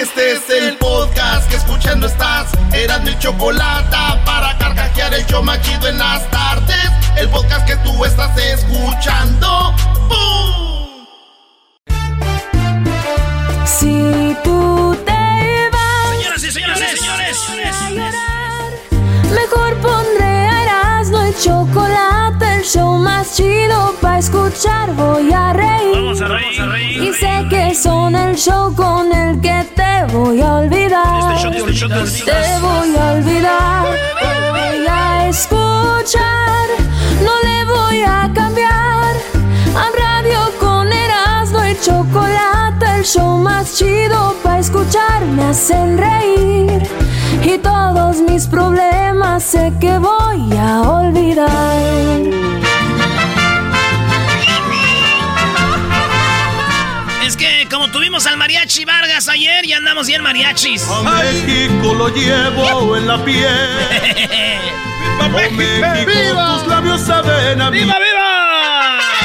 Este es el podcast que escuchando estás. Eran mi chocolate para carcajear el yo machido en las tardes. El podcast que tú estás escuchando. ¡Bum! Si tú te vas. Señoras y señores, señores, Mejor pondré a Erasmo y chocolate, el show más chido para escuchar. Voy a reír. Vamos a reír, a reír. Y sé que son el show con el que te voy a olvidar. Este show, este show te olvidas. Te voy a olvidar. Voy a escuchar. No le voy a cambiar. A radio con Erasmo y chocolate, el show más chido para escuchar. Me hacen reír. Y todos mis problemas sé que voy a olvidar. Es que como tuvimos al mariachi Vargas ayer y andamos bien mariachis. A México lo llevo en la piel. ¡Viva México! Tus labios saben a mí. ¡Viva, viva!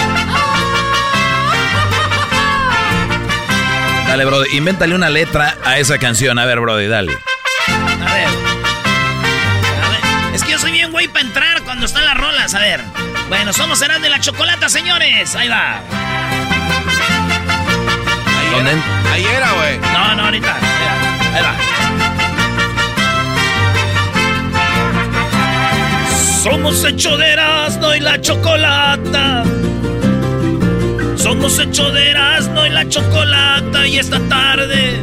Dale, Brody, invéntale una letra a esa canción. A ver, Brody, dale. A ver. A ver. Es que yo soy bien güey para entrar cuando están las rolas. A ver. Bueno, somos Serán de la Chocolata, señores. Ahí va. ¿Dónde? Ahí era, güey. No, no, ahorita. Ahí va. Somos hecho de Erasmo y la chocolata. Somos hecho de Erasmo y la chocolata. Y esta tarde,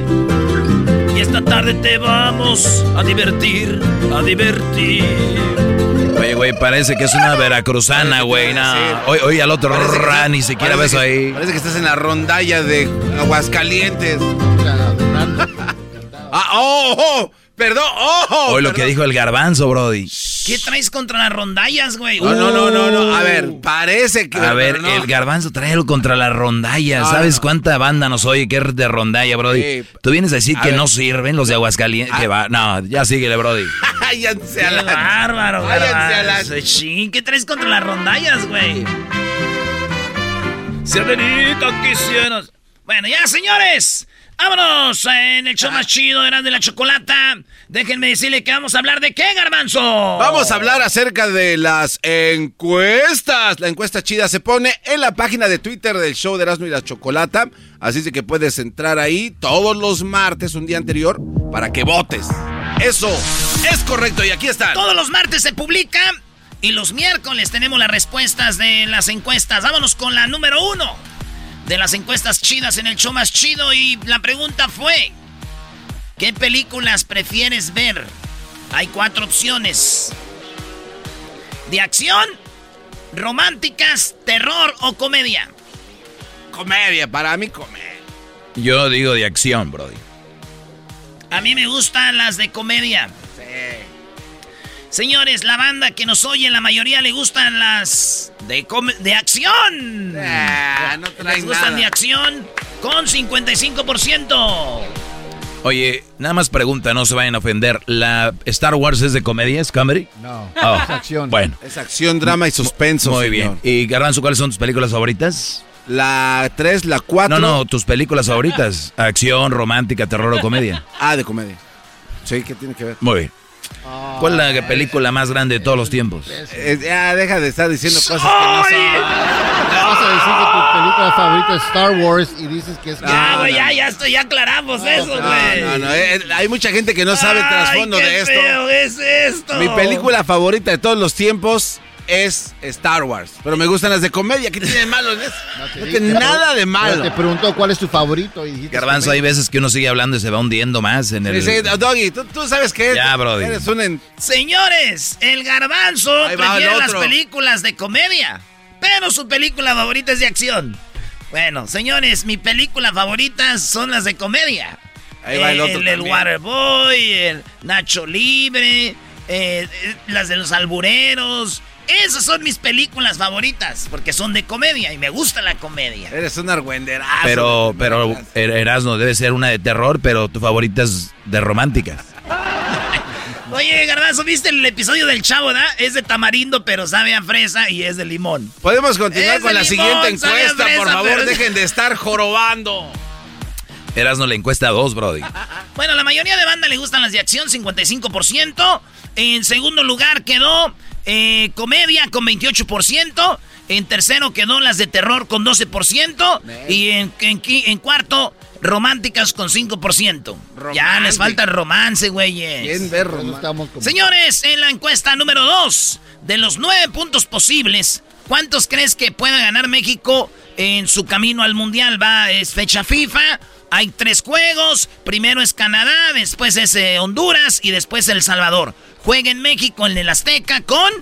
y esta tarde te vamos a divertir, a divertir. Oye, güey, parece que es una veracruzana, güey. No. Oye, oye, al otro, Parece ni siquiera ves ahí. Parece que estás en la rondalla de Aguascalientes. ah, oh, oh, perdón, oh, Oye, lo que dijo el garbanzo, Brody. ¿Qué traes contra las rondallas, güey? No, no, no, no, no. A Uh. ver, parece que. A ver, no. el garbanzo trae algo contra la rondalla. No, ¿Sabes cuánta banda nos oye que es de rondalla, Brody? Sí. Tú vienes a decir A que ver. no sirven los de Aguascalientes. Ah. Que va. No, ya síguele, Brody. Váyanse a Qué la. bárbaro, Váyanse a ¿qué traes contra las rondallas, güey? Serenita quisieras. Bueno, ya, señores. Vámonos en el show más chido de de la Chocolata. Déjenme decirle que vamos a hablar de qué, garbanzo. Vamos a hablar acerca de las encuestas. La encuesta chida se pone en la página de Twitter del show de Erasmo y la Chocolata. Así que puedes entrar ahí todos los martes, un día anterior, para que votes. Eso es correcto y aquí están. Todos los martes se publica y los miércoles tenemos las respuestas de las encuestas. Vámonos con la número uno de las encuestas chidas en el show más chido. Y la pregunta fue: ¿Qué películas prefieres ver? Hay cuatro opciones: de acción, románticas, terror o comedia. Comedia, para mí comedia. Yo digo de acción, Brody. A mí me gustan las de comedia. Señores, la banda que nos oye, la mayoría le gustan las de, de acción. Ah, no Les gustan nada. de acción con 55%. Oye, nada más pregunta, no se vayan a ofender. ¿La Star Wars es de comedia? ¿Es comedy? No, Oh, es acción. Bueno, Es acción, drama y suspenso. muy señor. bien. ¿Y Garbanzo, cuáles son tus películas favoritas? La 3, la 4. No, no, tus películas favoritas. Acción, romántica, terror o comedia. Ah, de comedia. Sí, ¿qué tiene que ver? Muy bien. ¿Cuál es la película más grande de todos los tiempos? Eh, ya, deja de estar diciendo cosas que no son. Vas a decir que tu película favorita es Star Wars y dices que es... Ya, No, güey, no. ya, ya, estoy, ya aclaramos eso, No, güey. no, no. eh, hay mucha gente que no sabe el trasfondo Ay, qué de esto. feo es esto. Mi película favorita de todos los tiempos es Star Wars. Pero me gustan las de comedia. ¿Qué tiene de malo en eso? No, te tiene dije, nada de malo. Te preguntó cuál es tu favorito y dijiste... Garbanzo, hay veces que uno sigue hablando y se va hundiendo más en el... Sí, sí, Doggy, ¿tú, tú sabes qué? Ya, Brody. Eres un... en- Señores, el garbanzo prefiere el las películas de comedia, pero su película favorita es de acción. Bueno, señores, mi película favorita son las de comedia. Ahí va el otro El. Waterboy, el Nacho Libre, eh, eh, las de los albureros. Esas son mis películas favoritas, porque son de comedia y me gusta la comedia. Eres un argüenderazo. Pero, pero Er- Erasmo debe ser una de terror, pero tu favorita es de románticas. Oye, Garbanzo, ¿viste el episodio del Chavo, verdad? Es de tamarindo, pero sabe a fresa y es de limón. Podemos continuar con la limón siguiente encuesta, por favor, pero- dejen de estar jorobando. Erasmo le encuesta a dos, Brody. Bueno, la mayoría de banda le gustan las de acción, 55%. En segundo lugar quedó eh, comedia con 28%. En tercero quedó las de terror con 12%. Y en, en cuarto, románticas con 5%. Ya les falta el romance, güeyes. Bien ver, como- Señores, en la encuesta número 2, de los nueve puntos posibles, ¿cuántos crees que pueda ganar México en su camino al Mundial? Va, es fecha FIFA, hay tres juegos, primero es Canadá, después es eh, Honduras y después El Salvador. Juega en México en el Azteca con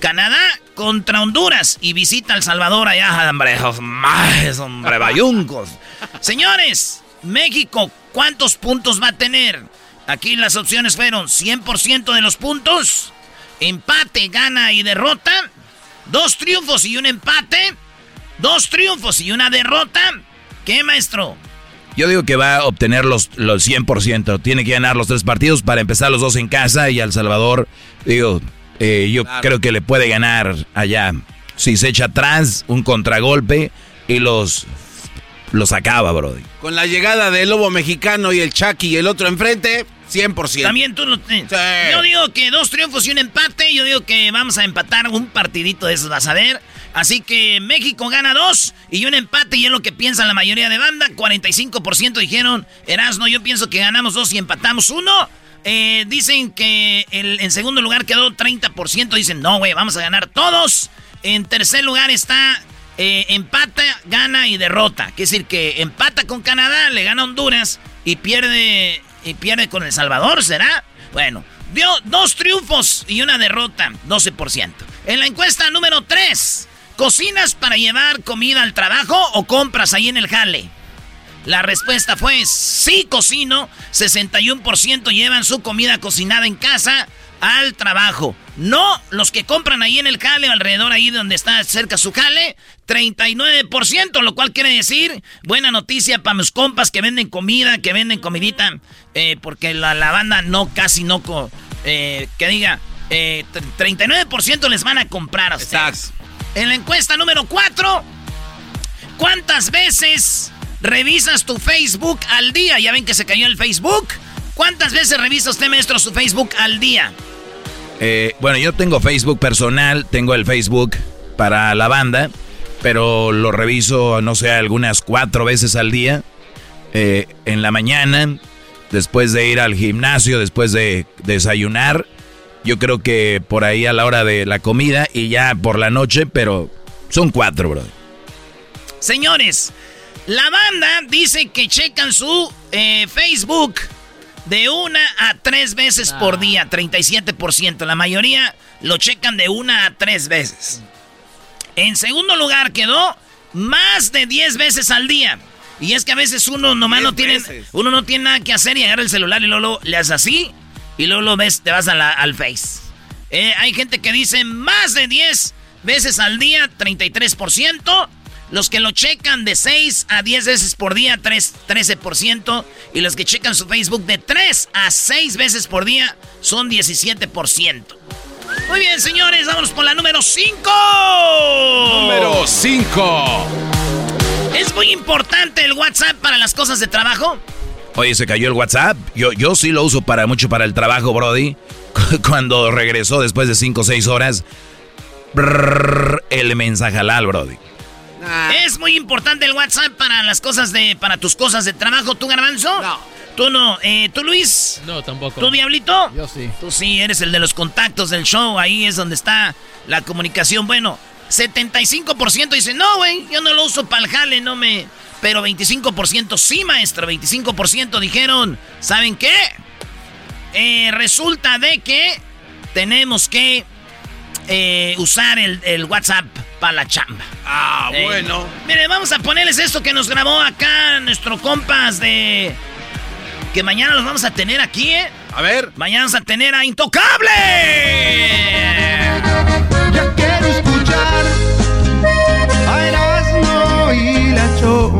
Canadá contra Honduras y visita El Salvador allá, hombre, más, hombre, bayuncos. Señores, México, ¿cuántos puntos va a tener? Aquí las opciones fueron 100% de los puntos, empate, gana y derrota, dos triunfos y un empate, dos triunfos y una derrota. ¿Qué, maestro? Yo digo que va a obtener los, los 100%. Tiene que ganar los tres partidos para empezar los dos en casa y al Salvador, digo, eh, yo Claro. creo que le puede ganar allá. Si se echa atrás, un contragolpe y los, los acaba, Brody. Con la llegada del lobo mexicano y el Chucky y el otro enfrente, 100%. También tú Sí. Yo digo que dos triunfos y un empate. Yo digo que vamos a empatar un partidito de esos, vas a ver. Así que México gana dos y un empate y es lo que piensa la mayoría de banda. 45% dijeron, Erasno, yo pienso que ganamos dos y empatamos uno. Eh, dicen que el- en segundo lugar quedó 30%. Dicen, no, güey, vamos a ganar todos. En tercer lugar está eh, empata, gana y derrota. Quiere decir que empata con Canadá, le gana Honduras y pierde, y pierde con El Salvador, ¿será? Bueno, dio dos triunfos y una derrota, 12%. En la encuesta número 3, ¿cocinas para llevar comida al trabajo o compras ahí en el jale? La respuesta fue sí cocino, 61% llevan su comida cocinada en casa al trabajo. No los que compran ahí en el jale o alrededor ahí donde está cerca su jale, 39%, lo cual quiere decir buena noticia para mis compas que venden comida, que venden comidita, eh, porque la, la banda no, casi no, eh, que diga, eh, tr- 39% les van a comprar a ustedes. Exacto. En la encuesta número 4, ¿cuántas veces revisas tu Facebook al día? Ya ven que se cayó el Facebook. ¿Cuántas veces revisa usted, maestro, su Facebook al día? Eh, bueno, yo tengo Facebook personal, tengo el Facebook para la banda, pero lo reviso, no sé, algunas cuatro veces al día. Eh, en la mañana, después de ir al gimnasio, después de desayunar. Yo creo que por ahí a la hora de la comida y ya por la noche, pero son cuatro, bro. Señores, la banda dice que checan su eh, Facebook de una a tres veces por día, 37%. La mayoría lo checan de una a tres veces. En segundo lugar quedó más de 10 veces al día. Y es que a veces uno nomás no 10 tiene, veces. uno no tiene nada que hacer y agarra el celular y luego lo- le haces así y luego lo ves, te vas a la- al Face. Eh, hay gente que dice más de 10 veces al día, 33%. Los que lo checan de 6 a 10 veces por día, 3, 13%. Y los que checan su Facebook de 3 a 6 veces por día, son 17%. Muy bien, señores, vámonos por la número 5. Número 5. ¿Es muy importante el WhatsApp para las cosas de trabajo? Oye, se cayó el WhatsApp. Yo, yo sí lo uso para mucho para el trabajo, Brody. Cuando regresó después de 5 o 6 horas, brrr, el mensajalal, Brody. ¿Es muy importante el WhatsApp para las cosas de... para tus cosas de trabajo, tú, Garbanzo? No. ¿Tú no? Eh, ¿Tú, Luis? No, tampoco. ¿Tú, Diablito? Yo sí. Tú sí, eres el de los contactos del show. Ahí es donde está la comunicación. Bueno, 75% dice, no, güey, yo no lo uso para el jale, no me... Pero 25% sí, maestro. 25% dijeron, ¿saben qué? Eh, resulta de que tenemos que eh, usar el, el WhatsApp para la chamba. Ah, Eh, bueno. Miren, vamos a ponerles esto que nos grabó acá nuestro compas de Que mañana los vamos a tener aquí, ¿eh? A ver. Mañana vamos a tener a Intocable. Y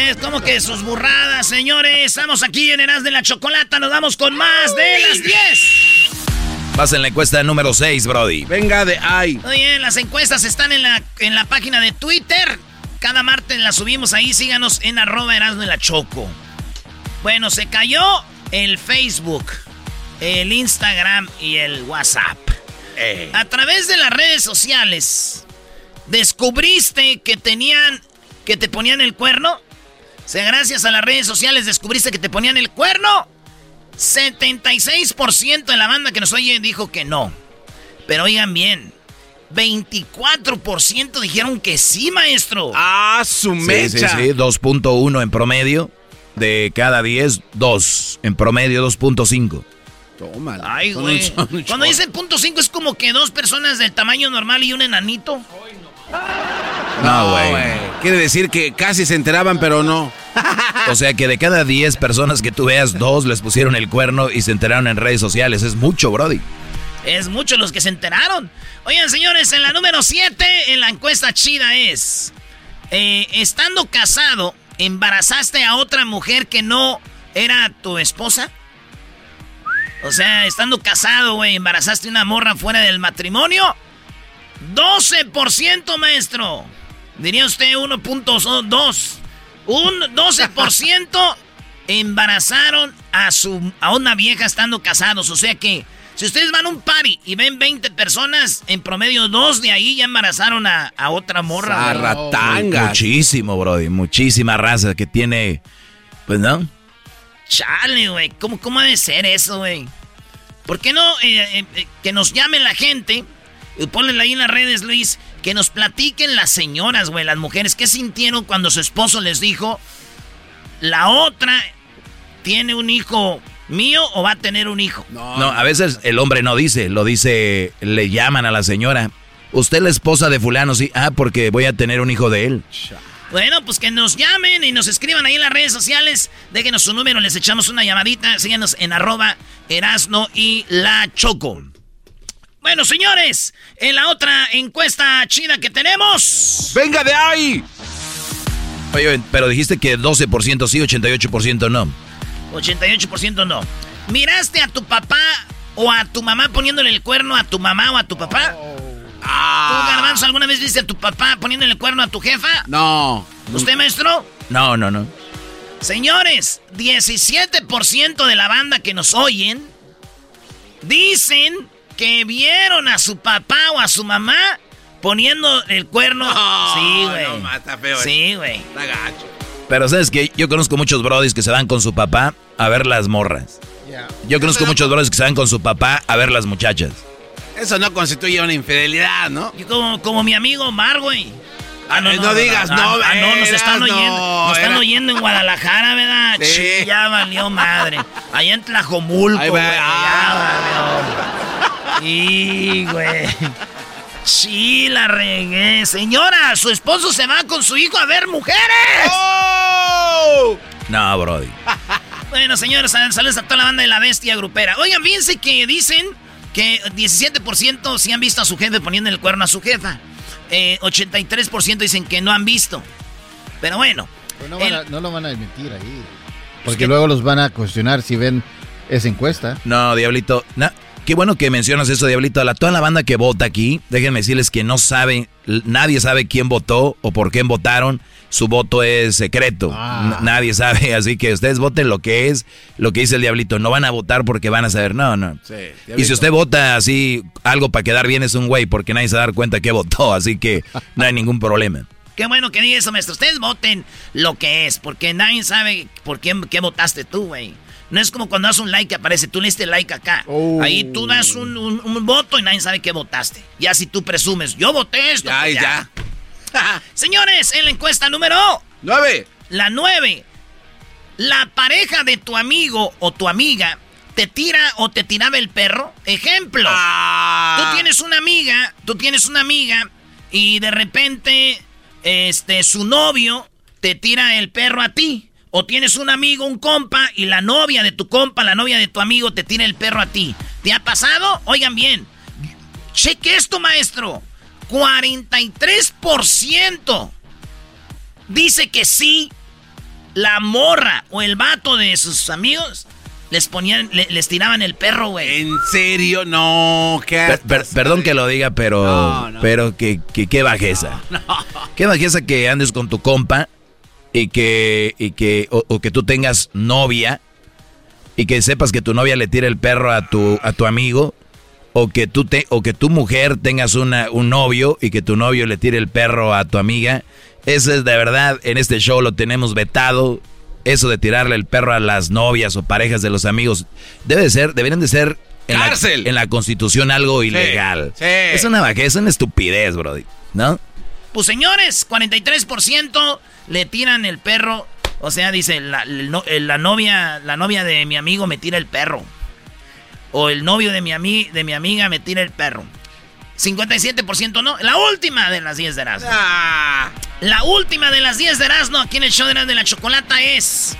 Pues, como que sus burradas, señores. Estamos aquí en Eras de la Chocolata. Nos vamos con más de las 10. Vas en la encuesta número 6, Brody. Venga de ahí. Oye, las encuestas están en la, en la página de Twitter. Cada martes las subimos ahí. Síganos en arroba Erasmo y la Choco. Bueno, se cayó el Facebook, el Instagram y el WhatsApp. A través de las redes sociales, descubriste que tenían, que te ponían el cuerno. O sea, gracias a las redes sociales descubriste que te ponían el cuerno. 76% de la banda que nos oye dijo que no. Pero oigan bien, 24% dijeron que sí, maestro. Ah, su Sí, sí, mecha. sí, 2.1 en promedio. De cada 10, 2. En promedio, 2.5. Tómala. Ay, güey. Cuando dicen punto 5 es como que dos personas del tamaño normal y un enanito. No, güey. Quiere decir que casi se enteraban, pero no. O sea que de cada 10 personas que tú veas, dos les pusieron el cuerno y se enteraron en redes sociales. Es mucho, Brody. Es muchos los que se enteraron. Oigan, señores, en la número 7, en la encuesta chida es... eh, estando casado, ¿embarazaste a otra mujer que no era tu esposa? O sea, estando casado, güey, ¿embarazaste una morra fuera del matrimonio? 12%, maestro. Diría usted 1.2. Un 12% embarazaron a, su, a una vieja estando casados. O sea que si ustedes van a un party y ven 20 personas, en promedio dos de ahí ya embarazaron a, a otra morra. Muchísimo, Brody. Muchísima raza que tiene. Pues no. Chale, güey. ¿Cómo, ¿Cómo debe ser eso, güey? ¿Por qué no eh, eh, eh, que nos llame la gente? Ponle ahí en las redes, Luis. Que nos platiquen las señoras, güey, las mujeres. ¿Qué sintieron cuando su esposo les dijo... La otra tiene un hijo mío o va a tener un hijo? No, a veces el hombre no dice, lo dice, le llaman a la señora. Usted es la esposa de fulano, sí. Ah, porque voy a tener un hijo de él. Bueno, pues que nos llamen y nos escriban ahí en las redes sociales. Déjenos su número, les echamos una llamadita. Síganos en arroba Erasno y La Choco. Bueno, señores, en la otra encuesta chida que tenemos. ¡Venga de ahí! Oye, pero dijiste que 12% sí, 88% no. 88% no. ¿Miraste a tu papá o a tu mamá poniéndole el cuerno a tu mamá o a tu papá? Ah. ¿Tú, Garbanzo, alguna vez viste a tu papá poniéndole el cuerno a tu jefa? No. ¿Usted, maestro? No, no, no. Señores, 17% de la banda que nos oyen dicen que vieron a su papá o a su mamá poniendo el cuerno. No, sí, güey. no, ma, está feo, eh. Sí, güey. Está gacho. Pero sabes que yo conozco muchos brodis que se van con su papá a ver las morras. Yo conozco muchos brodis que se van con su papá a ver las muchachas. Eso no constituye una infidelidad, ¿no? Y como, como mi amigo Omar, güey. Ah, no, no digas, no, Ah, no, nos veras, están oyendo. no, nos están era- oyendo en Guadalajara, ¿verdad? Sí. Ya valió madre. Allá en Tlajomulco, Ahí güey. va, Ya valió. Sí, güey. Sí, la regué. Señora, su esposo se va con su hijo a ver mujeres. ¡Oh! No, brody. Bueno, señores, sal- saludos a toda la banda de la bestia grupera. Oigan, fíjense que dicen que 17% sí han visto a su jefe poniendo el cuerno a su jefa. Eh, 83% dicen que no han visto. Pero bueno. Pero no, a- lo van a admitir ahí. que- Porque luego los van a cuestionar si ven esa encuesta. No, diablito. No. Qué bueno que mencionas eso, Diablito. A la, toda la banda que vota aquí, déjenme decirles que no sabe, nadie sabe quién votó o por quién votaron. Su voto es secreto. Ah. Nadie sabe, así que ustedes voten lo que es, lo que dice el Diablito. No van a votar porque van a saber, no, no. Sí, y si usted vota así, algo para quedar bien es un güey, porque nadie se va a dar cuenta que votó, así que no hay ningún problema. Qué bueno que diga eso, maestro. Ustedes voten lo que es, porque nadie sabe por quién qué votaste tú, güey. No es como cuando das un like que aparece, tú le diste like acá. Oh. Ahí tú das un, un- un voto y nadie sabe qué votaste. Ya si tú presumes, yo voté esto. Ya, pues ya. Señores, en la encuesta número ¡Nueve! la 9. La pareja de tu amigo o tu amiga te tira o te tiraba el perro. Ejemplo. Ah. Tú tienes una amiga, tú tienes una amiga y de repente este su novio te tira el perro a ti. O tienes un amigo, un compa y la novia de tu compa, la novia de tu amigo te tira el perro a ti. ¿Te ha pasado? Oigan bien. Cheque esto, maestro. 43% dice que sí. La morra o el vato de sus amigos les ponían, le- les tiraban el perro, güey. ¿En serio? No, qué Per- per- perdón que lo diga, pero, No, no. pero que, que qué bajeza. Qué bajeza que andes con tu compa y que, y que o, o que tú tengas novia y que sepas que tu novia le tira el perro a tu, a tu amigo o que tú te, o que tu mujer tengas una, un novio y que tu novio le tire el perro a tu amiga. Eso es de verdad, en este show lo tenemos vetado. Eso de tirarle el perro a las novias o parejas de los amigos debe de ser, deberían de ser en la, ¡Cárcel! en la constitución algo ilegal. sí. Es una bajeza, es una estupidez, brody. ¿No? Pues señores, 43% le tiran el perro. O sea, dice, la, la novia, la novia de mi amigo me tira el perro. O el novio de mi, ami- de mi amiga me tira el perro. 57% no. La última de las 10 de Erasmo. Ah. La última de las 10 de Erasmo aquí en el show de Erasmo de la Chocolata es...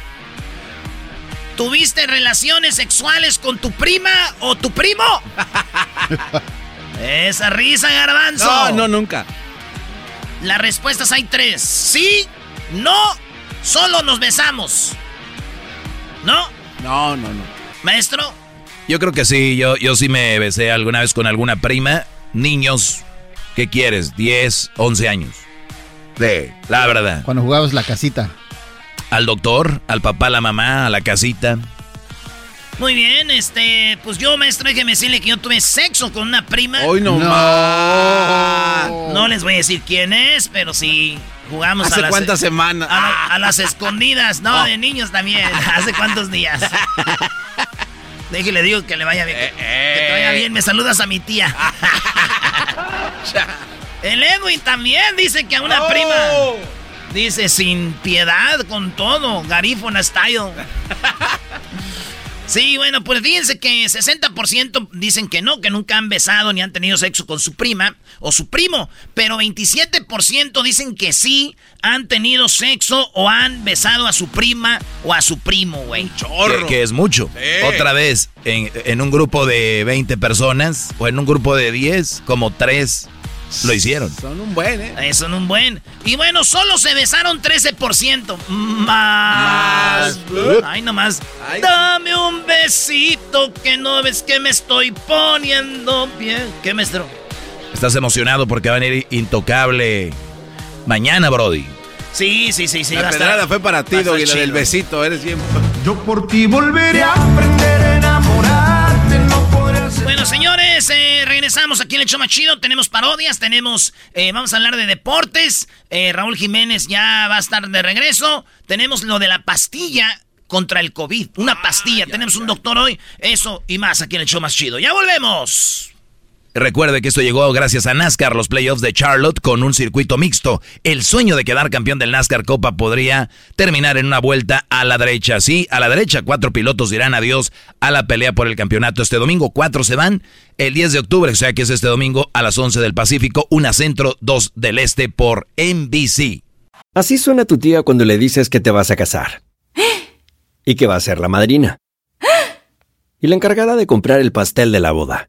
¿Tuviste relaciones sexuales con tu prima o tu primo? Esa risa, garbanzo. No, no, nunca. Las respuestas hay tres. Sí, no, solo nos besamos. ¿No? No, no, no. Maestro, Yo creo que sí, yo, yo sí me besé alguna vez con alguna prima. Niños, ¿qué quieres? 10, 11 años. Sí. La verdad. Cuando jugabas la casita. Al doctor, al papá, a la mamá, a la casita. Muy bien, este, pues yo, maestro, déjeme decirle que yo tuve sexo con una prima. Hoy no, No. más. No les voy a decir quién es, pero sí jugamos a ¿Hace las, cuántas semanas? a, la- a las escondidas, no, Oh. de niños también. ¿Hace cuántos días? Déjele digo que le vaya bien. Eh, Que te vaya eh. bien, me saludas a mi tía. El Edwin también dice que a una Oh. prima. Dice sin piedad con todo. Garífona style. Sí, bueno, pues fíjense que 60% dicen que no, que nunca han besado ni han tenido sexo con su prima o su primo. Pero 27% dicen que sí han tenido sexo o han besado a su prima o a su primo, güey. Que, Chorro. que es mucho. Sí. Otra vez, en, en un grupo de 20 personas o en un grupo de 10, como 3 lo hicieron. Son un buen, ¿eh? Eso no un buen. Y bueno, solo se besaron 13%. Más. Ay, nomás. Ay. Dame un besito que no ves que me estoy poniendo bien. ¿Qué, maestro? Estás emocionado porque va a venir intocable mañana, Brody. Sí, sí, sí, sí. la pedrada fue para ti, Doggy, la del besito. Eres bien. Yo por ti volveré a aprender a enamorarte, no podrás ser Bueno, señores, eh, regresamos aquí en el show más chido. Tenemos parodias, tenemos. eh, vamos a hablar de deportes. Eh, Raúl Jiménez ya va a estar de regreso. Tenemos lo de la pastilla contra el COVID. Una pastilla. tenemos un doctor hoy. Eso y más aquí en el show más chido. ¡Ya volvemos! Recuerde que esto llegó gracias a NASCAR, los playoffs de Charlotte con un circuito mixto. El sueño de quedar campeón del NASCAR Copa podría terminar en una vuelta a la derecha. Sí, a la derecha, cuatro pilotos dirán adiós a la pelea por el campeonato. Este domingo, cuatro se van. El 10 de octubre, o sea que es este domingo a las 11 del Pacífico, una centro, dos del este por NBC. Así suena tu tía cuando le dices que te vas a casar. Y que va a ser la madrina. Y la encargada de comprar el pastel de la boda.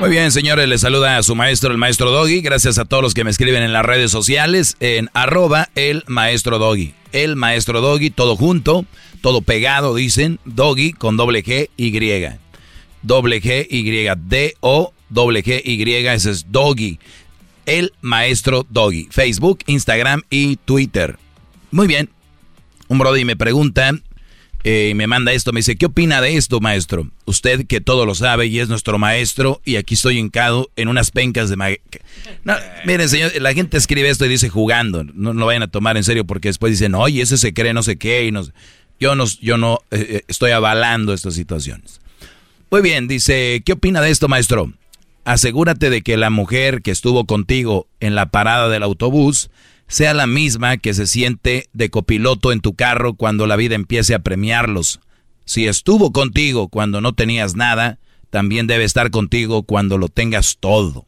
Muy bien, señores, les saluda a su maestro, el maestro Doggy. Gracias a todos los que me escriben en las redes sociales, en arroba el maestro Doggy. El maestro Doggy, todo junto, todo pegado, dicen, Doggy con doble G, Y. Doble G, Y, D-O, doble G, Y, ese es Doggy. El maestro Doggy. Facebook, Instagram y Twitter. Muy bien. Un brody me pregunta, eh, me manda esto, me dice, ¿qué opina de esto, maestro? Usted que todo lo sabe y es nuestro maestro y aquí estoy hincado en unas pencas de... No, miren, señor, la gente escribe esto y dice jugando, no lo vayan a tomar en serio porque después dicen, oye, ese se cree no sé qué y nos... Yo no, yo no eh, eh, estoy avalando estas situaciones. Muy bien, dice, ¿qué opina de esto, maestro? Asegúrate de que la mujer que estuvo contigo en la parada del autobús sea la misma que se siente de copiloto en tu carro cuando la vida empiece a premiarlos. Si estuvo contigo cuando no tenías nada, también debe estar contigo cuando lo tengas todo.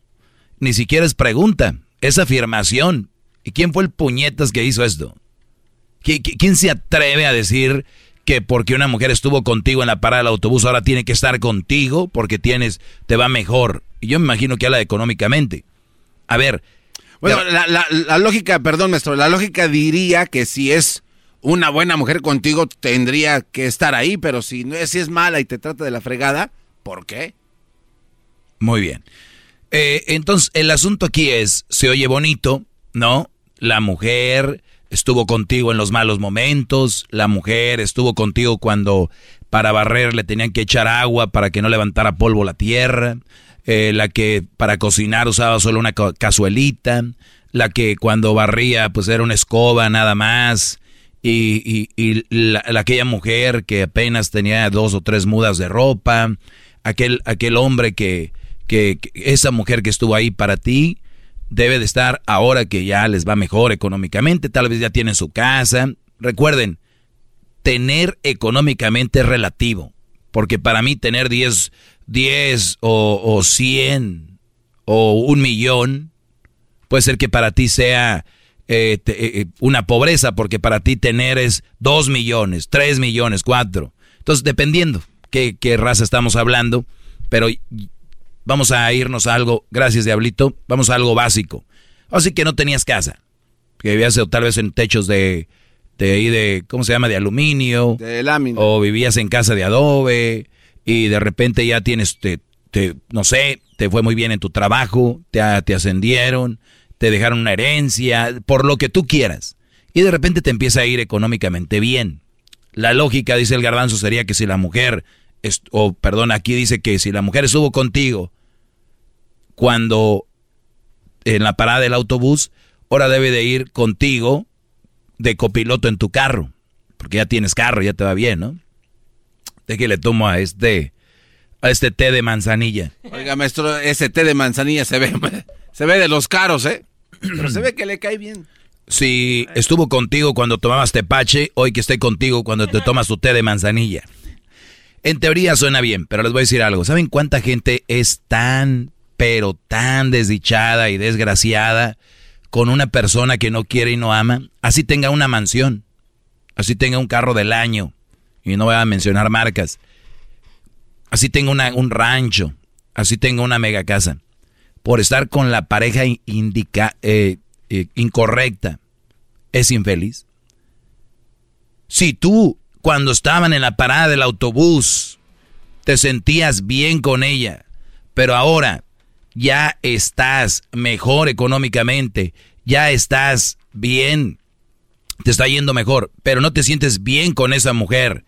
Ni siquiera es pregunta, es afirmación. ¿Y quién fue el puñetas que hizo esto? ¿Quién se atreve a decir que porque una mujer estuvo contigo en la parada del autobús ahora tiene que estar contigo porque tienes, te va mejor? Y yo me imagino que habla económicamente. A ver, bueno, la, lógica, perdón, maestro, la lógica diría que si es una buena mujer contigo, tendría que estar ahí, pero si, no es, si es mala y te trata de la fregada, ¿por qué? Muy bien. Eh, entonces, el asunto aquí es, se oye bonito, ¿no? La mujer estuvo contigo en los malos momentos, la mujer estuvo contigo cuando para barrer le tenían que echar agua para que no levantara polvo la tierra, eh, la que para cocinar usaba solo una cazuelita, la que cuando barría pues era una escoba nada más, y, la, aquella mujer que apenas tenía dos o tres mudas de ropa, aquel, aquel hombre que, que, esa mujer que estuvo ahí para ti, debe de estar ahora que ya les va mejor económicamente, tal vez ya tienen su casa. Recuerden, tener económicamente relativo, porque para mí tener 10 10 o, o 100 o un millón, puede ser que para ti sea eh, eh, eh, una pobreza, porque para ti tener es 2 millones, 3 millones, 4. Entonces, dependiendo qué, qué raza estamos hablando, pero vamos a irnos a algo, gracias Diablito, vamos a algo básico. Así que no tenías casa, que vivías tal vez en techos de, de, de ¿cómo se llama? De aluminio. De lámina. O vivías en casa de adobe y de repente ya tienes, te, no sé, te fue muy bien en tu trabajo, te, te ascendieron, te dejaron una herencia, por lo que tú quieras. Y de repente te empieza a ir económicamente bien. La lógica, dice el garbanzo, sería que si la mujer, o perdón, aquí dice que si la mujer estuvo contigo cuando en la parada del autobús, ahora debe de ir contigo de copiloto en tu carro, porque ya tienes carro, ya te va bien, ¿no? De que le tomo a este, a este té de manzanilla. Oiga, maestro, ese té de manzanilla se ve, se ve de los caros, ¿eh? Pero se ve que le cae bien. Si estuvo contigo cuando tomabas tepache, hoy que esté contigo cuando te tomas tu té de manzanilla. En teoría suena bien, pero les voy a decir algo. ¿Saben cuánta gente es tan, pero tan desdichada y desgraciada con una persona que no quiere y no ama? Así tenga una mansión, así tenga un carro del año, y no voy a mencionar marcas, así tenga una, un rancho, así tenga una mega casa, por estar con la pareja eh, eh, incorrecta, es infeliz. Si tú, cuando estaban en la parada del autobús, te sentías bien con ella, pero ahora ya estás mejor económicamente, ya estás bien, te está yendo mejor, pero no te sientes bien con esa mujer.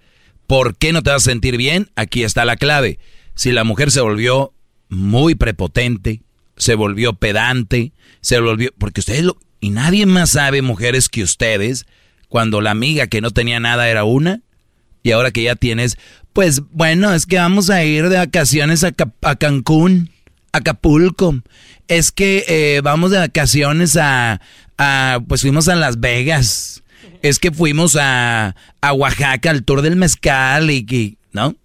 ¿Por qué no te vas a sentir bien? Aquí está la clave. Si la mujer se volvió muy prepotente, se volvió pedante, se volvió, porque ustedes lo, y nadie más sabe, mujeres, que ustedes, cuando la amiga que no tenía nada era una, y ahora que ya tienes, pues bueno, es que vamos a ir de vacaciones a, Cancún, a Acapulco, es que eh, vamos de vacaciones a, pues fuimos a Las Vegas, es que fuimos a, a Oaxaca al tour del mezcal y, ¿no?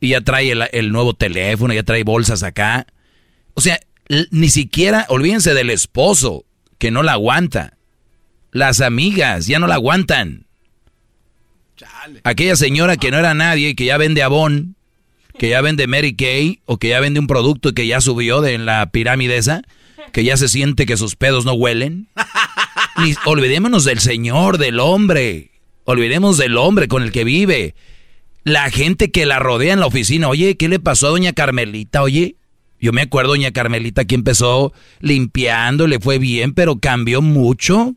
Y ya trae el, el nuevo teléfono, ya trae bolsas acá. O sea, ni siquiera, olvídense del esposo, que no la aguanta. Las amigas ya no la aguantan. Aquella señora que no era nadie, que ya vende Avon, que ya vende Mary Kay, o que ya vende un producto que ya subió de la pirámide esa, que ya se siente que sus pedos no huelen. Olvidémonos del señor, del hombre. Olvidemos del hombre con el que vive. La gente que la rodea en la oficina. Oye, ¿qué le pasó a doña Carmelita? Oye, yo me acuerdo, doña Carmelita, que empezó limpiando, le fue bien, pero cambió mucho.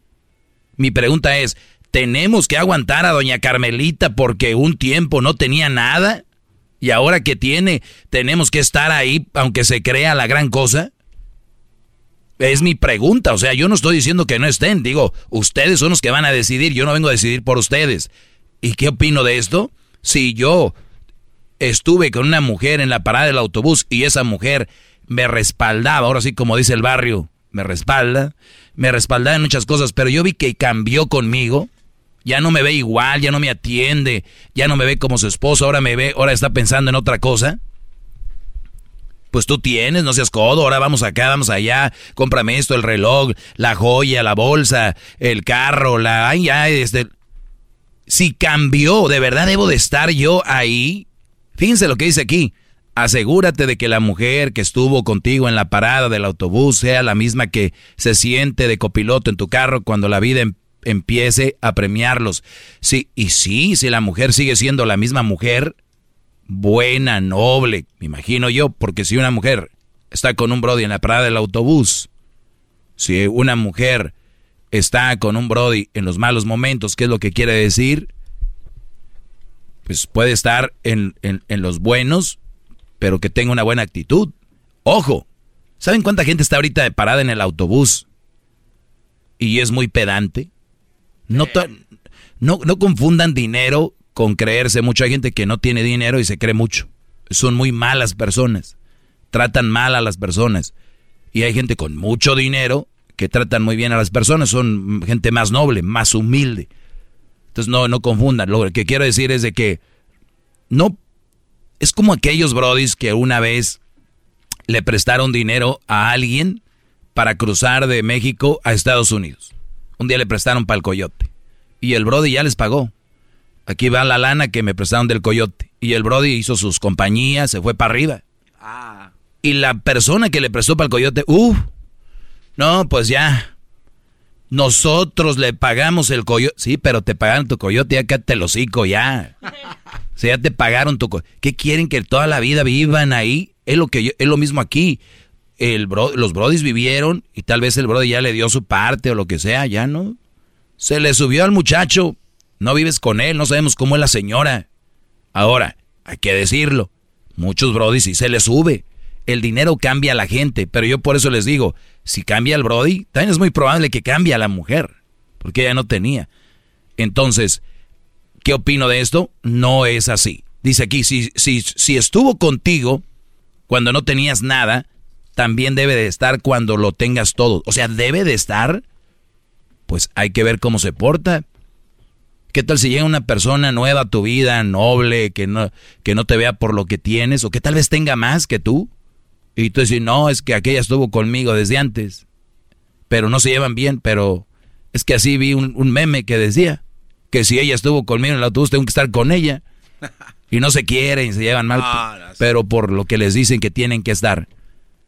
Mi pregunta es, ¿tenemos que aguantar a doña Carmelita porque un tiempo no tenía nada? Y ahora que tiene, ¿tenemos que estar ahí aunque se crea la gran cosa? Es mi pregunta, o sea, yo no estoy diciendo que no estén, digo, ustedes son los que van a decidir, yo no vengo a decidir por ustedes. ¿Y qué opino de esto? Si yo estuve con una mujer en la parada del autobús y esa mujer me respaldaba, ahora sí como dice el barrio, me respalda, me respaldaba en muchas cosas, pero yo vi que cambió conmigo, ya no me ve igual, ya no me atiende, ya no me ve como su esposo, ahora me ve, ahora está pensando en otra cosa. Pues tú tienes, no seas codo, ahora vamos acá, vamos allá, cómprame esto, el reloj, la joya, la bolsa, el carro, la... Ay, ya, este... Si cambió, de verdad debo de estar yo ahí Fíjense lo que dice aquí. Asegúrate de que la mujer que estuvo contigo en la parada del autobús sea la misma que se siente de copiloto en tu carro cuando la vida em-, empiece a premiarlos. Sí, y sí, si la mujer sigue siendo la misma mujer, buena, noble, me imagino yo, porque si una mujer está con un Brody en la parada del autobús, si una mujer está con un Brody en los malos momentos, ¿qué es lo que quiere decir? pues puede estar en, los buenos, pero que tenga una buena actitud. Ojo, ¿saben cuánta gente está ahorita parada en el autobús y es muy pedante? No, no, no confundan dinero con creerse mucho. Hay gente que no tiene dinero y se cree mucho. Son muy malas personas. Tratan mal a las personas. Y hay gente con mucho dinero que tratan muy bien a las personas. Son gente más noble, más humilde. Entonces no, no confundan. Lo que quiero decir es de que no es como aquellos brodis que una vez le prestaron dinero a alguien para cruzar de México a Estados Unidos. Un día le prestaron para el coyote. Y el brody ya les pagó. Aquí va la lana que me prestaron del coyote. Y el brody hizo sus compañías, se fue para arriba. Ah. Y la persona que le prestó para el coyote, uff, no, pues ya, nosotros le pagamos el coyote. Sí, pero te pagaron tu coyote, ya que te lo cico ya. O sea, ya te pagaron tu coyote. ¿Qué quieren que toda la vida vivan ahí? Es lo, que es lo mismo aquí. el bro, los brodis vivieron y tal vez el brody ya le dio su parte o lo que sea, ya no. Se le subió al muchacho, no vives con él, no sabemos cómo es la señora. Ahora, hay que decirlo, muchos brodis sí se le sube. El dinero cambia a la gente, pero yo por eso les digo, si cambia el brody, también es muy probable que cambie a la mujer, porque ella no tenía. Entonces, ¿qué opino de esto? No es así. Dice aquí, si, si, si estuvo contigo cuando no tenías nada, también debe de estar cuando lo tengas todo. O sea, debe de estar, pues hay que ver cómo se porta. ¿Qué tal si llega una persona nueva a tu vida, noble, que no, que no te vea por lo que tienes, o que tal vez tenga más que tú? Y tú dices, no, es que aquella estuvo conmigo desde antes, pero no se llevan bien, pero es que así vi un, un meme que decía que si ella estuvo conmigo en el autobús, tengo que estar con ella. Y no se quieren y se llevan mal, Ah, pero por lo que les dicen que tienen que estar.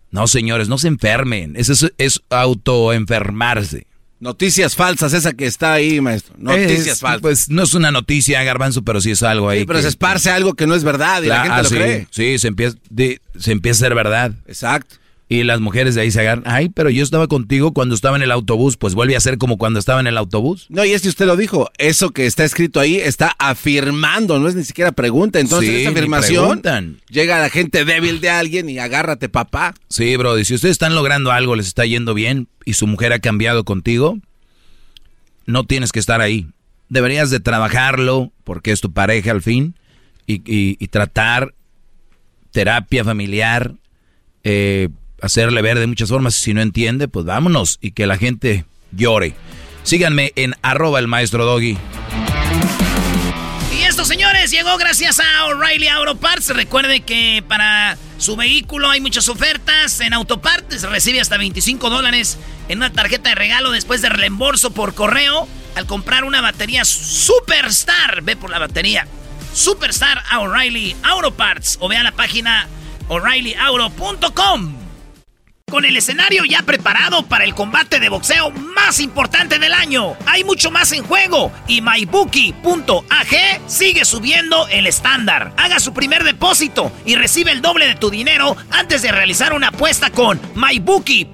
No, señores, no se enfermen. Eso es, es autoenfermarse. Noticias falsas, esa que está ahí, maestro. Noticias Es, falsas. Pues no es una noticia, garbanzo, pero sí es algo ahí. Sí, pero que- se esparce algo que no es verdad y la, Ah, gente lo sí, cree. Sí, se empieza, di- se empieza a ser verdad. Exacto. Y las mujeres de ahí se agarran. Ay, pero yo estaba contigo cuando estaba en el autobús. Pues vuelve a ser como cuando estaba en el autobús. No, y es que usted lo dijo, eso que está escrito ahí está afirmando, no es ni siquiera pregunta. Entonces, Sí, esa afirmación llega a la gente débil de alguien y agárrate, papá. Sí, bro. Y si ustedes están logrando algo, les está yendo bien y su mujer ha cambiado contigo, no tienes que estar ahí. Deberías de trabajarlo porque es tu pareja al fin y, y- y tratar terapia familiar, eh, hacerle ver de muchas formas. Si no entiende, pues vámonos y que la gente llore. Síganme en arroba el maestro Doggy. Y esto, señores, llegó gracias a O'Reilly Auto Parts. Recuerde que para su vehículo hay muchas ofertas en Autopartes. Recibe hasta 25 dólares en una tarjeta de regalo después de reembolso por correo al comprar una batería Superstar. Ve por la batería Superstar O'Reilly Auto Parts o ve a la página o'ReillyAuto.com. Con el escenario ya preparado para el combate de boxeo más importante del año. Hay mucho más en juego y MyBookie.ag sigue subiendo el estándar. Haga su primer depósito y recibe el doble de tu dinero antes de realizar una apuesta con MyBookie.ag.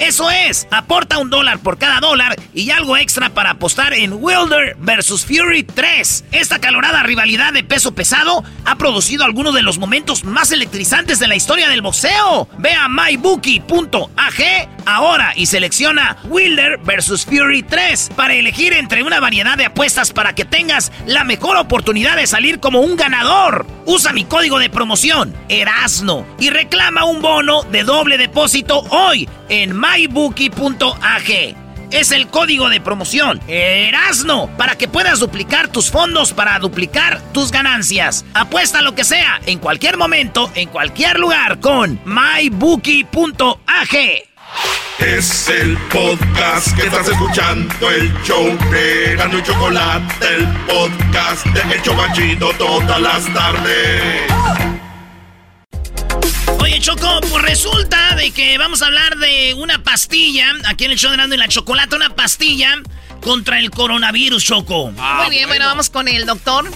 Eso es, aporta un dólar por cada dólar y algo extra para apostar en Wilder vs Fury 3. Esta calorada rivalidad de peso pesado ha producido algunos de los momentos más electrizantes de la historia del boxeo. Ve a mybookie.ag ahora y selecciona Wilder vs Fury 3 para elegir entre una variedad de apuestas para que tengas la mejor oportunidad de salir como un ganador. Usa mi código de promoción, Erasno, y reclama un bono de doble depósito hoy en mybookie.ag. Es el código de promoción Erasno para que puedas duplicar tus fondos para duplicar tus ganancias. Apuesta lo que sea, en cualquier momento, en cualquier lugar con mybookie.ag. Es el podcast que estás escuchando, el show de Gano y Chocolate, el podcast de El Chobachito todas las tardes. Choco, pues resulta de que vamos a hablar de una pastilla, aquí en el show de Erasmo y la Chocolate, una pastilla contra el coronavirus, Choco. Muy bien, bueno. vamos con el doctor.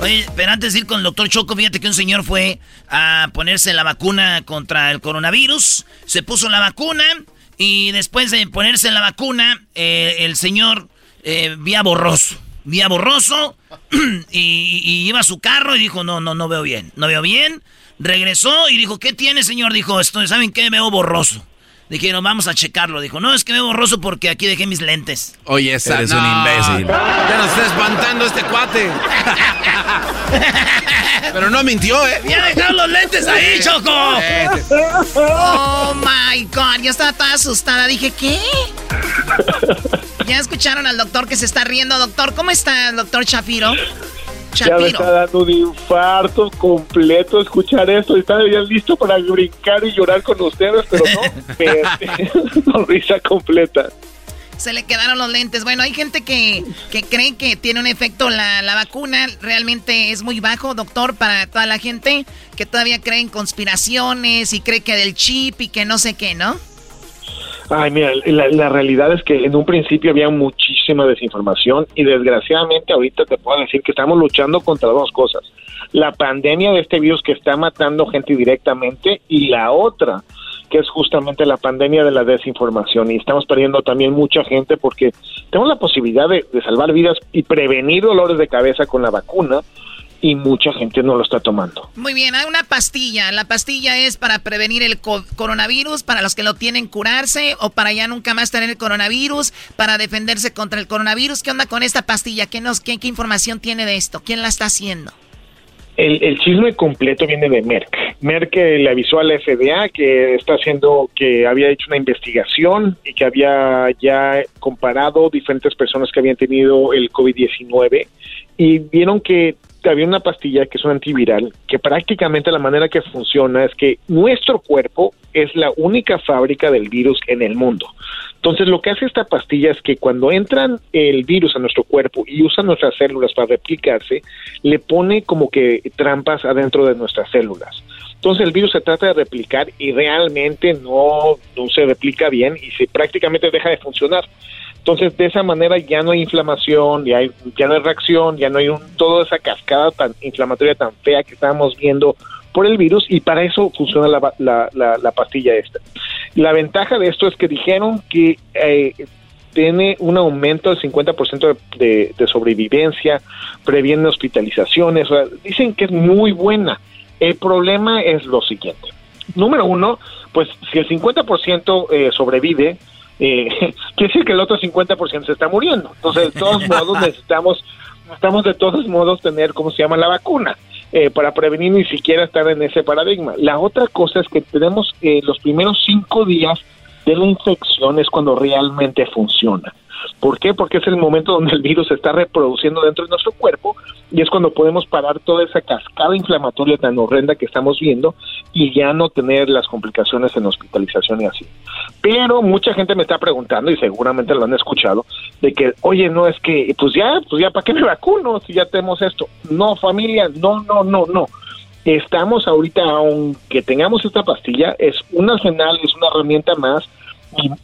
Oye, pero antes de ir con el doctor Choco, fíjate que un señor fue a ponerse la vacuna contra el coronavirus, se puso la vacuna y después de ponerse la vacuna, eh, el señor eh, vía borroso, vía borroso y, y iba a su carro y dijo, no, no, no veo bien, no veo bien. Regresó y dijo, ¿qué tiene, señor? Dijo, esto, ¿saben qué? Veo borroso. Dijeron, vamos a checarlo. Dijo, no, es que veo borroso porque aquí dejé mis lentes. Oye, esa Eres no. un imbécil. Ya nos está espantando este cuate. Pero no mintió, ¿eh? ¡Ya dejaron los lentes ahí, Choco! Oh my god, yo estaba toda asustada. Dije, ¿qué? Ya escucharon al doctor que se está riendo. Doctor, ¿cómo está el doctor Shapiro? Ya me está dando un infarto completo escuchar esto. Estaba ya listo para brincar y llorar con ustedes, pero no. Sonrisa completa. Se le quedaron los lentes. Bueno, hay gente que, que cree que tiene un efecto la, la vacuna. Realmente es muy bajo, doctor, para toda la gente que todavía cree en conspiraciones y cree que del chip y que no sé qué, ¿no? Ay, mira, la, realidad es que en un principio había muchísima desinformación y desgraciadamente ahorita te puedo decir que estamos luchando contra dos cosas. La pandemia de este virus que está matando gente directamente y la otra, que es justamente la pandemia de la desinformación y estamos perdiendo también mucha gente porque tenemos la posibilidad de salvar vidas y prevenir dolores de cabeza con la vacuna y mucha gente no lo está tomando. Muy bien, hay una pastilla. La pastilla es para prevenir el coronavirus, para los que lo tienen curarse o para ya nunca más tener el coronavirus, para defenderse contra el coronavirus. ¿Qué onda con esta pastilla? ¿Qué, nos, qué, qué información tiene de esto? ¿Quién la está haciendo? El, el, chisme completo viene de Merck. Merck le avisó a la FDA que está haciendo, que había hecho una investigación y que había ya comparado diferentes personas que habían tenido el COVID-19 y vieron que había una pastilla que es un antiviral que prácticamente la manera que funciona es que nuestro cuerpo es la única fábrica del virus en el mundo. Entonces lo que hace esta pastilla es que cuando entran el virus a nuestro cuerpo y usa nuestras células para replicarse, le pone como que trampas adentro de nuestras células. Entonces el virus se trata de replicar y realmente no, no se replica bien y se prácticamente deja de funcionar. Entonces, de esa manera ya no hay inflamación, ya, hay, ya no hay reacción, ya no hay un, toda esa cascada tan inflamatoria tan fea que estábamos viendo por el virus y para eso funciona la, la, la, pastilla esta. La ventaja de esto es que dijeron que eh, tiene un aumento del 50% de, de, sobrevivencia, previene hospitalizaciones, o sea, dicen que es muy buena. El problema es lo siguiente. Número uno, pues si el 50% eh, sobrevive, eh, quiere decir que el otro 50% se está muriendo. Entonces, de todos modos, necesitamos, necesitamos de todos modos tener, ¿cómo se llama?, la vacuna. Eh, para prevenir ni siquiera estar en ese paradigma. La otra cosa es que tenemos eh, los primeros cinco días de la infección es cuando realmente funciona. ¿Por qué? Porque es el momento donde el virus se está reproduciendo dentro de nuestro cuerpo y es cuando podemos parar toda esa cascada inflamatoria tan horrenda que estamos viendo y ya no tener las complicaciones en hospitalización y así. Pero mucha gente me está preguntando y seguramente lo han escuchado de que, oye, no es que, pues ya, pues ya, ¿para qué me vacuno si ya tenemos esto? No, familia, no, no, no, no estamos ahorita, aunque tengamos esta pastilla, es un arsenal, es una herramienta más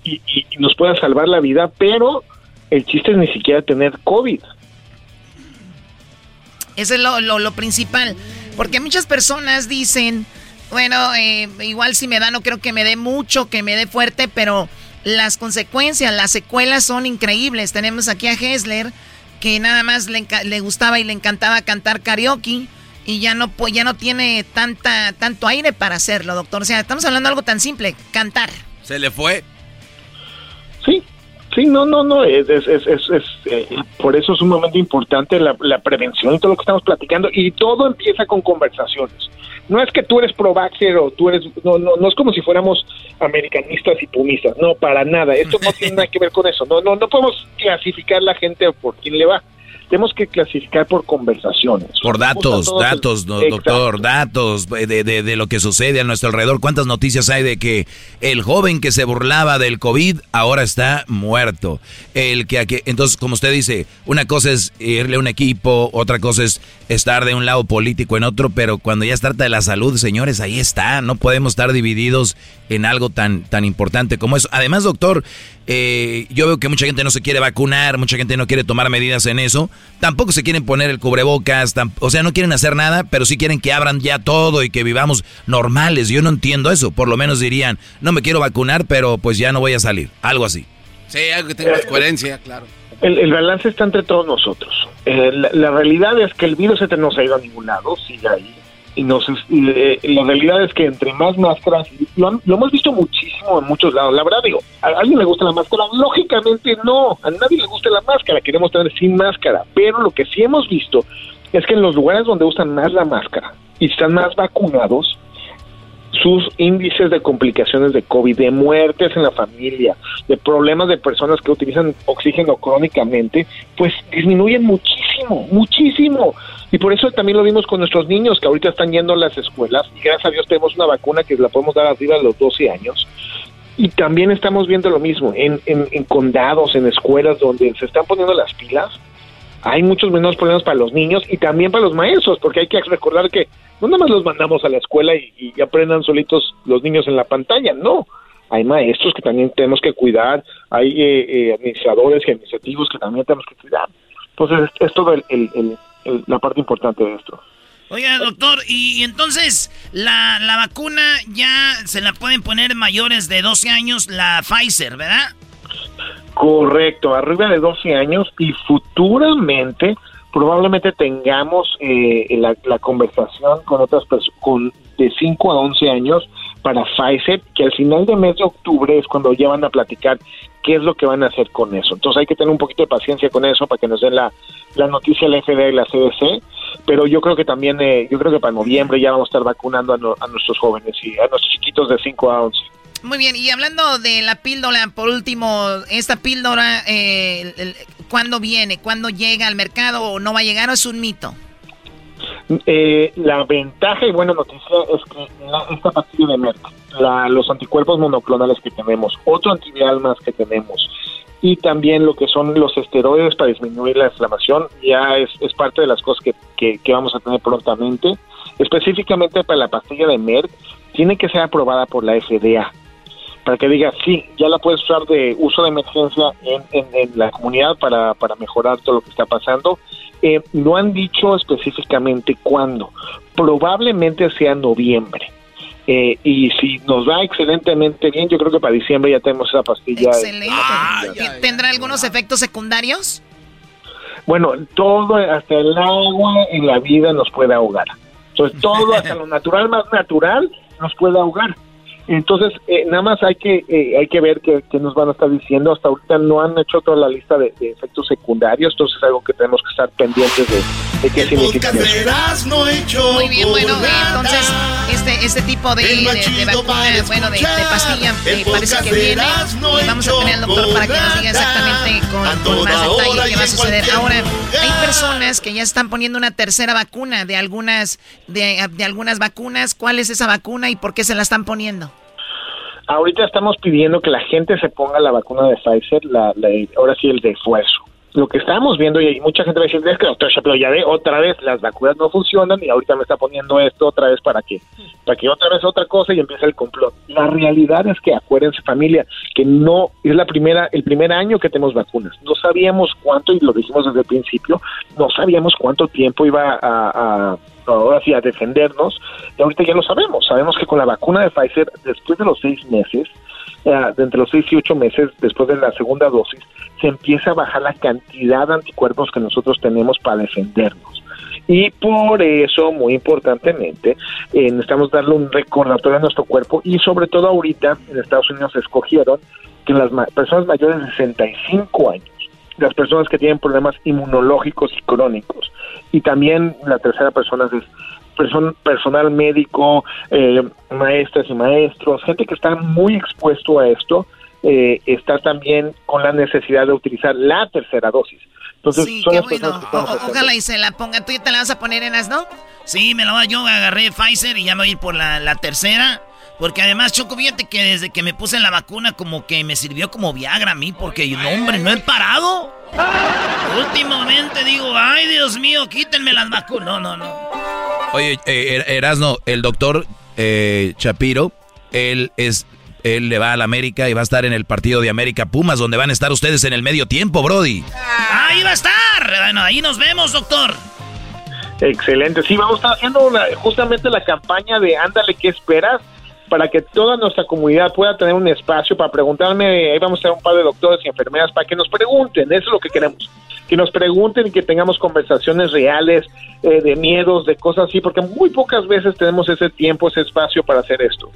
y, nos pueda salvar la vida, pero el chiste es ni siquiera tener COVID. Eso es lo, lo, principal, porque muchas personas dicen, bueno, eh, igual si me da no creo que me dé mucho, que me dé fuerte, pero las consecuencias, las secuelas son increíbles. Tenemos aquí a Hessler, que nada más le, le gustaba y le encantaba cantar karaoke y ya no ya no tiene tanta tanto aire para hacerlo, doctor. O sea, estamos hablando de algo tan simple, cantar. Se le fue. Sí, no, no, no, es, es, es, es eh, por eso es sumamente importante la, la, prevención y todo lo que estamos platicando y todo empieza con conversaciones. No es que tú eres pro o tú eres, no, no, no es como si fuéramos americanistas y pumistas, no, para nada, esto no tiene nada que ver con eso, no, no, no podemos clasificar la gente por quién le va tenemos que clasificar por conversaciones. Por datos, datos, doctor, datos de, de, de, lo que sucede a nuestro alrededor. ¿Cuántas noticias hay de que el joven que se burlaba del COVID ahora está muerto? El que, entonces, como usted dice, una cosa es irle a un equipo, otra cosa es estar de un lado político en otro, pero cuando ya se trata de la salud, señores, ahí está. No podemos estar divididos en algo tan, tan importante como eso. Además, doctor, eh, yo veo que mucha gente no se quiere vacunar, mucha gente no quiere tomar medidas en eso. Tampoco se quieren poner el cubrebocas, o sea, no quieren hacer nada, pero sí quieren que abran ya todo y que vivamos normales. Yo no entiendo eso. Por lo menos dirían, no me quiero vacunar, pero pues ya no voy a salir. Algo así. Sí, algo que tenga coherencia, claro. El, balance está entre todos nosotros. Eh, la, la, realidad es que el virus este no se ha ido a ningún lado, sigue ahí y nos eh, la realidad es que entre más máscaras lo, hemos visto muchísimo en muchos lados la verdad digo a alguien le gusta la máscara lógicamente no a nadie le gusta la máscara queremos tener sin máscara pero lo que sí hemos visto es que en los lugares donde usan más la máscara y están más vacunados sus índices de complicaciones de COVID, de muertes en la familia, de problemas de personas que utilizan oxígeno crónicamente, pues disminuyen muchísimo, muchísimo. Y por eso también lo vimos con nuestros niños que ahorita están yendo a las escuelas y gracias a Dios tenemos una vacuna que la podemos dar arriba de los 12 años. Y también estamos viendo lo mismo en, en, condados, en escuelas donde se están poniendo las pilas. Hay muchos menos problemas para los niños y también para los maestros, porque hay que recordar que no nada más los mandamos a la escuela y, aprendan solitos los niños en la pantalla, no. Hay maestros que también tenemos que cuidar, hay eh, eh, administradores y administrativos que también tenemos que cuidar. Entonces, es, todo el, la parte importante de esto. Oiga, doctor, y, entonces la, la, vacuna ya se la pueden poner mayores de 12 años, la Pfizer, ¿verdad? Correcto, arriba de 12 años y futuramente probablemente tengamos eh, la, conversación con otras personas con de 5 a 11 años para Pfizer, que al final de mes de octubre es cuando ya van a platicar qué es lo que van a hacer con eso. Entonces hay que tener un poquito de paciencia con eso para que nos den la, la noticia la FDA y la CDC, pero yo creo que también, eh, yo creo que para noviembre ya vamos a estar vacunando a, a nuestros jóvenes y a nuestros chiquitos de 5 a 11. Muy bien, y hablando de la píldora, por último, esta píldora, eh, ¿cuándo viene? ¿Cuándo llega al mercado o no va a llegar o es un mito? Eh, la ventaja y buena noticia es que esta pastilla de Merck, los anticuerpos monoclonales que tenemos, otro antiviral más que tenemos, y también lo que son los esteroides para disminuir la inflamación, ya es, parte de las cosas que, que vamos a tener prontamente. Específicamente para la pastilla de Merck, tiene que ser aprobada por la FDA para que diga, sí, ya la puedes usar de uso de emergencia en, en, la comunidad para, para, mejorar todo lo que está pasando. Eh, no han dicho específicamente cuándo, probablemente sea noviembre. Eh, y si nos va excelentemente bien, yo creo que para diciembre ya tenemos esa pastilla. Excelente. ¿Tendrá algunos efectos secundarios? Bueno, todo, hasta el agua en la vida nos puede ahogar. Entonces, todo, hasta lo natural más natural, nos puede ahogar. Entonces, eh, nada más hay que eh, hay que ver qué, nos van a estar diciendo. Hasta ahorita no han hecho toda la lista de, efectos secundarios, entonces es algo que tenemos que estar pendientes de, de qué significa No hecho Muy bien, bueno, entonces este este tipo de, de, vacuna, bueno, de, pastilla, eh, parece que viene. Y vamos a tener al doctor para que nos diga exactamente con, más detalle qué va a suceder. Ahora, hay personas que ya están poniendo una tercera vacuna de algunas de, de algunas vacunas. ¿Cuál es esa vacuna y por qué se la están poniendo? Ahorita estamos pidiendo que la gente se ponga la vacuna de Pfizer, la, ahora sí el de esfuerzo. Lo que estamos viendo, y mucha gente a decir, es que doctor ya ve, otra vez las vacunas no funcionan y ahorita me está poniendo esto otra vez para qué, para que otra vez otra cosa y empiece el complot. La realidad es que acuérdense familia, que no es la primera, el primer año que tenemos vacunas. No sabíamos cuánto, y lo dijimos desde el principio, no sabíamos cuánto tiempo iba a ahora sí a defendernos, y ahorita ya lo sabemos, sabemos que con la vacuna de Pfizer, después de los seis meses, de entre los seis y ocho meses, después de la segunda dosis, se empieza a bajar la cantidad de anticuerpos que nosotros tenemos para defendernos. Y por eso, muy importantemente, eh, necesitamos darle un recordatorio a nuestro cuerpo y sobre todo ahorita en Estados Unidos escogieron que las personas mayores de 65 años las personas que tienen problemas inmunológicos y crónicos. Y también la tercera persona es personal médico, eh, maestras y maestros, gente que está muy expuesto a esto, eh, está también con la necesidad de utilizar la tercera dosis. Entonces, sí, qué bueno. ojalá y se la ponga. ¿Tú ya te la vas a poner en las, no? Sí, me la voy. Yo agarré Pfizer y ya me voy a ir por la, la tercera. Porque además, Choco, fíjate que desde que me puse la vacuna, como que me sirvió como Viagra a mí, porque no, hombre, no he parado. Últimamente digo, ay, Dios mío, quítenme las vacunas. No, no, no. Oye, eh, er, Erasno, el doctor eh, Chapiro, él es. Él le va a la América y va a estar en el partido de América Pumas, donde van a estar ustedes en el medio tiempo, Brody. Ahí va a estar. Bueno, ahí nos vemos, doctor. Excelente. Sí, vamos a estar haciendo justamente la campaña de Ándale, ¿qué esperas? Para que toda nuestra comunidad pueda tener un espacio para preguntarme, ahí vamos a tener un par de doctores y enfermeras para que nos pregunten, eso es lo que queremos, que nos pregunten y que tengamos conversaciones reales eh, de miedos, de cosas así, porque muy pocas veces tenemos ese tiempo, ese espacio para hacer esto.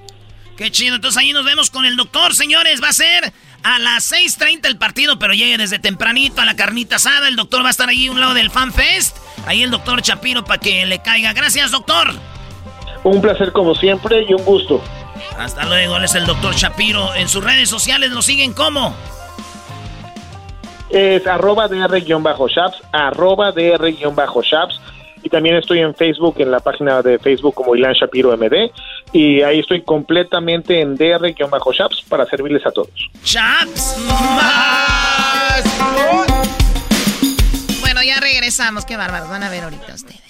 Qué chido, entonces ahí nos vemos con el doctor, señores, va a ser a las 6.30 el partido, pero llegue desde tempranito a la carnita asada, el doctor va a estar ahí a un lado del Fan Fest, ahí el doctor Chapiro para que le caiga. Gracias, doctor. Un placer como siempre y un gusto. Hasta luego, él es el doctor Shapiro. En sus redes sociales lo siguen como. Es arroba dr-shaps, arroba dr-shaps. Y también estoy en Facebook, en la página de Facebook como Ilan Shapiro MD. Y ahí estoy completamente en dr-shaps para servirles a todos. ¡Shaps! Bueno, ya regresamos. Qué bárbaros. Van a ver ahorita ustedes.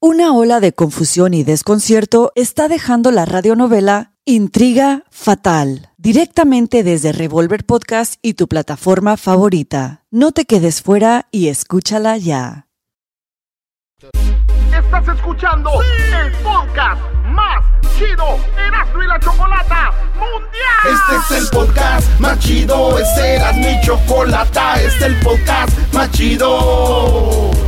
Una ola de confusión y desconcierto está dejando la radionovela Intriga Fatal, directamente desde Revolver Podcast y tu plataforma favorita. No te quedes fuera y escúchala ya. Estás escuchando el podcast más chido Erasmo y la Chocolata Mundial. Este es el podcast más chido, este era mi chocolata, este es el podcast más chido.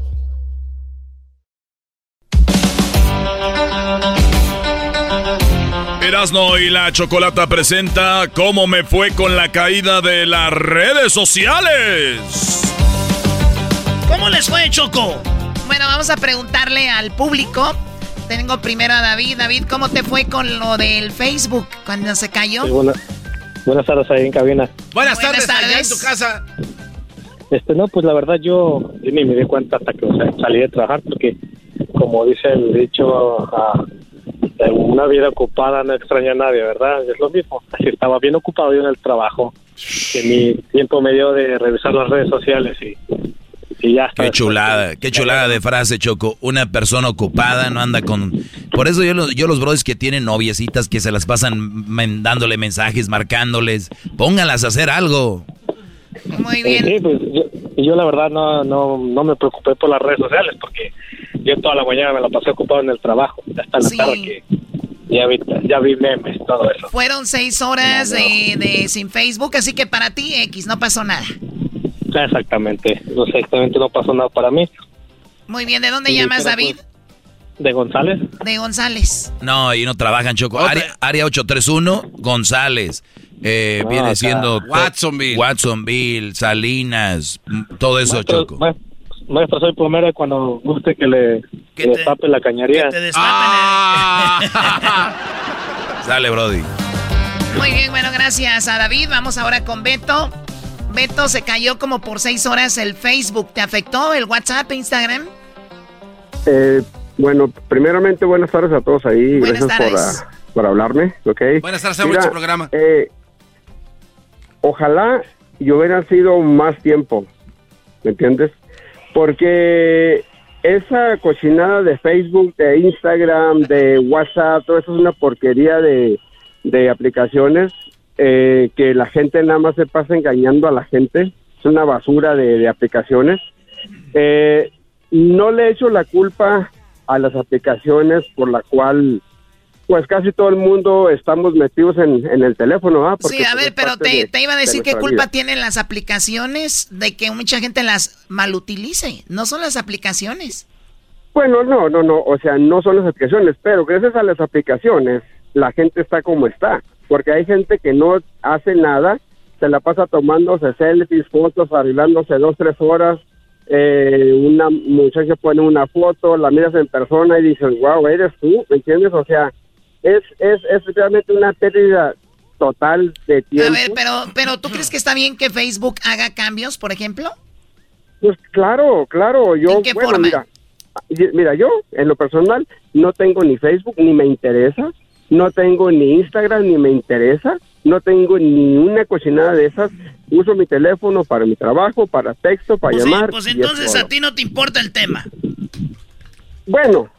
Erasno y la Chocolata presenta cómo me fue con la caída de las redes sociales. ¿Cómo les fue, Choco? Bueno, vamos a preguntarle al público. Tengo primero a David. David, ¿cómo te fue con lo del Facebook cuando se cayó? Sí, buena- buenas tardes ahí en cabina. Buenas, Buenas tardes, allá en tardes. tu casa. Este, no, pues la verdad yo, yo ni me di cuenta hasta que o sea, salí de trabajar porque, como dice el dicho, una vida ocupada no extraña a nadie, ¿verdad? Es lo mismo. Estaba bien ocupado yo en el trabajo, que mi tiempo me dio de revisar las redes sociales y, ya está. Qué chulada, qué chulada de frase, Choco. Una persona ocupada no anda con... Por eso yo, los- yo los brothers que tienen noviecitas que se las pasan dándole mensajes, marcándoles, pónganlas a hacer algo. Muy bien. Sí, pues yo, yo la verdad no, no, no me preocupé por las redes sociales porque yo toda la mañana me la pasé ocupado en el trabajo, hasta la Sí. tarde que ya vi, ya vi memes, todo eso. Fueron seis horas de, de sin Facebook, así que para ti, X, no pasó nada. Exactamente, exactamente no pasó nada para mí. Muy bien, ¿de dónde Sí, llamas, pero, David? De González. De González. No, ahí no trabajan, Choco. Área, área 831, González. Eh, Ah, viene acá. siendo... Watsonville. Watsonville, Salinas, todo eso, Maestro, Choco. ma- Maestro, soy plomero cuando guste que le, que le tape la cañería. Sale, Brody. Muy bien, bueno, gracias a David. Vamos ahora con Beto. Beto, se cayó como por seis horas el Facebook. ¿Te afectó el WhatsApp, Instagram? Eh, bueno, primeramente buenas tardes a todos ahí. Buenas Gracias por, tardes. ah, por hablarme, ¿ok? Buenas tardes, a programa. eh, ojalá y hubiera sido más tiempo, ¿me entiendes? Porque esa cochinada de Facebook, de Instagram, de WhatsApp, todo eso es una porquería de, de aplicaciones eh, que la gente nada más se pasa engañando a la gente. Es una basura de, de aplicaciones. Eh, no le echo la culpa a las aplicaciones por la cual pues casi todo el mundo estamos metidos en, en el teléfono, ¿ah? Porque, sí, a pues, ver, es pero te, de- te iba a de decir qué nuestra culpa vida. tienen las aplicaciones de que mucha gente las malutilice. No son las aplicaciones. Bueno, no, no, no, o sea, no son las aplicaciones, pero gracias a las aplicaciones la gente está como está, porque hay gente que no hace nada, se la pasa tomándose selfies, fotos, arreglándose dos, tres horas, eh, una muchacha pone una foto, la miras en persona y dices, wow, eres tú, ¿me entiendes? O sea, es, es, es realmente una pérdida total de tiempo. A ver, pero, pero ¿tú crees que está bien que Facebook haga cambios, por ejemplo? Pues claro, claro, yo, ¿En qué bueno, forma? mira, mira, yo en lo personal no tengo ni Facebook ni me interesa, no tengo ni Instagram ni me interesa, no tengo ni una cocinada de esas, uso mi teléfono para mi trabajo, para texto, para Pues, sí, llamar. pues entonces a ti no te importa el tema. Bueno,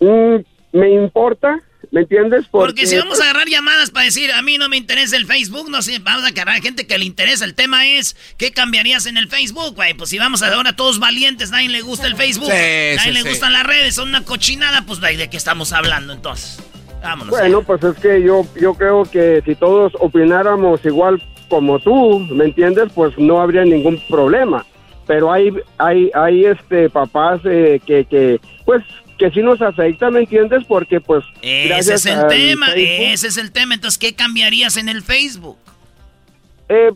mm, me importa, ¿me entiendes? Porque si vamos a agarrar llamadas para decir, a mí no me interesa el Facebook, no sé, vamos a agarrar gente que le interesa. El tema es, ¿qué cambiarías en el Facebook, güey? Pues si vamos a ahora todos valientes, nadie le gusta el Facebook, Sí, nadie sí, le sí. gustan las redes, son una cochinada, pues ¿de qué estamos hablando entonces? Vámonos. Bueno, pues es que yo, yo creo que si todos opináramos igual como tú, ¿me entiendes? Pues no habría ningún problema. Pero hay, hay, hay este papás eh, que, que, pues, que sí nos afecta, ¿me entiendes? Porque, pues, Ese es el tema, Facebook- ese es el tema. Entonces, ¿qué cambiarías en el Facebook? Eh,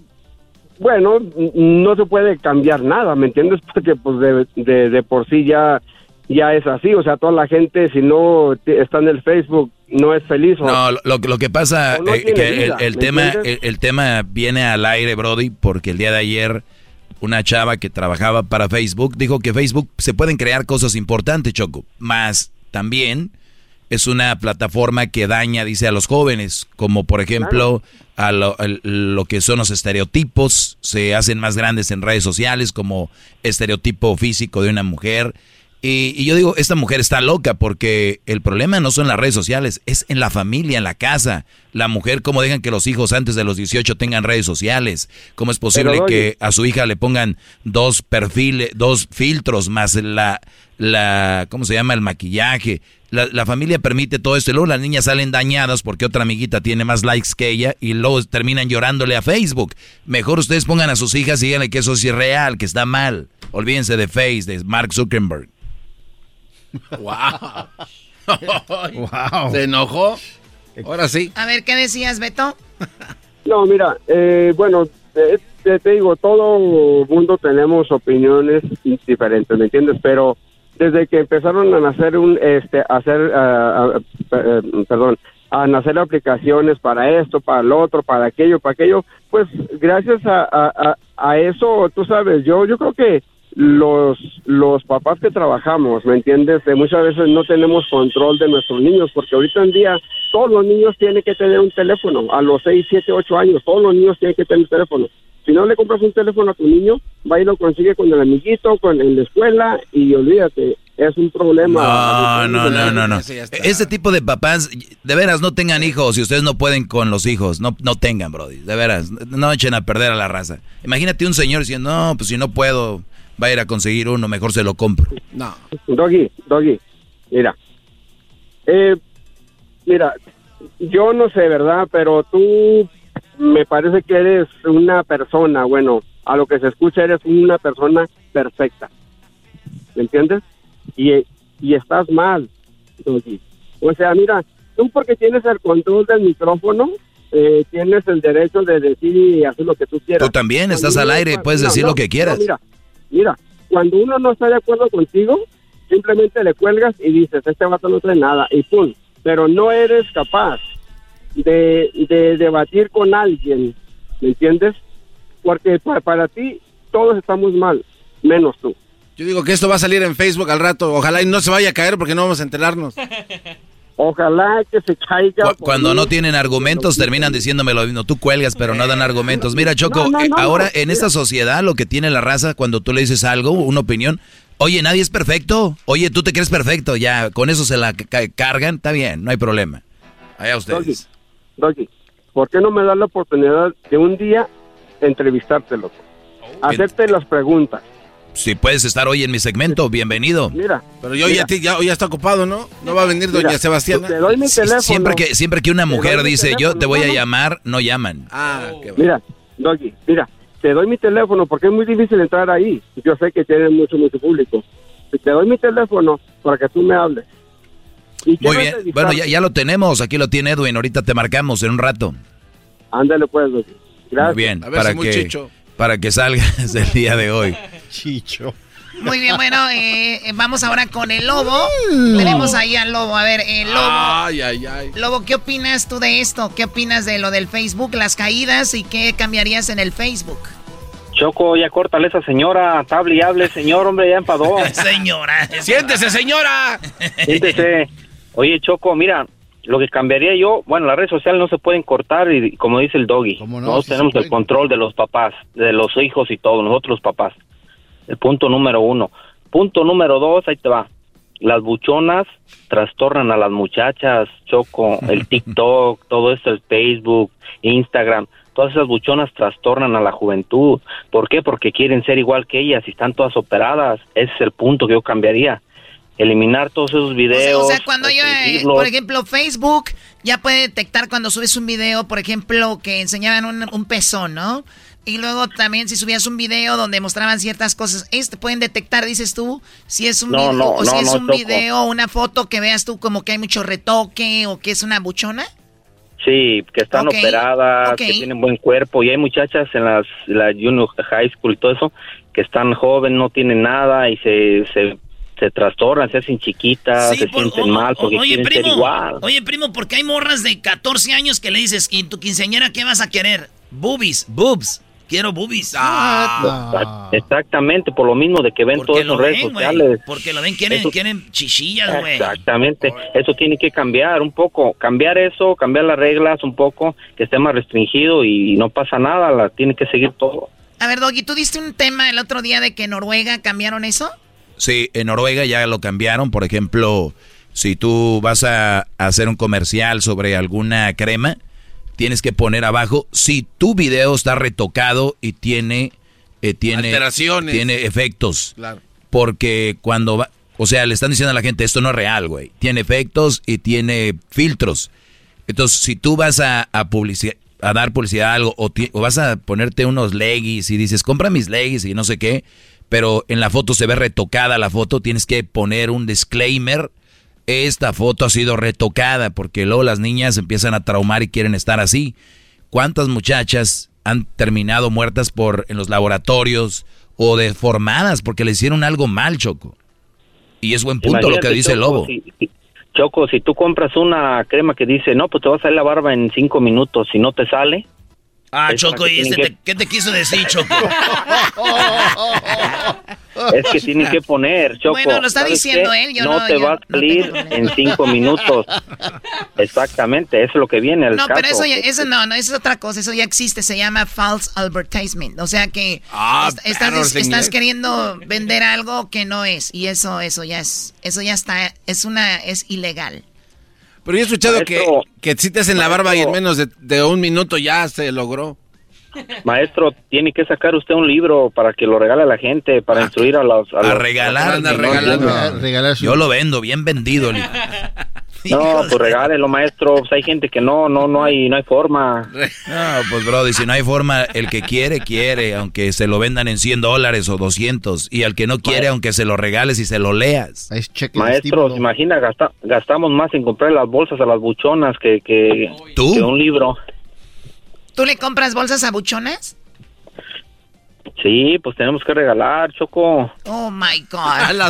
bueno, no se puede cambiar nada, ¿me entiendes? Porque pues de, de, de por sí ya, ya es así, o sea, toda la gente si no está en el Facebook no es feliz. o- No, lo, lo que pasa no eh, que vida, el, el ¿me tema el tema viene al aire, Brody, porque el día de ayer una chava que trabajaba para Facebook dijo que Facebook se pueden crear cosas importantes, Choco, más también es una plataforma que daña, dice, a los jóvenes, como por ejemplo a lo, a lo que son los estereotipos, se hacen más grandes en redes sociales como estereotipo físico de una mujer. Y, y yo digo, esta mujer está loca porque el problema no son las redes sociales, es en la familia, en la casa. La mujer, ¿cómo dejan que los hijos antes de los 18 tengan redes sociales? ¿Cómo es posible Pero, que a su hija le pongan dos perfiles, dos filtros más la, la ¿cómo se llama? El maquillaje. La, la familia permite todo esto y luego las niñas salen dañadas porque otra amiguita tiene más likes que ella y luego terminan llorándole a Facebook. Mejor ustedes pongan a sus hijas y díganle que eso es irreal, que está mal. Olvídense de Face, de Mark Zuckerberg. Wow. ¿Se enojó? Ahora sí. A ver, ¿qué decías, Beto? No, mira, eh, bueno, eh, te, te digo, todo mundo tenemos opiniones diferentes, ¿me entiendes? Pero desde que empezaron a nacer un, este, a hacer, eh, perdón, a nacer aplicaciones para esto, para lo otro, para aquello, para aquello, pues gracias a, a, a- a eso, tú sabes, yo, yo creo que los, los papás que trabajamos, ¿me entiendes? Muchas veces no tenemos control de nuestros niños, porque ahorita en día todos los niños tienen que tener un teléfono, a los 6, 7, 8 años, todos los niños tienen que tener un teléfono. Si no le compras un teléfono a tu niño, va y lo consigue con el amiguito, con en la escuela, y olvídate, es un problema. No, no, no, no, no. Ese tipo de papás, de veras, no tengan hijos si ustedes no pueden con los hijos. No, no tengan, Brody. De veras, no echen a perder a la raza. Imagínate un señor diciendo, no, pues si no puedo, va a ir a conseguir uno, mejor se lo compro. No. Doggy, Doggy, mira. Eh, mira, yo no sé, ¿verdad? Pero tú me parece que eres una persona, bueno, a lo que se escucha eres una persona perfecta. ¿Me entiendes? Y, y estás mal, Doggy. O sea, mira, tú porque tienes el control del micrófono, eh, tienes el derecho de decir y hacer lo que tú quieras. Tú también estás al aire, puedes no, decir no, lo que quieras. no, mira, mira, cuando uno no está de acuerdo contigo, simplemente le cuelgas y dices, este vato no trae nada, y pum. Pero no eres capaz de, de debatir con alguien, ¿me entiendes? Porque pa- para ti todos estamos mal, menos tú. Yo digo que esto va a salir en Facebook al rato. Ojalá y no se vaya a caer porque no vamos a enterarnos. Ojalá que se caiga. Cu- Cuando no tienen argumentos, terminan diciéndome lo mismo. Tú cuelgas, pero no dan argumentos. Mira, Choco, No, no, eh, no, ahora en esta sociedad lo que tiene la raza, cuando tú le dices algo, una opinión, oye, nadie es perfecto. Oye, tú te crees perfecto. Ya, con eso se la ca- cargan, está bien, no hay problema. Allá ustedes. Doggy, ¿por qué no me das la oportunidad de un día entrevistarte, loco? Hacerte las preguntas. Si puedes estar hoy en mi segmento, bienvenido. Mira. Pero yo Mira. ya, te- ya, ya está ocupado, ¿no? No va a venir doña Sebastiana. te doy mi teléfono. Siempre que, siempre que una mujer dice, yo te voy a llamar, no llaman. Ah, qué Mira, Doggy, mira, te doy mi teléfono porque es muy difícil entrar ahí. Yo sé que tienes mucho, mucho público. Te doy mi teléfono para que tú me hables. Y Muy bien. Bueno, ya, ya lo tenemos. Aquí lo tiene Edwin. Ahorita te marcamos en un rato. Ándale pues, Doggy. Gracias. Muy bien. A ver Para si que, chicho. para que salgas el día de hoy. Chicho. Muy bien, bueno, eh, eh, vamos ahora con el lobo. Tenemos ahí al lobo. A ver, el lobo. Ay, ay, ay. Lobo, ¿qué opinas tú de esto? ¿Qué opinas de lo del Facebook, las caídas y qué cambiarías en el Facebook? Choco, ya córtale esa señora, hable y hable, señor, hombre, ya empadó. Señora. ¡Siéntese, señora! Siéntese. Oye, Choco, mira, lo que cambiaría yo, bueno, las redes sociales no se pueden cortar y como dice el doggy, ¿Cómo no? nosotros Sí tenemos el control de los papás, de los hijos y todo, nosotros los papás. El punto número uno. Punto número dos, ahí te va. Las buchonas trastornan a las muchachas, Choco, el TikTok, todo esto, el Facebook, Instagram, todas esas buchonas trastornan a la juventud. ¿Por qué? Porque quieren ser igual que ellas y están todas operadas. Ese es el punto que yo cambiaría. Eliminar todos esos O sea, videos. o sea, cuando yo, eh, por ejemplo, Facebook ya puede detectar cuando subes un video, por ejemplo, que enseñaban un, un pezón, ¿no? Y luego también si subías un video donde mostraban ciertas cosas, este pueden detectar, dices tú, si es un No, video, no, o si no, es un Choco. video, una foto que veas tú como que hay mucho retoque o que es una buchona. Sí, que están operadas, que tienen buen cuerpo y hay muchachas en las la junior high school y todo eso que están jóvenes, no tienen nada y se se, se trastornan, se hacen chiquitas, Sí, se por- sienten o- mal porque oye, quieren ser primo, igual. oye, primo, porque hay morras de 14 años que le dices, ¿y tu quinceañera qué vas a querer? Boobies, boobs. Quiero boobies. Exact- Exactamente, por lo mismo de que ven todo Porque eso lo en redes ven, sociales. Porque lo ven, quieren, Eso- quieren chichillas, güey. Exactamente, eso tiene que cambiar un poco, cambiar eso, cambiar las reglas un poco, que esté más restringido y no pasa nada, la tiene que seguir todo. A ver, Doggy, tú diste un tema el otro día de que en Noruega cambiaron eso. Sí, en Noruega ya lo cambiaron. Por ejemplo, si tú vas a hacer un comercial sobre alguna crema, tienes que poner abajo si tu video está retocado y tiene eh, tiene Alteraciones. tiene efectos. Claro. Porque cuando va, o sea, le están diciendo a la gente esto no es real, güey. Tiene efectos y tiene filtros. Entonces, si tú vas a, a a dar publicidad a algo o, ti- o vas a ponerte unos leggings y dices, compra mis leggings y no sé qué, pero en la foto se ve retocada la foto, tienes que poner un disclaimer. Esta foto ha sido retocada porque luego las niñas empiezan a traumar y quieren estar así. ¿Cuántas muchachas han terminado muertas por en los laboratorios o deformadas porque le hicieron algo mal, Choco? Y es buen punto lo que dice el lobo. si- si- Choco, si tú compras una crema que dice, no, pues te va a salir la barba en cinco minutos, si no te sale. Ah, es Choco, ¿y este te- qué te quiso decir, Choco? Es que tienen que poner, Choco. Bueno, lo está ¿sabes diciendo qué? él, yo no no- te yo va a no salir en cinco minutos. Exactamente, eso es lo que viene al No, caso. pero eso, ya- eso no, no, eso es otra cosa, eso ya existe, se llama false advertisement, o sea que Ah, est- estás, estás queriendo vender algo que no es y eso, eso ya es, eso ya está, es una, es ilegal. Pero yo he escuchado que, Maestro. que si te hacen la barba y en menos de, de un minuto ya se logró. Maestro, tiene que sacar usted un libro para que lo regale a la gente, para instruir a los... A los- regalar. no, no. Regalar Yo lo vendo, bien vendido. No, pues regálelo, maestro. Pues hay gente que no, no, no hay, no hay forma. No, pues Brody, si no hay forma, el que quiere, quiere, aunque se lo vendan en 100 dólares o 200. Y al que no quiere, aunque se lo regales y se lo leas. Maestro, estímulo. ¿se imagina? Gasta- gastamos más en comprar las bolsas a las buchonas que, que, ¿Tú? que un libro. ¿Tú le compras bolsas a buchonas? Sí, pues tenemos que regalar, Choco. Oh my A God.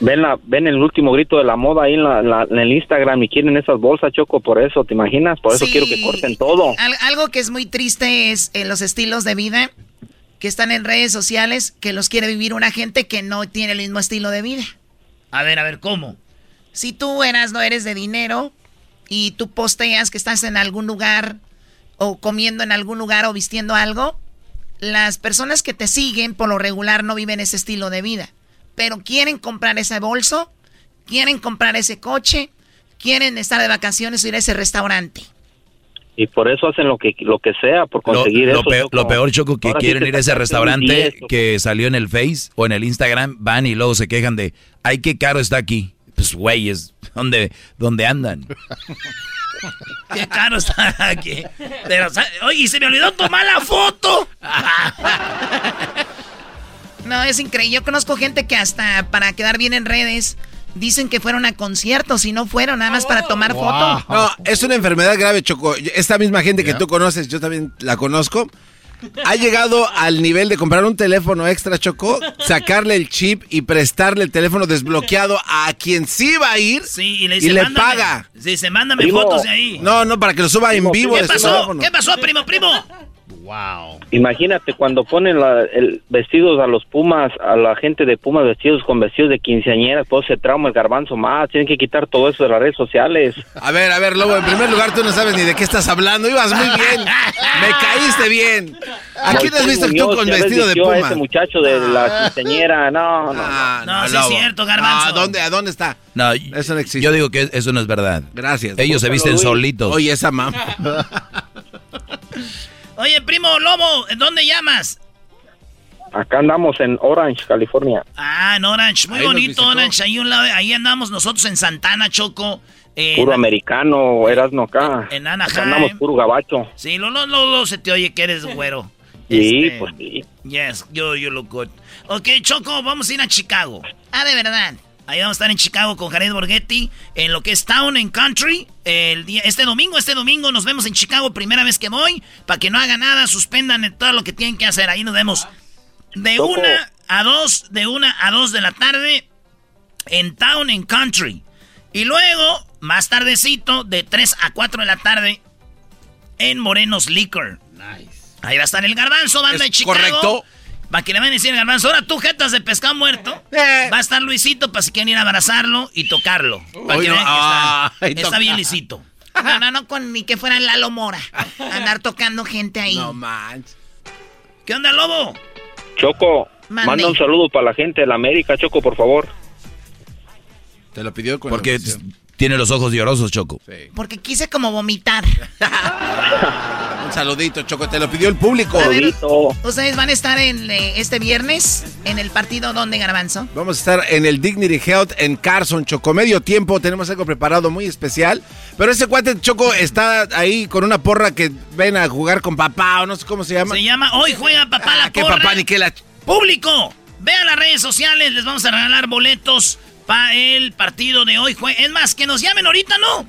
Ven, la, ven el último grito de la moda ahí en, la, la- en el Instagram y quieren esas bolsas, Choco, por eso, ¿te imaginas? Por eso Sí. quiero que corten todo. Al- algo que es muy triste es eh, los estilos de vida que están en redes sociales que los quiere vivir una gente que no tiene el mismo estilo de vida. A ver, a ver, ¿cómo? Si tú eras, no eres de dinero y tú posteas que estás en algún lugar o comiendo en algún lugar o vistiendo algo, las personas que te siguen por lo regular no viven ese estilo de vida, pero quieren comprar ese bolso, quieren comprar ese coche, quieren estar de vacaciones o ir a ese restaurante. Y por eso hacen lo que, lo que sea, por conseguir lo eso. peor, Choco. lo peor, Choco, que quieren ir a ese restaurante 10, Choco. que salió en el Face o en el Instagram, van y luego se quejan de, ay, qué caro está aquí. Pues, güeyes, ¿dónde, ¿dónde andan? Qué caro está aquí. Pero, oye, se me olvidó tomar la foto. No, es increíble. Yo conozco gente que hasta para quedar bien en redes dicen que fueron a conciertos y no fueron nada más para tomar foto. No, es una enfermedad grave, Choco. Esta misma gente que tú conoces, yo también la conozco. Ha llegado al nivel de comprar un teléfono extra, Choco, sacarle el chip y prestarle el teléfono desbloqueado a quien sí va a ir Sí, y le y dice, le "Mándame". paga. Sí, se mándame Primo. fotos de ahí. No, no, para que lo suba en vivo ¿Qué pasó? ¿Qué pasó, primo, primo? Imagínate cuando ponen la- el, vestidos a los Pumas, a la gente de Pumas vestidos con vestidos de quinceañeras, pues se trauma el garbanzo más. Tienen que quitar todo eso de las redes sociales. A ver, a ver, Lobo, en primer lugar tú no sabes ni de qué estás hablando. Ibas muy bien. Me caíste bien. ¿A quién has visto tú Muñoz, con ya ves, vestido de vistió a Puma? ese muchacho de la quinceañera, no, no. Ah, No, sí es cierto, Garbanzo. ¿A dónde, ¿A dónde está? No, Eso no existe. yo digo que eso no es verdad. Gracias. Ellos se visten Luis. solitos. Oye, esa mamá. Oye, primo Lobo, ¿en dónde llamas? Acá andamos en Orange, California. Ah, en Orange. Muy Ahí bonito. Orange. Ahí, un lado, ahí andamos nosotros en Santana, Choco. Puro americano, Erasno acá. En Acá Anaheim. andamos puro gabacho. Sí, lo, lo, lo, lo se te oye que eres güero. Sí, Este, pues sí. Yes, yo, you look good. Ok, Choco, vamos a ir a Chicago. Ah, de verdad. Ahí vamos a estar en Chicago con Jared Borghetti, en lo que es Town and Country. El día, este domingo, este domingo nos vemos en Chicago, primera vez que voy, para que no haga nada, suspendan todo lo que tienen que hacer. Ahí nos vemos de una a dos, de una a dos de la tarde en Town and Country. Y luego, más tardecito, de 3 a 4 de la tarde, en Morenos Liquor. Nice. Ahí va a estar el garbanzo, banda de Chicago. Correcto. Para que le vayan a decir garbanzo, ahora tú, jetas de pescado muerto. Eh. Va a estar Luisito para si quieren ir a abrazarlo y tocarlo. Para que vean que está, bien lisito. No, no, no, con ni que fuera Lalo Mora. Andar tocando gente ahí. No manches. ¿Qué onda, lobo? Choco, manda un saludo para la gente de la América, Choco, por favor. Te lo pidió con Porque tiene los ojos llorosos, Choco. Sí. Porque quise como vomitar. Un saludito, Choco. Te lo pidió el público. ¿Ustedes van a estar en eh, este viernes en el partido donde, Garbanzo? Vamos a estar en el Dignity Health en Carson, Choco. Medio tiempo. Tenemos algo preparado muy especial. Pero ese cuate, Choco, está ahí con una porra que ven a jugar con papá o no sé cómo se llama. Se llama Hoy Juega Papá la ah, ¿Qué papá ni qué la... ¡Público! Vean las redes sociales. Les vamos a regalar boletos para el partido de hoy. Es más, que nos llamen ahorita, ¿no?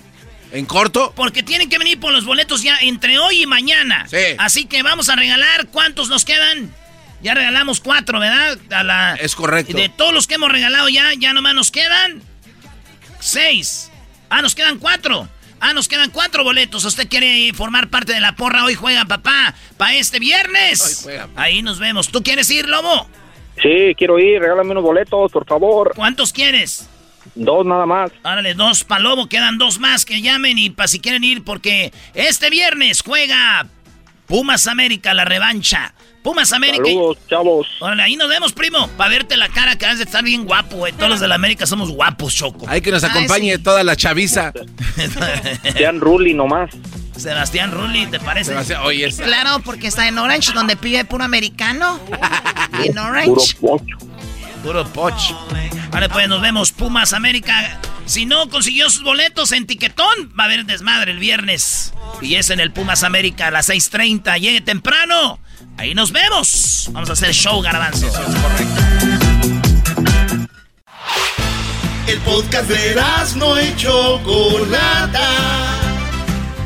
¿En corto? Porque tienen que venir por los boletos ya entre hoy y mañana. Sí. Así que vamos a regalar. ¿Cuántos nos quedan? Ya regalamos cuatro, ¿verdad? A la, es correcto. De todos los que hemos regalado ya, ya nomás nos quedan seis. Ah, nos quedan cuatro. Ah, nos quedan cuatro boletos. ¿Usted quiere formar parte de la porra? Hoy juega papá. Para este viernes. Hoy juega. Ahí nos vemos. ¿Tú quieres ir, Lobo? Sí, quiero ir, regálame unos boletos, por favor. ¿Cuántos quieres? Dos nada más. Árale, dos palomo, quedan dos más que llamen y para si quieren ir porque este viernes juega Pumas América, la revancha. Pumas América. Saludos, chavos. Órale, ahí nos vemos, primo. Para verte la cara que has de estar bien guapo, güey. Todos los de la América somos guapos, Choco. Hay que nos acompañe toda la chaviza. Sean Rulli nomás. Sebastián Rulli, ¿te parece? Oye, Claro, porque está en Orange, donde pide puro americano. en Orange. Puro pocho. Puro pocho. Vale, pues nos vemos, Pumas América. Si no consiguió sus boletos en Tiquetón, va a haber desmadre el viernes. Y es en el Pumas América a las 6.30. Llegue temprano. Ahí nos vemos. Vamos a hacer show, garbanzo. El podcast de no hecho Chocolata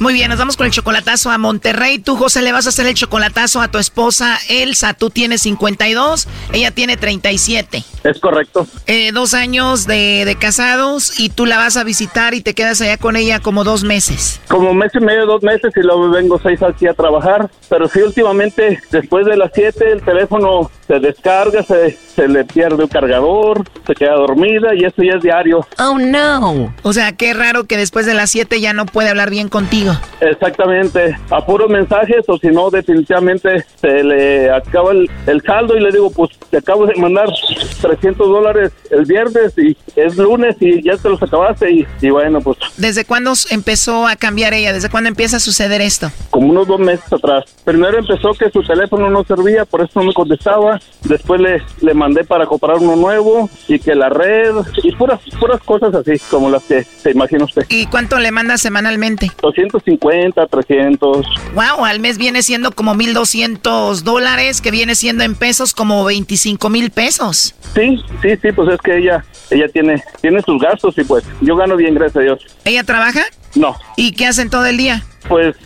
Muy bien, nos vamos con el chocolatazo a Monterrey. Tú, José, le vas a hacer el chocolatazo a tu esposa Elsa. Tú tienes 52, ella tiene 37. Es correcto. Eh, dos años de, de, casados y tú la vas a visitar y te quedas allá con ella como dos meses. Como mes y medio, dos meses y luego vengo seis aquí a trabajar. Pero sí, últimamente, después de las siete, el teléfono se descarga, se, se le pierde el cargador, se queda dormida y eso ya es diario. Oh, no. O sea, qué raro que después de las siete ya no puede hablar bien contigo. Exactamente, a puros mensajes o si no definitivamente se le acaba el, saldo y le digo pues te acabo de mandar 300 dólares el viernes y es lunes y ya te los acabaste y, y bueno pues. ¿Desde cuándo empezó a cambiar ella? ¿Desde cuándo empieza a suceder esto? Como unos dos meses atrás. Primero empezó que su teléfono no servía, por eso no me contestaba. Después le, le mandé para comprar uno nuevo y que la red y puras, puras cosas así como las que se imagina usted. ¿Y cuánto le manda semanalmente? 200 50, 300. Wow, al mes viene siendo como 1.200 dólares, que viene siendo en pesos como 25 mil pesos. Sí, sí, sí, pues es que ella, ella tiene, tiene sus gastos y pues yo gano bien, gracias a Dios. ¿Ella trabaja? No. ¿Y qué hacen todo el día? Pues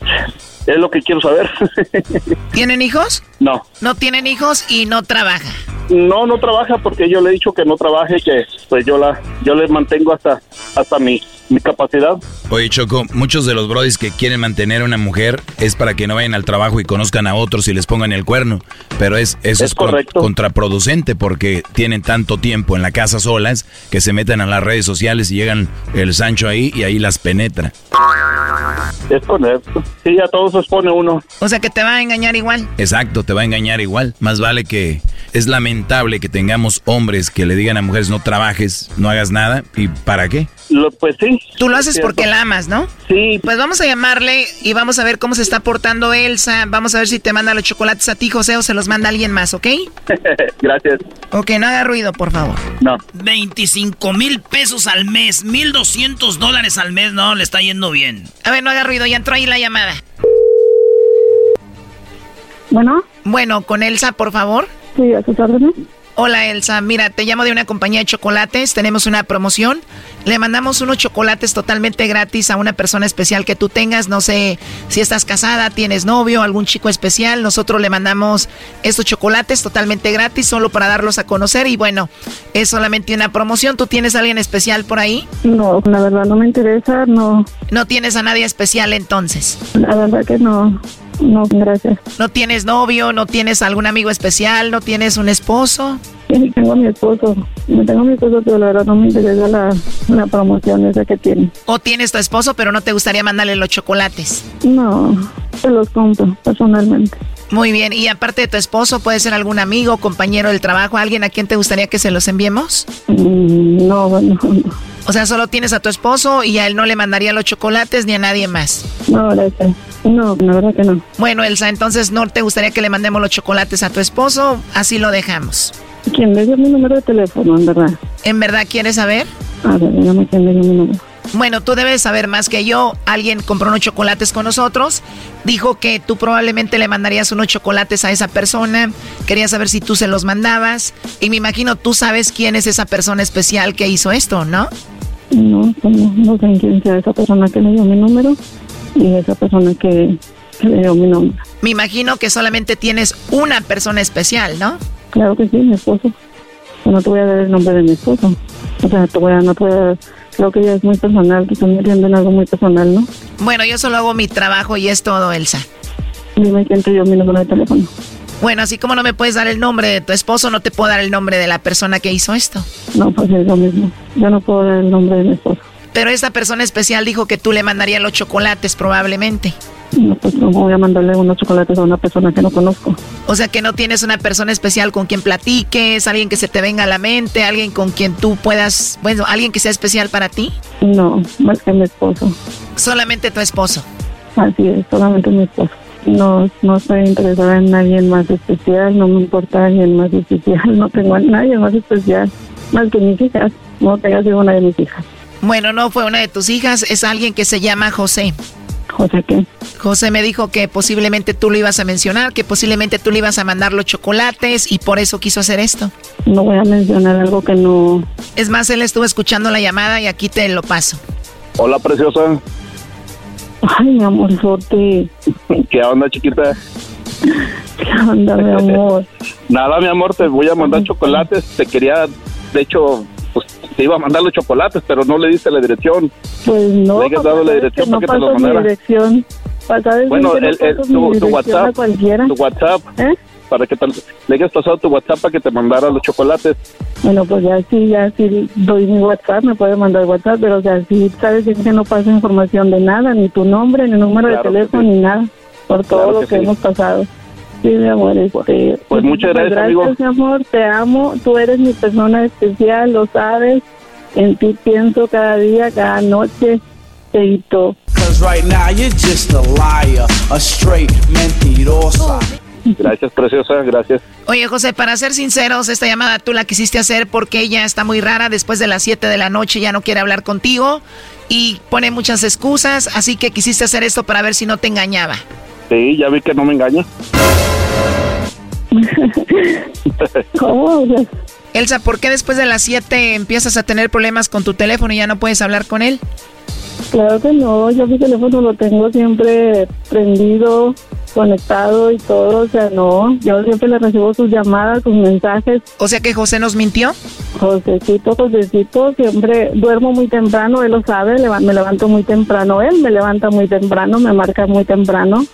es lo que quiero saber. ¿Tienen hijos? No. No tienen hijos y no trabaja. No, no trabaja porque yo le he dicho que no trabaje, que pues yo la, yo le mantengo hasta, hasta mi, mi capacidad. Oye, Choco, muchos de los brodis que quieren mantener a una mujer es para que no vayan al trabajo y conozcan a otros y les pongan el cuerno. Pero es, eso es, contraproducente porque tienen tanto tiempo en la casa solas que se meten a las redes sociales y llegan el Sancho ahí y ahí las penetra. Es correcto. Sí, a todos los pone uno. O sea que te va a engañar igual. Exacto, te va a engañar igual. Más vale que es lamentable que tengamos hombres que le digan a mujeres no trabajes, no hagas nada. ¿Y para qué? Lo, pues sí. Tú lo haces porque la amas, ¿no? Sí. Pues vamos a llamarle y vamos a ver cómo se está portando Elsa. Vamos a ver si te manda los chocolates a ti, José, o se los manda alguien más, ¿ok? Gracias. Ok, no haga ruido, por favor. No. 25 mil pesos al mes, 1200 dólares al mes, no, le está yendo bien. A ver, no haga ruido, ya entró ahí la llamada. Bueno. Bueno, con Elsa, por favor. Sí, a sus órdenes. Hola Elsa, mira, te llamo de una compañía de chocolates, tenemos una promoción. Le mandamos unos chocolates totalmente gratis a una persona especial que tú tengas, no sé si estás casada, tienes novio, algún chico especial, nosotros le mandamos estos chocolates totalmente gratis solo para darlos a conocer y bueno, es solamente una promoción. ¿Tú tienes a alguien especial por ahí? No, la verdad no me interesa, no. ¿No tienes a nadie especial entonces? La verdad que no. No, gracias. ¿No tienes novio? ¿No tienes algún amigo especial? ¿No tienes un esposo? Sí, tengo a mi esposo. No tengo a mi esposo, pero la verdad no me interesa la, la promoción esa que tiene. ¿O tienes tu esposo, pero no te gustaría mandarle los chocolates? No, te los compro personalmente. Muy bien, y aparte de tu esposo, ¿puede ser algún amigo, compañero del trabajo, alguien a quien te gustaría que se los enviemos? Mm, no, bueno, no. O sea, solo tienes a tu esposo y a él no le mandaría los chocolates ni a nadie más. No, gracias. No, la verdad que no. Bueno, Elsa, entonces no te gustaría que le mandemos los chocolates a tu esposo, así lo dejamos. ¿Quién le dio mi número de teléfono, en verdad? ¿En verdad quieres saber? A ver, dígame quién le dio mi número. Bueno, tú debes saber más que yo. Alguien compró unos chocolates con nosotros. Dijo que tú probablemente le mandarías unos chocolates a esa persona. Quería saber si tú se los mandabas. Y me imagino tú sabes quién es esa persona especial que hizo esto, ¿no? No, pues no, no sé quién sea esa persona que le dio mi número y esa persona que, que le dio mi nombre. Me imagino que solamente tienes una persona especial, ¿no? Claro que sí, mi esposo. No te voy a dar el nombre de mi esposo. O sea, te voy a, no te voy a dar, creo que ya es muy personal, que están metiendo en algo muy personal, ¿no? Bueno, yo solo hago mi trabajo y es todo, Elsa. Dime quién te dio mi número de teléfono. Bueno, así como no me puedes dar el nombre de tu esposo, no te puedo dar el nombre de la persona que hizo esto. No, pues es lo mismo. Yo no puedo dar el nombre de mi esposo. Pero esta persona especial dijo que tú le mandarías los chocolates probablemente. No, pues no voy a mandarle unos chocolates a una persona que no conozco. O sea que no tienes una persona especial con quien platiques, alguien que se te venga a la mente, alguien con quien tú puedas, bueno, alguien que sea especial para ti. No, más que mi esposo. Solamente tu esposo. Así es, solamente mi esposo. No, no estoy interesada en nadie más especial, no me importa alguien más especial, no tengo a nadie más especial, más que mis hijas. No tenga sido una de mis hijas. Bueno, no fue una de tus hijas, es alguien que se llama José. ¿José qué? José me dijo que posiblemente tú lo ibas a mencionar, que posiblemente tú le ibas a mandar los chocolates y por eso quiso hacer esto. No voy a mencionar algo que no... Es más, él estuvo escuchando la llamada y aquí te lo paso. Hola, preciosa. Ay, mi amorzote. ¿Qué onda, chiquita? ¿Qué onda, mi amor? Nada, mi amor, te voy a mandar chocolates. Te quería, de hecho, te iba a mandar los chocolates, pero no le diste la dirección. Pues no. Le hayas dado la dirección no para que te los mandara. dirección. Bueno, no el, tu, tu WhatsApp, tu WhatsApp, ¿Eh? para que te, le hayas pasado tu WhatsApp para que te mandara los chocolates. Bueno, pues ya sí, ya sí doy mi WhatsApp, me puede mandar WhatsApp, pero o sea, sí sabes que no paso información de nada, ni tu nombre, ni número Claro de teléfono, sí. ni nada, por todo Claro lo que que, sí. hemos pasado. Sí, mi amor, este, pues muchas gracias, amigo. mi amor, te amo, tú eres mi persona especial, lo sabes, en ti pienso cada día, cada noche, Teito. Cause right now you're just a liar, a straight mentirosa. Gracias, preciosa, gracias. Oye, José, para ser sinceros, esta llamada tú la quisiste hacer porque ella está muy rara. Después de las 7 de la noche ya no quiere hablar contigo y pone muchas excusas. Así que quisiste hacer esto para ver si no te engañaba. Sí, ya vi que no me engaña. ¿Cómo? Elsa, ¿por qué después de las 7 empiezas a tener problemas con tu teléfono y ya no puedes hablar con él? Claro que no, yo mi teléfono lo tengo siempre prendido, conectado y todo, o sea, no, yo siempre le recibo sus llamadas, sus mensajes. O sea que José nos mintió. Josecito, Josecito, siempre duermo muy temprano, él lo sabe, me levanto muy temprano, él me levanta muy temprano, me marca muy temprano.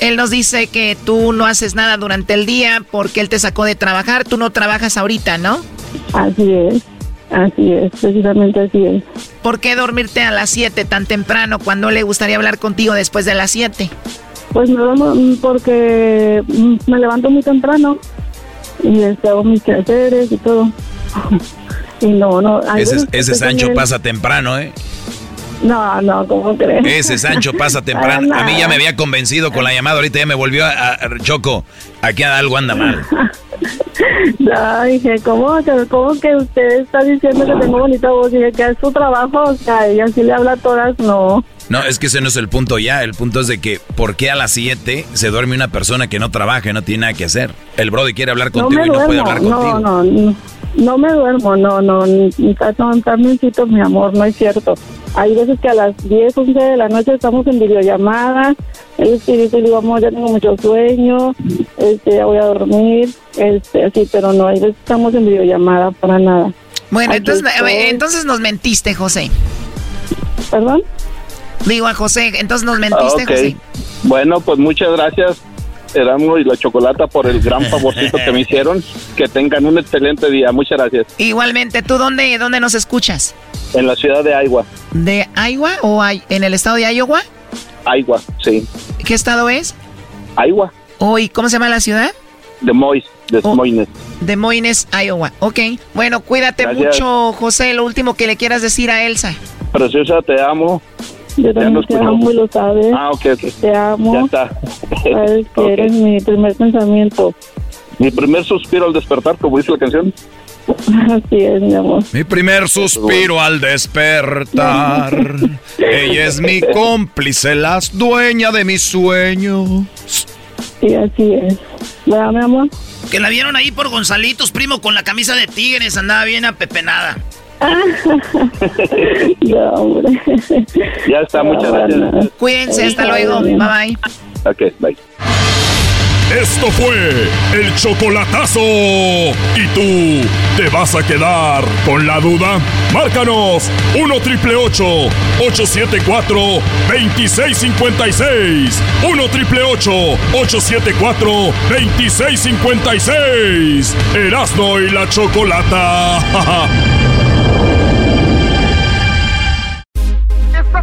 Él nos dice que tú no haces nada durante el día porque él te sacó de trabajar. Tú no trabajas ahorita, ¿no? Así es, así es, precisamente así es. ¿Por qué dormirte a las 7 tan temprano cuando le gustaría hablar contigo después de las 7? Pues no, porque me levanto muy temprano y este, hago mis quehaceres y todo. y no, no. Ese, ese Sancho pasa temprano, ¿eh? No, no, ¿cómo crees? Ese Sancho pasa temprano. A mí ya me había convencido con la llamada, ahorita ya me volvió a, Choco. Aquí algo anda mal. No, dije, ¿cómo, ¿cómo que usted está diciendo que tengo bonita voz? Dije, que es su trabajo, o sea, y así le habla a todas, no. No, es que ese no es el punto ya. El punto es de que, ¿por qué a las 7 se duerme una persona que no trabaja y no tiene nada que hacer? El Brody quiere hablar contigo y no puede hablar contigo. No, no, no. No me duermo, no, no, ni, también mi amor, no es cierto. Hay veces que a las 10, 11 de la noche estamos en videollamada, él dice, digo, amor, ya tengo mucho sueño, este, ya voy a dormir, este, así, pero no, hay veces estamos en videollamada para nada. Bueno, entonces, entonces nos mentiste, José. ¿Perdón? Digo a José, entonces nos mentiste, José. Bueno, pues muchas gracias Erasmo y la Chocolata por el gran favorcito que me hicieron. Que tengan un excelente día. Muchas gracias. Igualmente, ¿tú dónde, dónde nos escuchas? En la ciudad de Iowa. ¿De Iowa o en el estado de Iowa? Iowa, sí. ¿Qué estado es? Iowa. Oh, ¿Y cómo se llama la ciudad? Des Moines, Des oh, Moines. Des Moines, Iowa. Ok. Bueno, cuídate mucho, José. Lo último que le quieras decir a Elsa. Preciosa, te amo. Yo también te amo y lo sabes. Ah, ok, Te amo. Ya está. Sabes que eres mi primer pensamiento. Mi primer suspiro al despertar, como dice la canción. Así es, mi amor. Mi primer suspiro al despertar. Ella es mi cómplice, la dueña de mis sueños. Sí, así es. ¿Verdad, mi amor? Que la vieron ahí por Gonzalitos, primo, con la camisa de tigres, andaba bien apepenada. no, hombre. Ya está, muchas gracias. Cuídense, hasta luego. Bye bye. Ok, bye. Esto fue el chocolatazo. ¿Y tú te vas a quedar con la duda? Márcanos 1 triple 874 2656. 1 triple 874 2656. Erasno y la chocolata.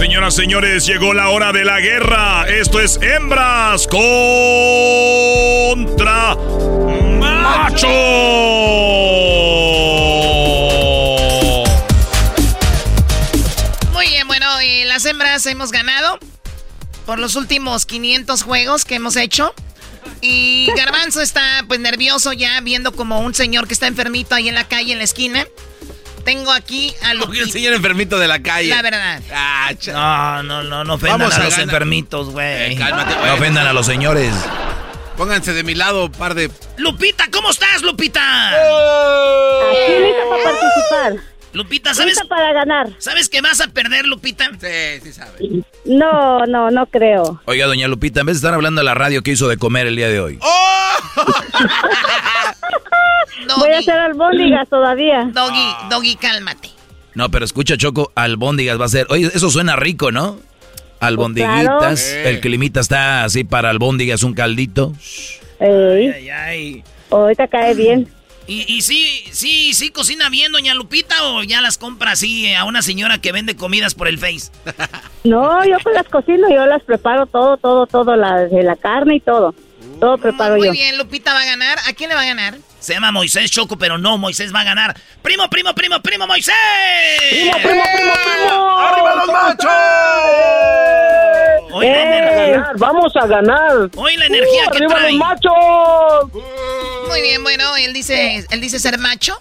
Señoras, señores, llegó la hora de la guerra. Esto es hembras contra macho. Muy bien, bueno, las hembras hemos ganado por los últimos 500 juegos que hemos hecho. Y Garbanzo está pues nervioso ya viendo como un señor que está enfermito ahí en la calle, en la esquina. Tengo aquí a Lupita. el señor enfermito de la calle. La verdad. Ah, no, no, no, no ofendan a, los enfermitos, güey. Eh, no ofendan a los señores. Pónganse de mi lado, par de. Lupita, ¿cómo estás, Lupita? Aquí lista para participar. Lupita, ¿sabes? Lista para ganar. ¿Sabes que vas a perder, Lupita? Sí, sí sabes. No, no, no creo. Oiga, doña Lupita, en vez de estar hablando de la radio, ¿qué hizo de comer el día de hoy? ¡Oh! Voy a hacer albóndigas todavía. Doggy, Doggy, cálmate. No, pero escucha, Choco, albóndigas va a ser. Oye, eso suena rico, ¿no? Albondiguitas. El climita está así para albóndigas, un caldito. Ay, ay, ay. Ahorita cae bien. ¿Y, y sí, sí, sí cocina bien, doña Lupita, o ya las compra así a una señora que vende comidas por el Face? No, yo pues las cocino, yo las preparo todo, todo, todo, la, de la carne y todo. Todo preparo yo. Muy bien, Lupita va a ganar. ¿A quién le va a ganar? Se llama Moisés Choco, pero no, Moisés va a ganar. ¡Primo, primo, primo, primo, Moisés! ¡Primo, primo, primo, primo! ¡Arriba los machos! Hoy eh, ¡Vamos a ganar! Hoy la energía uh, que ¡Arriba trae. los machos! Muy bien, bueno, él dice, él dice ser macho.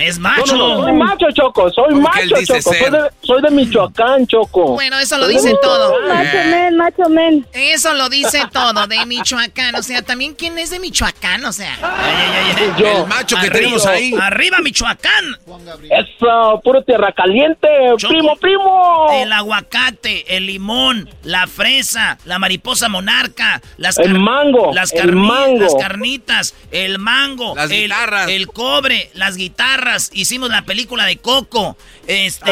Es macho. No, no, no, soy macho, Choco. Soy ¿Cómo que él macho, Choco. Soy de, soy de Michoacán, Choco. Bueno, eso lo Soy dice todo. Macho men, macho men. Eso lo dice todo, de Michoacán. O sea, también quién es de Michoacán, o sea. Yo. El macho que Arriba, tenemos ahí. Arriba, Michoacán. Eso, puro tierra caliente. Choco. Primo, primo. El aguacate, el limón, la fresa, la mariposa monarca, las El mango, las, el mango. las carnitas, el mango, Las el, guitarras. el cobre, las guitarras. Hicimos la película de Coco. Este.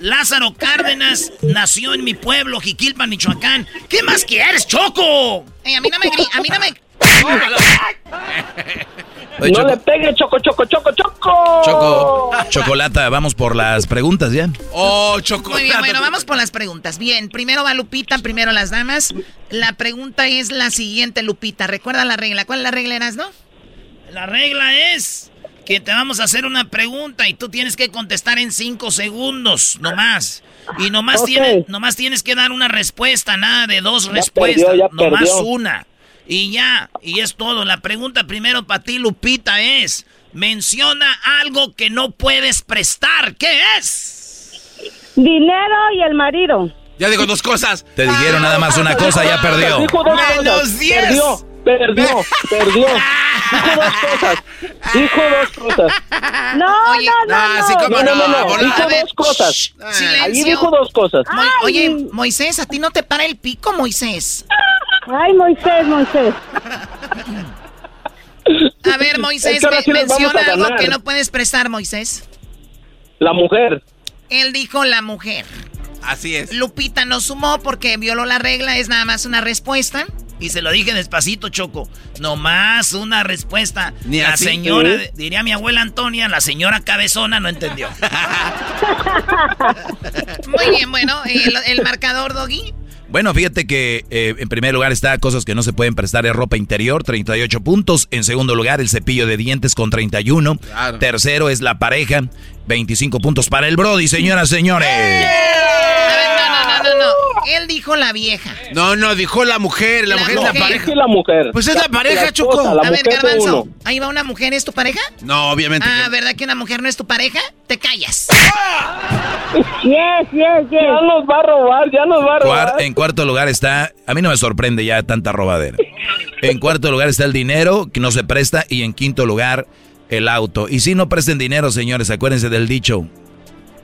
Lázaro Cárdenas nació en mi pueblo, Jiquilpan, Michoacán. ¿Qué más quieres, Choco? Ey, a mí no me a mí no me Oye, no Choco, le pegue, Choco, Choco, Choco, Choco. Choco, Chocolata, vamos por las preguntas ya. Oh, chocolate. Muy bien, bueno, vamos por las preguntas. Bien, primero va Lupita, primero las damas. La pregunta es la siguiente, Lupita. Recuerda la regla. ¿Cuál es la regla, eras, no? La regla es que te vamos a hacer una pregunta y tú tienes que contestar en cinco segundos, nomás. Y nomás, Ok. tienes, nomás tienes que dar una respuesta, nada de dos Ya respuestas, perdió, ya nomás perdió. una. Y ya, y es todo. La pregunta primero para ti, Lupita, es, menciona algo que no puedes prestar. ¿Qué es? Dinero y el marido. Ya digo dos cosas. Te dijeron nada más una cosa, ya perdió. Cosas. diez. Perdió, perdió, perdió. Dijo dos cosas. Dijo dos cosas. No, Oye, no, no, no. sí, cómo No, no, no. Dijo A ver, dos cosas. Ahí dijo dos cosas. Mo- Ay. Oye, Moisés, ¿a ti no te para el pico, Moisés? Ay, Moisés, Moisés. A ver, Moisés, me- sí menciona algo que no puedes prestar, Moisés. La mujer. Él dijo la mujer. Así es. Lupita no sumó porque violó la regla, es nada más una respuesta. Y se lo dije despacito, Choco. Nomás una respuesta. Ni la así. señora, Sí. diría mi abuela Antonia, la señora cabezona no entendió. Muy bien, bueno, el, el marcador, Doggy. Bueno, fíjate que eh, en primer lugar está cosas que no se pueden prestar es ropa interior, 38 puntos. En segundo lugar, el cepillo de dientes con 31. Claro. Tercero es la pareja, 25 puntos para el Brody, señoras, señores. A ver, no, no, no, no, no. Él dijo la vieja. No, no, dijo la mujer. La, La mujer es la mujer. pareja. Dije la mujer. Pues es la pareja, Choco. A ver, mujer Garbanzo. Ahí va una mujer, ¿es tu pareja? No, obviamente. Ah, que- ¿verdad que una mujer no es tu pareja? Te callas. Yes, yes, yes. Ya nos va a robar, ya nos va a robar. Cuar- en cuarto lugar está, a mí no me sorprende ya tanta robadera. En cuarto lugar está el dinero, que no se presta. Y en quinto lugar, el auto. Y si no presten dinero, señores, acuérdense del dicho.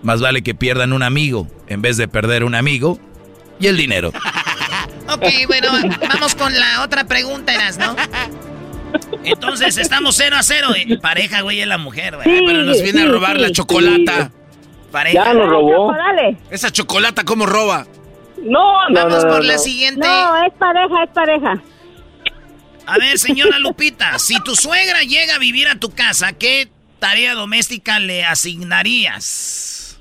Más vale que pierdan un amigo en vez de perder un amigo y el dinero. Ok, bueno, vamos con la otra pregunta, Eras, ¿no? Entonces estamos 0 a 0. eh. Pareja, güey, es la mujer, güey. Sí, Pero nos viene a robar sí. la chocolata. Pareja. Ya nos robó. Esa chocolata, ¿cómo roba? No, no, Vamos no, no, por la siguiente. No, es pareja, es pareja. A ver, señora Lupita, si tu suegra llega a vivir a tu casa, ¿qué tarea doméstica le asignarías?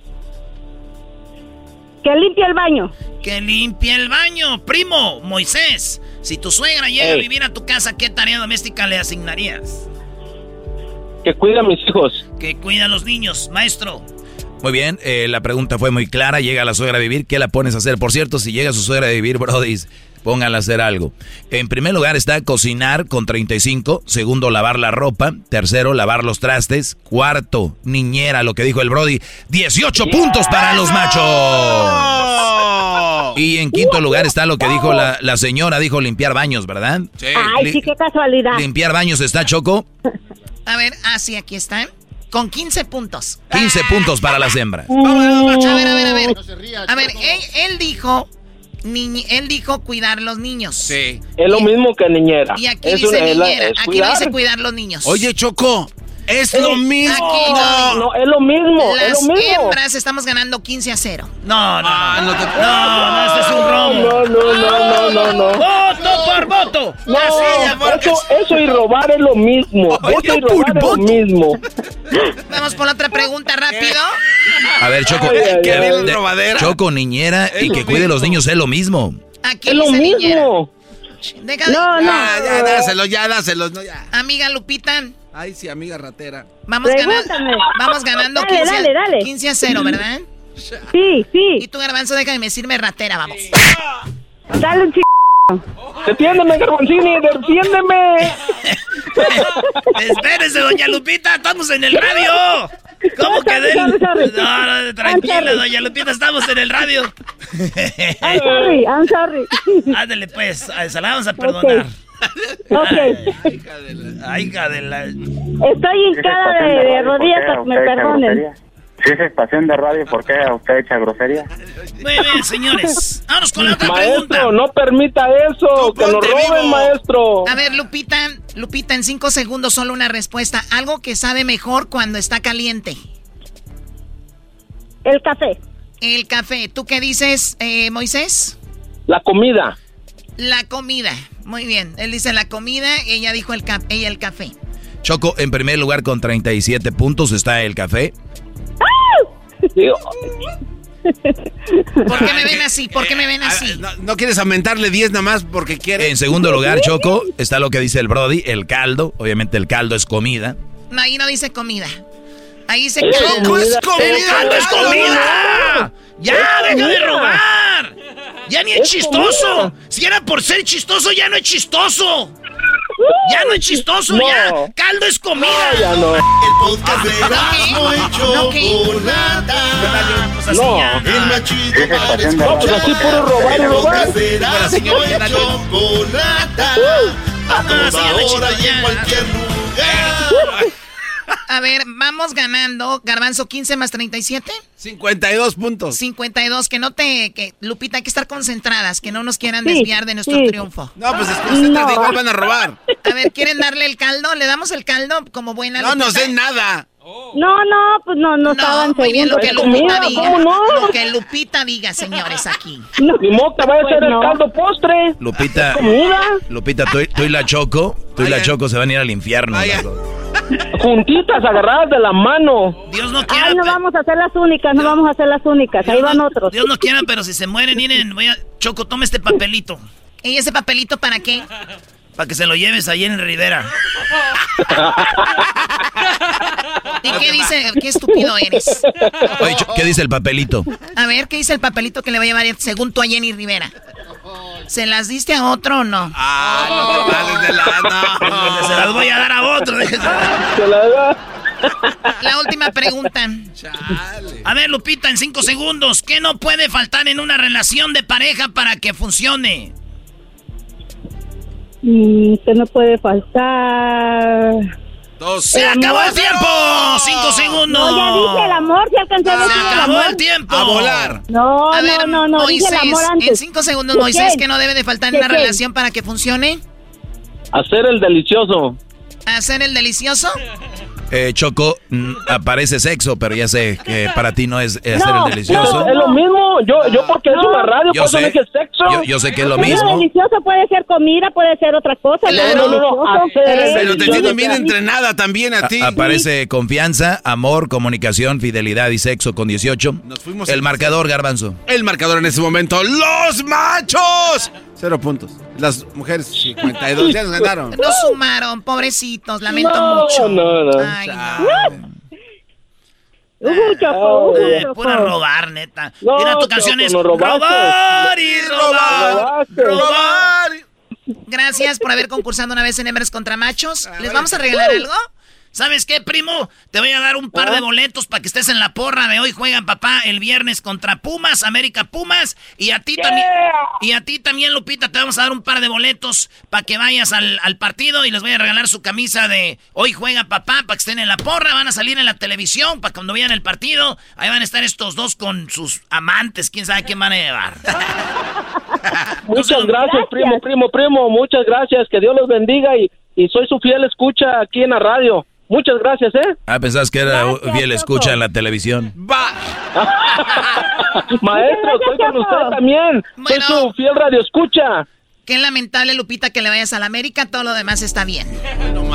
Que limpie el baño. Que limpie el baño. Primo, Moisés, si tu suegra llega a vivir a tu casa, ¿qué tarea doméstica le asignarías? Que cuida a mis hijos. Que cuida a los niños, maestro. Muy bien, eh, la pregunta fue muy clara. Llega la suegra a vivir, ¿qué la pones a hacer? Por cierto, si llega su suegra a vivir, Brody, pónganla a hacer algo. En primer lugar está cocinar con 35. Segundo, lavar la ropa. Tercero, lavar los trastes. Cuarto, niñera, lo que dijo el Brody. 18 puntos para los machos. Y en quinto lugar está lo que dijo la, la señora, dijo limpiar baños, ¿verdad? Sí. Ay, Li- sí, qué casualidad. Limpiar baños está Choco. A ver, ah, sí, aquí están. Con 15 puntos. 15 puntos para las hembras. A ver, a ver, a ver. No se ría, A ver, él dijo. Él dijo cuidar los niños. Sí. Es lo mismo que niñera. Y aquí Es dice una- es la- niñera. es Aquí cuidar. dice cuidar los niños. Oye, Choco, es lo mismo. Aquí No, es lo mismo, es Las lo mismo. hembras estamos ganando 15 a 0. No, no, Ah, no. no No, no, esto es un robo. No, no, no, no, no, no. ¡Voto por voto! No, eso, eso y robar es lo mismo. Eso y robar es lo mismo. Vamos por otra pregunta rápido. A ver, Choco. Ay, ay, Que ay. bien de- robadera. Choco, niñera y que cuide a los niños es lo mismo. Aquí Es lo niñera. mismo. Deja de- No, no. Ya, ya, dáselo, ya, dáselo. No, ya. Amiga Lupita, Ay, sí, amiga ratera. vamos, gana- Pregúntame. vamos ganando Dale, 15, a- dale, dale. 15 a 0, ¿verdad? Sí, Y sí. tú, Garbanzo, déjame decirme ratera, vamos. Dale un. ¡Defiéndeme, Garbanzini! ¡Defiéndeme! Espérese, doña Lupita, estamos en el radio. ¿Cómo que de No, no, tranquila, doña Lupita, estamos en el radio. I'm sorry, I'm sorry. Ándale, pues, se la vamos a perdonar. Okay. Ay, hija de la... hija de la... Estoy hincada de, de rodillas para que me perdonen. Si es estación de radio, ¿por qué usted echa grosería? Muy bien, señores. Vamos con la otra maestro, pregunta. no permita eso. que nos roben, maestro. A ver, Lupita, Lupita, en cinco segundos solo una respuesta. Algo que sabe mejor cuando está caliente. El café. El café. ¿Tú qué dices, eh, Moisés? La comida. La comida. Muy bien. Él dice la comida y ella dijo el, ca ella el café. Choco, en primer lugar con 37 puntos está el café. ¿Por qué me ven así? ¿Por qué me ven así? No, no quieres aumentarle 10 nada más porque quieres. En segundo lugar, Choco, está lo que dice el Brody, el caldo. Obviamente el caldo es comida. No, ahí no dice comida. Ahí dice ¡El caldo. caldo es comida! ¡El caldo es comida! ¡Ya, deja de robar! ¡Ya ni es chistoso! Si era por ser chistoso, ya no es chistoso. Ya no es chistoso, No. ya. Caldo es comida. ya no. El podcast de Erasmo y Chocolata. No. El más chido para No, pues así puro robar y El podcast de Erasmo y Chocolata. A toda hora y en cualquier lugar. A ver, vamos ganando. Garbanzo 15 más 37. 52 puntos. 52. Que no te. Que, Lupita, hay que estar concentradas. Que no nos quieran Sí, desviar de nuestro sí. triunfo. No, pues desconcéntrate, igual van a robar. A ver, ¿quieren darle el caldo? ¿Le damos el caldo como buena No nos Lupita? den nada. No, no, pues no, no, estaban Muy bien, lo que. Lupita diga. ¿cómo no? Lo que Lupita diga, señores, aquí. Ni modo que vaya a ser Pues el no. caldo postre. Lupita, comida? Lupita, tú, y- tú y la Choco, tú y la Choco se van a ir al infierno. Juntitas, agarradas de la mano. Dios no quiera. Ay, no vamos a ser las únicas, no vamos a ser las únicas. Ahí van otros. Dios no quiera, pero si se mueren, miren, voy a... Choco, toma este papelito. ¿Y ese papelito para qué? Para que se lo lleves ahí en Rivera. ¿Y qué dice? Qué estúpido eres. Oye, ¿qué dice el papelito? A ver, ¿qué dice el papelito que le va a llevar según tú a Jenny Rivera? ¿Se las diste a otro o no? Ah, no te pases de la. No. Se las voy a dar a otro. La última pregunta. A ver, Lupita, en cinco segundos, ¿qué no puede faltar en una relación de pareja para que funcione? Mm, que no puede faltar. Dos. ¡Se acabó el tiempo! ¡Cinco segundos! No, ya dije el amor, ya alcancé a ¡Se decir el acabó amor. el tiempo! A volar. No, A ver, no, no, no, dije Moisés, el amor antes. en cinco segundos, ¿Qué Moisés, qué? que no debe de faltar en ¿Qué una qué? relación para que funcione? Hacer el delicioso. ¿Hacer el delicioso? Eh, Choco, mm, aparece sexo, pero ya sé que para ti no es hacer No, el delicioso. Es lo mismo. Yo, yo porque es No. una radio, Yo por eso sé. dije sexo. Yo, yo sé que es lo mismo. deliciosa puede ser comida, puede ser otra cosa. No, pero no, no, no, delicioso, hacer ¿eh? Pero te no bien entrenada también a ti. A- aparece confianza, amor, comunicación, fidelidad y sexo con 18. Nos fuimos el marcador, Garbanzo. El marcador en ese momento. ¡Los machos! Cero puntos. Las mujeres, 52. Ya nos ganaron. No sumaron, pobrecitos, lamento No, mucho. no, no. Ay, no. Eh, pura robar, neta. No, Mira, tu Choco, canción es no robaste. robar y robar. Robaste. Robar. Gracias por haber concursado una vez en Hembras contra Machos. ¿Les vamos a regalar algo? ¿Sabes qué, primo? Te voy a dar un par de boletos para que estés en la porra de hoy. Juegan papá el viernes contra Pumas, América Pumas. Y a ti también, y a ti también, Lupita, te vamos a dar un par de boletos para que vayas al, al partido y les voy a regalar su camisa de hoy juega papá para que estén en la porra. Van a salir en la televisión para cuando vean el partido. Ahí van a estar estos dos con sus amantes. ¿Quién sabe quién van a llevar? Muchas gracias, primo, primo, primo. Muchas gracias. Que Dios los bendiga y, y soy su fiel escucha aquí en la radio. Muchas gracias, ¿eh? Ah, pensás que era fiel escucha en la televisión. Maestro, estoy con usted también. Bueno. Soy su fiel radio escucha. Qué lamentable, Lupita, que le vayas a la América. Todo lo demás está bien.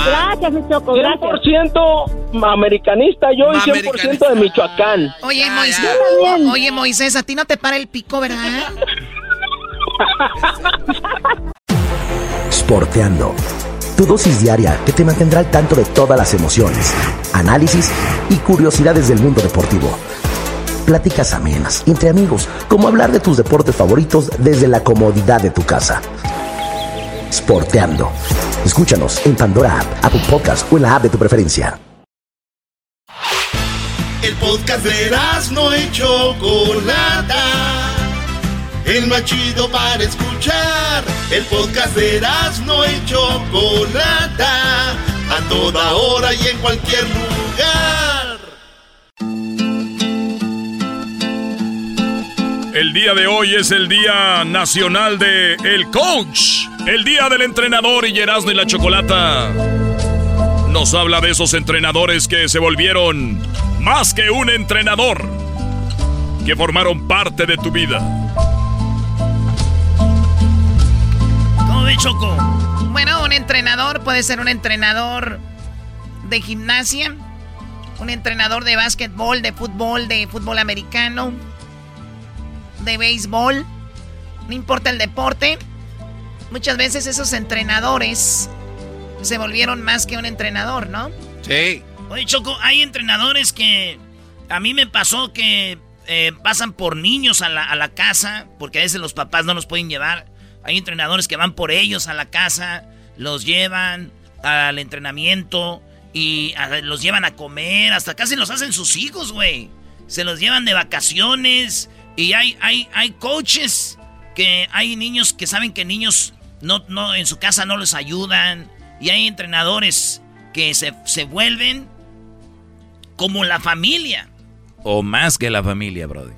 Gracias, mi Choco, gracias. 100% americanista yo y 100% de Michoacán. Oye, Moisés, oye, Moisés, a ti no te para el pico, ¿verdad? Sporteando. Tu dosis diaria que te mantendrá al tanto de todas las emociones, análisis y curiosidades del mundo deportivo. Pláticas amenas entre amigos, como hablar de tus deportes favoritos desde la comodidad de tu casa. Sporteando. Escúchanos en Pandora App, Apple Podcast o en la app de tu preferencia. El podcast de no y Chocolata. El más chido para escuchar. El podcast de no y Chocolata. A toda hora y en cualquier lugar. El día de hoy es el Día Nacional de El Coach. El Día del Entrenador y Erasmo y la Chocolata. Nos habla de esos entrenadores que se volvieron más que un entrenador. Que formaron parte de tu vida. ¿Cómo ve, Choco? Bueno, un entrenador puede ser un entrenador de gimnasia, un entrenador de básquetbol, de fútbol, de fútbol americano de béisbol, no importa el deporte, muchas veces esos entrenadores se volvieron más que un entrenador, ¿no? Sí. Oye, Choco, hay entrenadores que a mí me pasó que eh, pasan por niños a la, a la, casa, porque a veces los papás no los pueden llevar. Hay entrenadores que van por ellos a la casa, los llevan al entrenamiento y los llevan a comer, hasta casi los hacen sus hijos, güey. Se los llevan de vacaciones y hay, hay, hay coaches que hay niños que saben que niños no, no, en su casa no les ayudan. Y hay entrenadores que se, se vuelven como la familia. O más que la familia, Brody.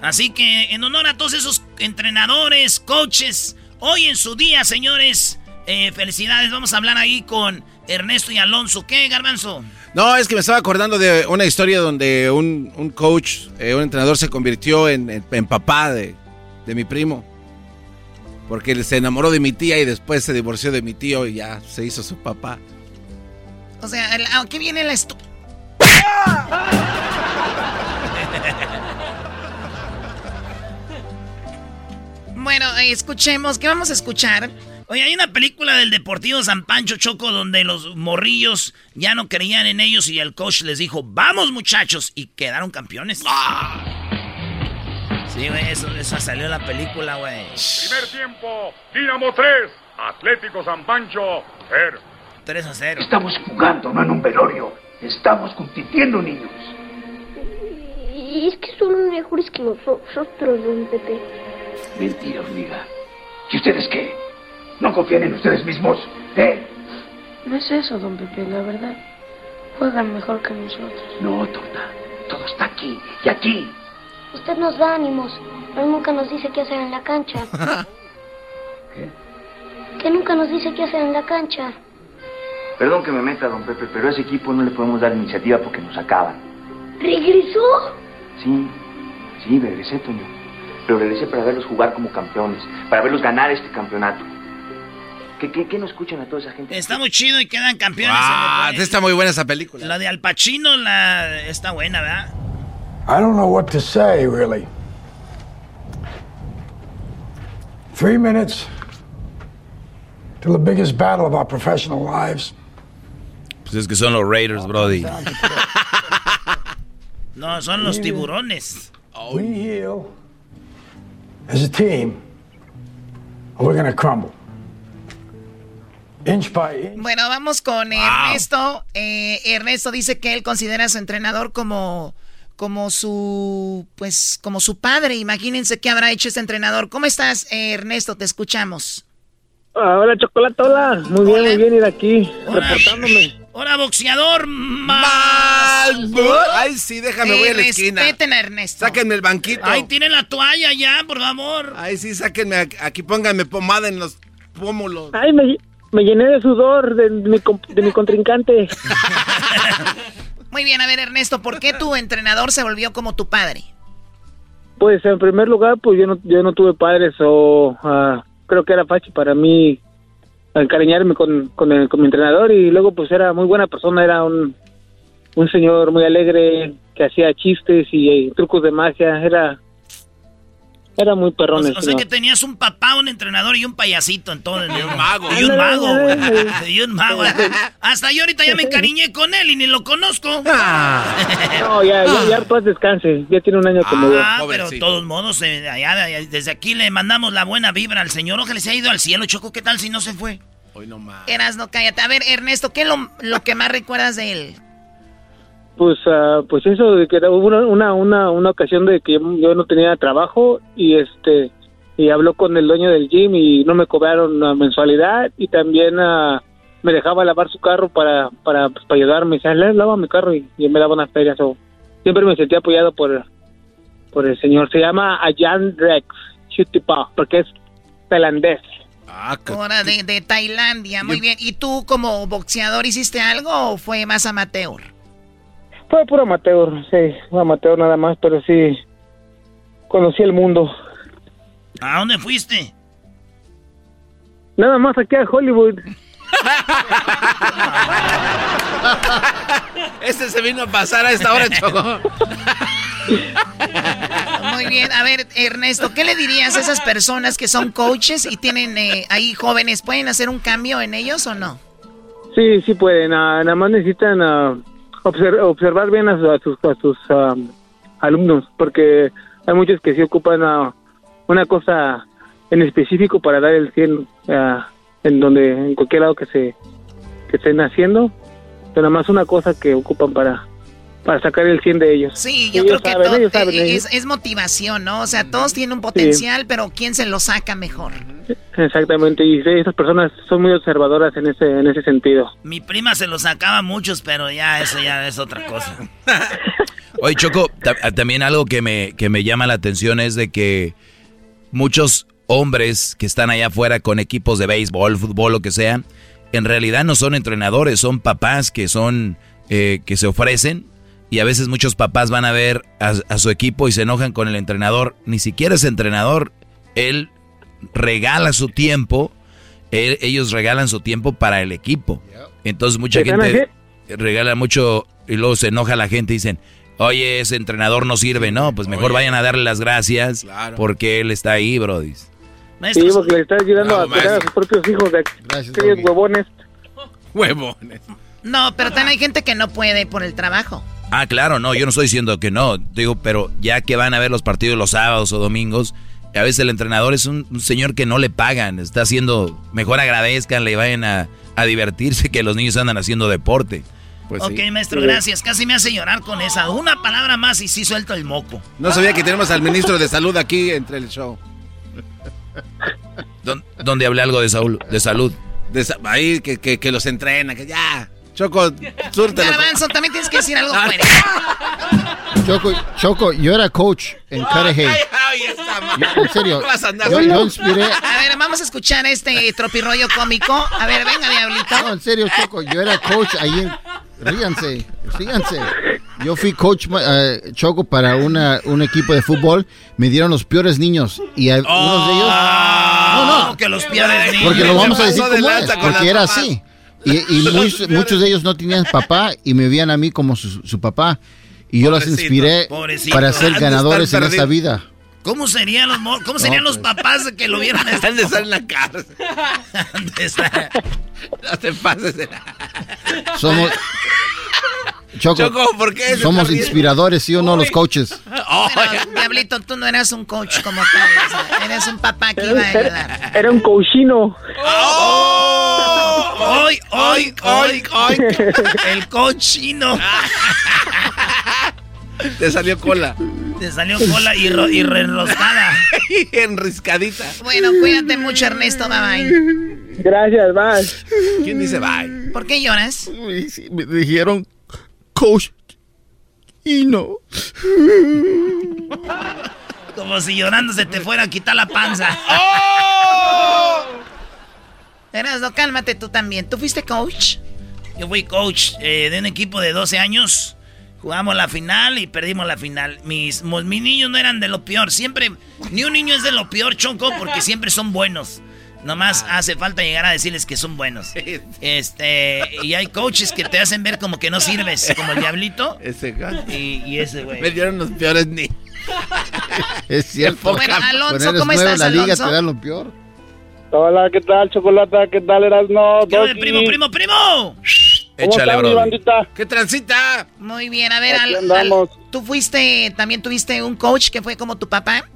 Así que en honor a todos esos entrenadores, coaches, hoy en su día, señores, eh, felicidades. Vamos a hablar ahí con Ernesto y Alonso. ¿Qué, Garbanzo? No, es que me estaba acordando de una historia donde un, coach, eh, un entrenador se convirtió en, papá de, mi primo. Porque él se enamoró de mi tía y después se divorció de mi tío y ya se hizo su papá. O sea, ¿a qué viene la esto? bueno, escuchemos. ¿Qué vamos a escuchar? Oye, hay una película del Deportivo San Pancho Choco donde los morrillos ya no creían en ellos y el coach les dijo, vamos muchachos, y quedaron campeones. ¡Ah! Sí, güey, eso, salió en la película, güey. Primer tiempo, Dinamo 3, Atlético San Pancho 0. 3 a 0. Estamos jugando, no en un velorio. Estamos compitiendo, niños. Y es que son mejores que nosotros, don Pepe. Mentira, hormiga. ¿Y ustedes qué? ¿No confían en ustedes mismos? ¿Eh? No es eso, don Pepe, la verdad. Juegan mejor que nosotros. No, tonta. Todo está aquí y aquí. Usted nos da ánimos, pero nunca nos dice qué hacer en la cancha. ¿Qué? Que nunca nos dice qué hacer en la cancha. Perdón que me meta, don Pepe, pero a ese equipo no le podemos dar iniciativa porque nos acaban. ¿Regresó? Sí, sí, regresé, Toño. Pero regresé para verlos jugar como campeones, para verlos ganar este campeonato. ¿Qué, no escuchan a toda esa gente? Está muy chido y quedan campeones. Ah, está muy buena esa película. La de Al Pacino la, está buena, ¿verdad? I don't know what to say, really. Three minutes to the biggest battle of our professional lives. Pues es que son los Raiders, Brody. no, son los tiburones. We heal as a team, or we're gonna crumble. Bueno, vamos con Ernesto. Eh, Ernesto dice que él considera a su entrenador como, como su, pues, como su padre. Imagínense qué habrá hecho este entrenador. ¿Cómo estás, Ernesto? Te escuchamos. hola, Chocolate, hola. Muy bien, muy bien ir aquí, reportándome. Hola, boxeador mal. Ay, sí, déjame, voy a la esquina. Respeten a Ernesto. Sáquenme el banquito. Ay, tienen la toalla ya, por favor. Ay, sí, sáquenme aquí, pónganme pomada en los pómulos. Ay, me, me llené de sudor de mi, de mi contrincante. Muy bien, a ver Ernesto, ¿por qué tu entrenador se volvió como tu padre? Pues en primer lugar, pues yo no, yo no tuve padres o ah, creo que era fácil para mí encariñarme con, con, con, mi entrenador y luego pues era muy buena persona, era un, un señor muy alegre que hacía chistes y trucos de magia, era Era muy perrón O, el o sea que tenías un papá, un entrenador y un payasito en todo el Y un mago. Y un mago. Y un mago. Hasta yo ahorita ya me encariñé con él y ni lo conozco. No, ya, ya, ya, pues descanse. Ya tiene un año que murió. Ah, pero de todos modos, eh, allá, allá, desde aquí le mandamos la buena vibra al señor. Ojalá se ha ido al cielo, Choco. ¿Qué tal si no se fue? Hoy no más. Eras, no cállate. A ver, Ernesto, ¿qué es lo, lo que más recuerdas de él? Pues, ah, pues eso de que era- hubo una, una, una, una ocasión de que yo, no tenía trabajo y este y habló con el dueño del gym y no me cobraron la mensualidad y también ah, me dejaba lavar su carro para para, pues, para ayudarme. Decía, "Le- lava mi carro y, y me daba unas ferias. o siempre me sentí apoyado por, por el señor. Se llama Ayan Rex Chutipa porque es tailandés. Ahora de, de Tailandia, muy bien. ¿Y tú como boxeador hiciste algo o fue más amateur? Fue puro amateur, sí, amateur nada más, pero sí conocí el mundo. ¿A dónde fuiste? Nada más aquí a Hollywood. Este se vino a pasar a esta hora, Choco. Muy bien. A ver, Ernesto, ¿qué le dirías a esas personas que son coaches y tienen eh, ahí jóvenes? ¿Pueden hacer un cambio en ellos o no? Sí, sí pueden. nada más necesitan ah, obser- observar bien a, a sus, a sus alumnos, porque hay muchos que sí ocupan ah, una cosa en específico para dar el 100 ah, en donde en cualquier lado que se que estén haciendo, pero nada más una cosa que ocupan para para sacar el 100 de ellos. Sí, yo Ellos creo que saben, ellos saben, eh, ellos- es, es motivación, ¿no? O sea, todos tienen un potencial, pero ¿quién se lo saca mejor? Exactamente, y sí, esas personas son muy observadoras en ese en ese sentido. Mi prima se lo sacaba a muchos, pero ya eso ya es otra cosa. Oye, Choco, ta- también algo que me, que me llama la atención es de que muchos hombres que están allá afuera con equipos de béisbol, fútbol, lo que sea, en realidad no son entrenadores, son papás que son, eh, que se ofrecen y a veces muchos papás van a ver a, a su equipo y se enojan con el entrenador. Ni siquiera es entrenador, él regala su tiempo, él- ellos regalan su tiempo para el equipo. Entonces mucha ¿Están gente regala mucho y luego se enoja la gente y dicen, oye, ese entrenador no sirve. No, pues mejor Oye. vayan a darle las gracias Claro. porque él está ahí, brody. Sí, porque le está ayudando a cuidar a sus propios hijos de aquellos huevones. Huevones. No, pero también hay gente que no puede por el trabajo. Ah, claro, no, yo no estoy diciendo que no, digo, pero ya que van a ver los partidos los sábados o domingos, a veces el entrenador es un, un señor que no le pagan, está haciendo, mejor agradezcan, le vayan a, a divertirse que los niños andan haciendo deporte. Pues ok, sí. maestro, gracias. Casi me hace llorar con esa. Una palabra más y sí suelto el moco. No sabía que tenemos al ministro de salud aquí entre el show. ¿Dó- ¿Dónde hablé algo de, Saúl, de salud? De ahí que, que, que los entrena, que ya. Choco, súrtelo. Garbanzo, también tienes que decir algo Ah. fuerte. Choco, Choco, yo era coach en Cudahy. En serio, yo, yo inspiré. A ver, vamos a escuchar este tropirroyo cómico. A ver, venga, diablito. No, en serio, Choco, yo era coach ahí en... Ríanse, ríanse. Yo fui coach eh, Choco para una, un equipo de fútbol. Me dieron los peores niños. Y a unos de ellos... No, no. Que los pierdes, niños. Porque lo vamos a decir como es, porque era así. Y, y muchos, muchos de ellos no tenían papá y me veían a mí como su, su papá. Y yo los Pobrecito, inspiré pobrecito. para ser ganadores estar en esta vida. ¿Cómo serían los, mo- cómo serían No, los papás de que lo vieran? Han de estar en la cárcel. Estar- No te pases de... Somos... Choco, Choco, ¿por qué somos inspiradores, ¿sí o no, los coaches? Pero, Diablito, tú no eras un coach como tal. o sea, eres un papá que iba a ayudar. Era un cochino. ¡Hoy, hoy, hoy, hoy! El cochino. Te salió cola. Te salió cola y, ro- y reenroscada. y enriscadita. Bueno, cuídate mucho, Ernesto. Bye bye. Gracias, bye. ¿Quién dice bye? ¿Por qué lloras? Me dijeron coach y no. Como si llorando se te fuera a quitar la panza. Erasno, cálmate tú también. ¿Tú fuiste coach? Yo fui coach eh, de un equipo de 12 años. Jugamos la final y perdimos la final. Mis, mis niños no eran de lo peor. Siempre, ni un niño es de lo peor, Choco, porque siempre son buenos. Nomás hace falta llegar a decirles que son buenos. Este, y hay coaches que te hacen ver como que no sirves, como el diablito. Ese y, y ese güey. Me dieron los peores ni. Es cierto. Bueno, Alonso, ¿cómo estás, la liga Alonso? te dan lo peor. Hola, ¿qué tal, Chocolata? ¿Qué tal, Erasno? ¿Qué Doggy? primo, primo, primo? ¿Cómo Échale, bro. bandita? ¿Qué transita? Muy bien, a ver, Al-. Al- ¿tú fuiste, también tuviste un coach que fue como tu papá?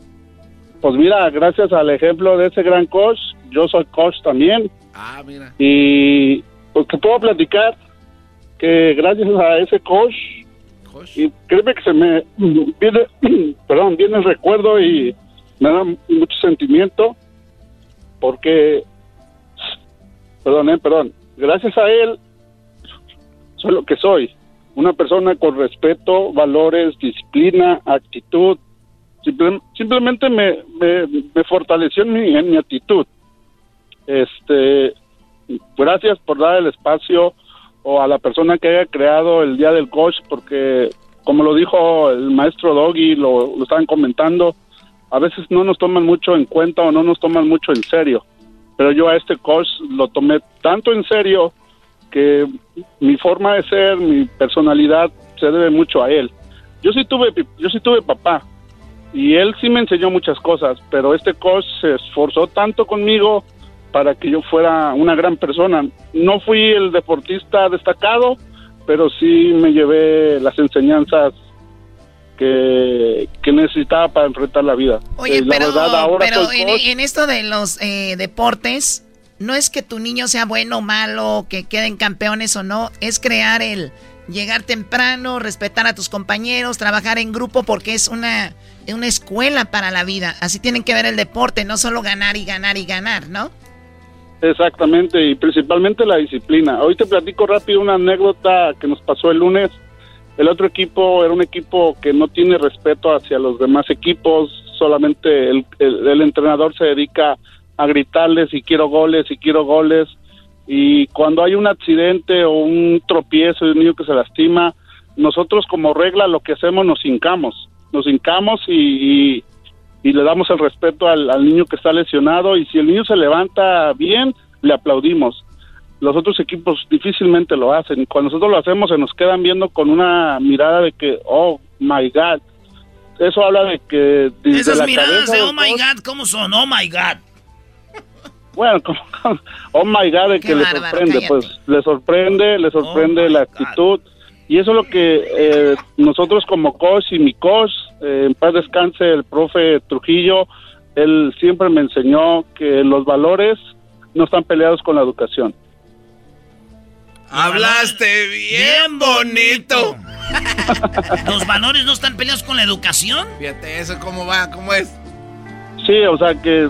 Pues mira, gracias al ejemplo de ese gran coach, yo soy coach también. Ah, mira. Y pues te puedo platicar que gracias a ese coach, y créeme que se me viene, perdón, viene el recuerdo y me da mucho sentimiento porque, perdón, eh, perdón, gracias a él soy lo que soy, una persona con respeto, valores, disciplina, actitud. Simple- simplemente me, me, me fortaleció en mi, en mi actitud. Este, gracias por dar el espacio o a la persona que haya creado el Día del Coach, porque como lo dijo el maestro Doggy, lo, estaban comentando, a veces no nos toman mucho en cuenta o no nos toman mucho en serio. Pero yo a este coach lo tomé tanto en serio que mi forma de ser, mi personalidad se debe mucho a él. Yo sí tuve, yo sí tuve papá y él sí me enseñó muchas cosas, pero este coach se esforzó tanto conmigo para que yo fuera una gran persona. No fui el deportista destacado, pero sí me llevé las enseñanzas que, que necesitaba para enfrentar la vida. Oye, Eh, la pero, verdad, ahora pero soy en, coach. en esto de los eh, deportes, no es que tu niño sea bueno o malo, que queden campeones o no, es crear el llegar temprano, respetar a tus compañeros, trabajar en grupo, porque es una, una escuela para la vida. Así tienen que ver el deporte, no solo ganar y ganar y ganar, ¿no? Exactamente, y principalmente la disciplina. Hoy te platico rápido una anécdota que nos pasó el lunes. El otro equipo era un equipo que no tiene respeto hacia los demás equipos, solamente el, el- entrenador se dedica a gritarles si quiero goles, si quiero goles, y cuando hay un accidente o un tropiezo de un niño que se lastima, nosotros como regla lo que hacemos nos hincamos, nos hincamos y, y- y le damos el respeto al, al niño que está lesionado y si el niño se levanta bien, le aplaudimos. Los otros equipos difícilmente lo hacen y cuando nosotros lo hacemos se nos quedan viendo con una mirada de que, oh my God. Eso habla de que desde Esas la miradas cabeza de oh my god, ¿cómo son? Oh my god. bueno, como, oh my God, de Qué que le sorprende, cállate. pues le sorprende, le sorprende Oh, la actitud. Y eso es lo que eh, nosotros como coach y mi coach, eh, en paz descanse el profe Trujillo, él siempre me enseñó que los valores no están peleados con la educación. Hablaste bien bonito. ¿Los valores no están peleados con la educación? Fíjate eso cómo va, cómo es. Sí, o sea que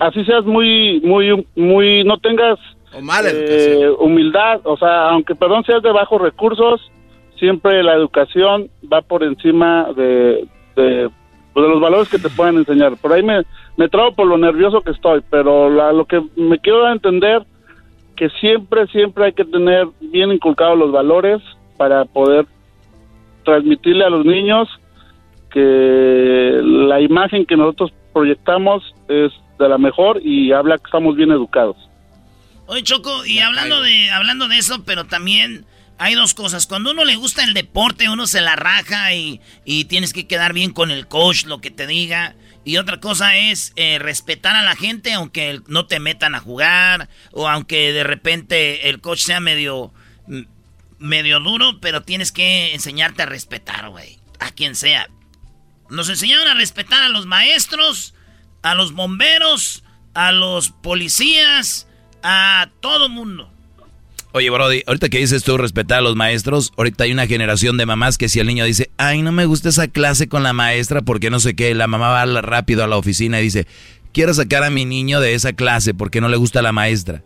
así seas muy, muy, muy, no tengas O mala eh, humildad, o sea, aunque perdón seas de bajos recursos, siempre la educación va por encima pues, de los valores que te pueden enseñar. Por ahí me, me trago por lo nervioso que estoy, pero la- lo que me quiero entender que siempre, siempre hay que tener bien inculcados los valores para poder transmitirle a los niños que la imagen que nosotros proyectamos es de la mejor y habla que estamos bien educados. Oye, Choco, y hablando de, hablando de eso, pero también hay dos cosas. Cuando uno le gusta el deporte, uno se la raja y, y tienes que quedar bien con el coach, lo que te diga. Y otra cosa es eh, respetar a la gente, aunque no te metan a jugar, o aunque de repente el coach sea medio, medio duro, pero tienes que enseñarte a respetar, güey. A quien sea. Nos enseñaron a respetar a los maestros, a los bomberos, a los policías, a todo mundo. Oye, Brody, ahorita que dices tú respetar a los maestros, ahorita hay una generación de mamás que si el niño dice, ay, no me gusta esa clase con la maestra porque no sé qué, la mamá va rápido a la oficina y dice, quiero sacar a mi niño de esa clase porque no le gusta la maestra.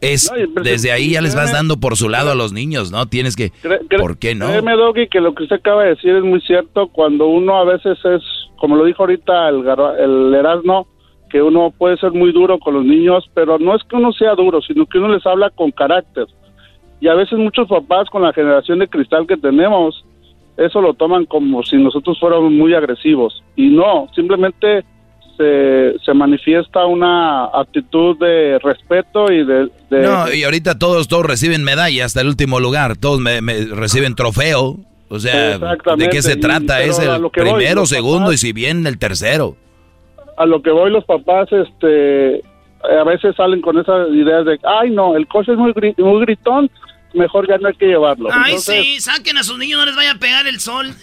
Es, No, pero- desde ahí ya les vas dando por su lado a los niños, ¿no? Tienes que, ¿por qué no? Créeme, Doggy, que lo que usted acaba de decir es muy cierto. Cuando uno a veces es, como lo dijo ahorita el, el Erasmo, que uno puede ser muy duro con los niños, pero no es que uno sea duro, sino que uno les habla con carácter. Y a veces muchos papás con la generación de cristal que tenemos, eso lo toman como si nosotros fuéramos muy agresivos. Y no, simplemente se, se manifiesta una actitud de respeto y de... de- No, y ahorita todos, todos reciben medalla hasta el último lugar. Todos me, me reciben trofeo. O sea, ¿de qué se trata? Es el voy, primero, segundo papás- y si bien el tercero. A lo que voy los papás, este, a veces salen con esas ideas de, ay no, el coche es muy, gri- muy gritón, mejor ya no hay que llevarlo. Ay, Entonces, sí, saquen a sus niños, no les vaya a pegar el sol.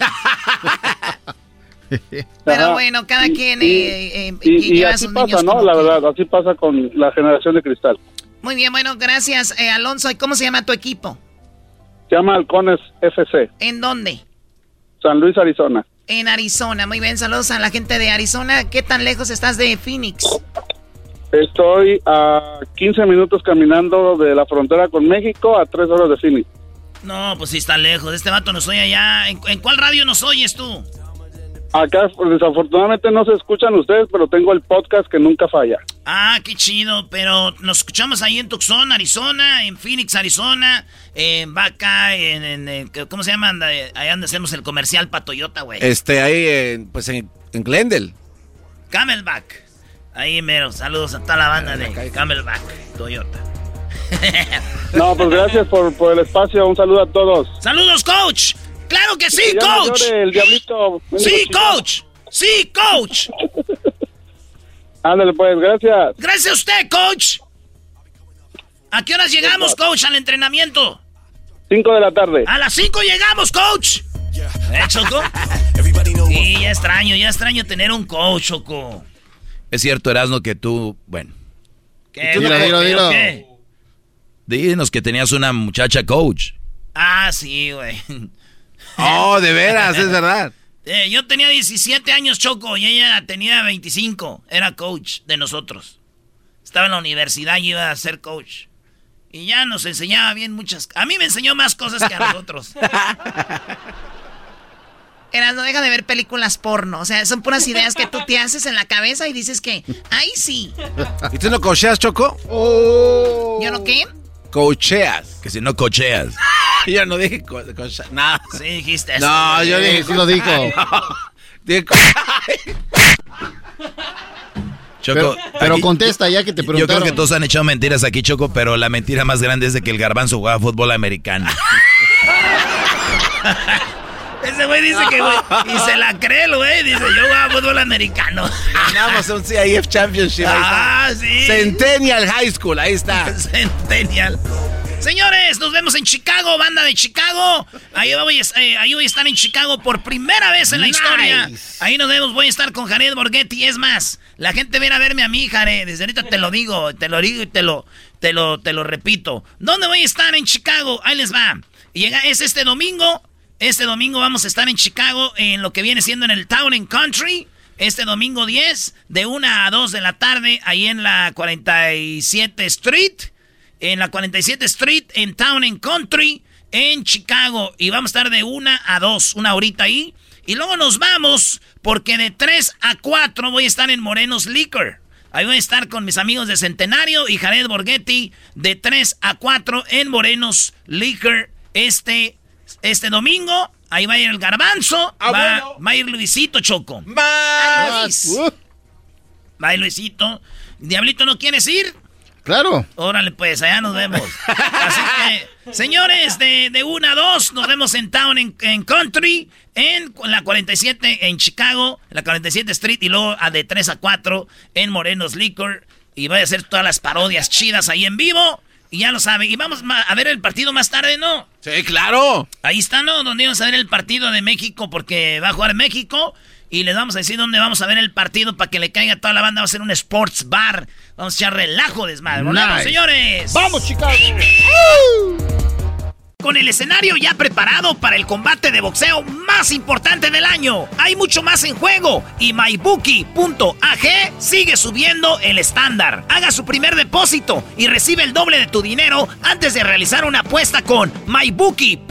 Pero Ajá. bueno, cada Y- quien y- eh, eh, Y, y y lleva a así sus pasa, niños ¿no? La verdad, así pasa con la generación de cristal. Muy bien, bueno, gracias, eh, Alonso. ¿Y cómo se llama tu equipo? Se llama Halcones FC, ¿En dónde? San Luis, Arizona. En Arizona. Muy bien, saludos a la gente de Arizona. ¿Qué tan lejos estás de Phoenix? Estoy a 15 minutos caminando de la frontera con México a 3 horas de Phoenix. No, pues sí está lejos. Este vato nos oye allá. ¿En, en cuál radio nos oyes tú? Acá, pues, desafortunadamente, no se escuchan ustedes, pero tengo el podcast que nunca falla. Ah, qué chido. Pero nos escuchamos ahí en Tucson, Arizona, en Phoenix, Arizona, en Vaca, en, en- en- ¿cómo se llama? Anda, eh, Allá donde hacemos el comercial para Toyota, güey. Este, ahí, en, pues en, en Glendale. Camelback. Ahí mero. Saludos a toda la banda de Camelback, Toyota. No, pues gracias por, por el espacio. Un saludo a todos. Saludos, coach. Claro que sí, Que coach. llore el diablito. Sí, coach. Sí, coach. Ándale, pues, gracias. Gracias a usted, coach. ¿A qué horas llegamos, coach, al entrenamiento? 5 de la tarde. A las 5 llegamos, coach. ¿Eh, Choco? Sí, ya extraño, ya extraño tener un coach, Choco. Es cierto, Erasmo, que tú, bueno, ¿Qué? Dilo, ¿Qué? dilo, dilo. ¿Qué? dinos que tenías una muchacha coach. Ah, sí, güey. Oh, de veras, es verdad. Eh, yo tenía 17 años, Choco, y ella tenía 25. Era coach de nosotros. Estaba en la universidad y iba a ser coach. Y ya nos enseñaba bien muchas... A mí me enseñó más cosas que a nosotros. Eras, no deja de ver películas porno. O sea, son puras ideas que tú te haces en la cabeza y dices que, ahí sí. ¿Y tú no cocheas, Choco? ¿Yo no qué? Cocheas. Que si no cocheas. Yo no dije co coche- nada. Sí, dijiste eso. No, yo dije. sí lo dijo. No, dije Choco, Pero, pero aquí- contesta ya que te Yo creo preguntaron. que todos han echado mentiras aquí, Choco, pero la mentira más grande es de que el garbanzo jugaba fútbol americano. Ese güey dice que, güey, y se la cree el güey, dice, yo jugaba fútbol americano. Ganamos un CIF Championship. Ah, sí. Centennial High School, ahí está. Centennial. Señores, nos vemos en Chicago, banda de Chicago. Ahí voy, a- eh, ahí voy a estar en Chicago por primera vez en la Nice. historia. Ahí nos vemos, voy a estar con Jared Borghetti. Es más, la gente viene a verme a mí, Jared. Desde ahorita te lo digo, te lo digo y te lo, te lo, te lo repito. ¿Dónde voy a estar en Chicago? Ahí les va. Llega, es este domingo. Este domingo vamos a estar en Chicago en lo que viene siendo en el Town and Country. Este domingo 10, de 1 a 2 de la tarde, ahí en la 47 Street en la 47 Street, en Town and Country, en Chicago. Y vamos a estar de una a dos, una horita ahí. Y luego nos vamos, porque de 3 a 4 voy a estar en Morenos Liquor. Ahí voy a estar con mis amigos de Centenario y Jared Borghetti de 3 a 4 en Morenos Liquor este, este domingo. Ahí va a ir el garbanzo. Ah, va, bueno. va a ir Luisito Choco. Más. Uh, Va a ir Luisito. Diablito, ¿no quieres ir? claro. Órale, pues, allá nos vemos. Así que, señores, de, de 1 a 2, nos vemos en Town, en, en Country, en la 47 en Chicago, en la 47 Street, y luego a de 3 a 4 en Morenos Liquor. Y voy a hacer todas las parodias chidas ahí en vivo. Y ya lo saben. Y vamos a ver el partido más tarde, ¿no? Sí, claro. Ahí está, ¿no? Donde vamos a ver el partido de México, porque va a jugar México. Y les vamos a decir dónde vamos a ver el partido para que le caiga a toda la banda. Va a ser un sports bar. Vamos a echar relajo, desmadre. Volvemos, Nice. señores. ¡Vamos, Chicago! Con el escenario ya preparado para el combate de boxeo más importante del año. Hay mucho más en juego y MyBookie.ag sigue subiendo el estándar. Haga su primer depósito y recibe el doble de tu dinero antes de realizar una apuesta con MyBookie.ag.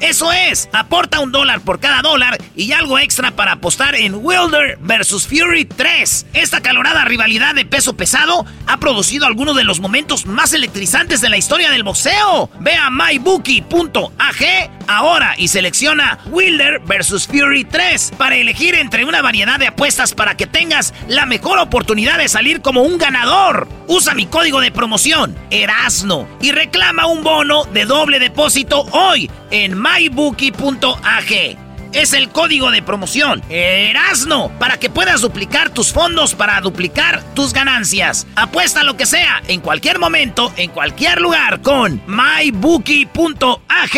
Eso es, aporta un dólar por cada dólar y algo extra para apostar en Wilder vs Fury 3. Esta calorada rivalidad de peso pesado ha producido algunos de los momentos más electrizantes de la historia del boxeo. Ve a mybookie.ag ahora y selecciona Wilder vs Fury 3 para elegir entre una variedad de apuestas para que tengas la mejor oportunidad de salir como un ganador. Usa mi código de promoción, Erasno, y reclama un bono de doble depósito hoy en mybookie.ag es el código de promoción Erasno para que puedas duplicar tus fondos para duplicar tus ganancias. Apuesta lo que sea, en cualquier momento, en cualquier lugar con mybookie.ag.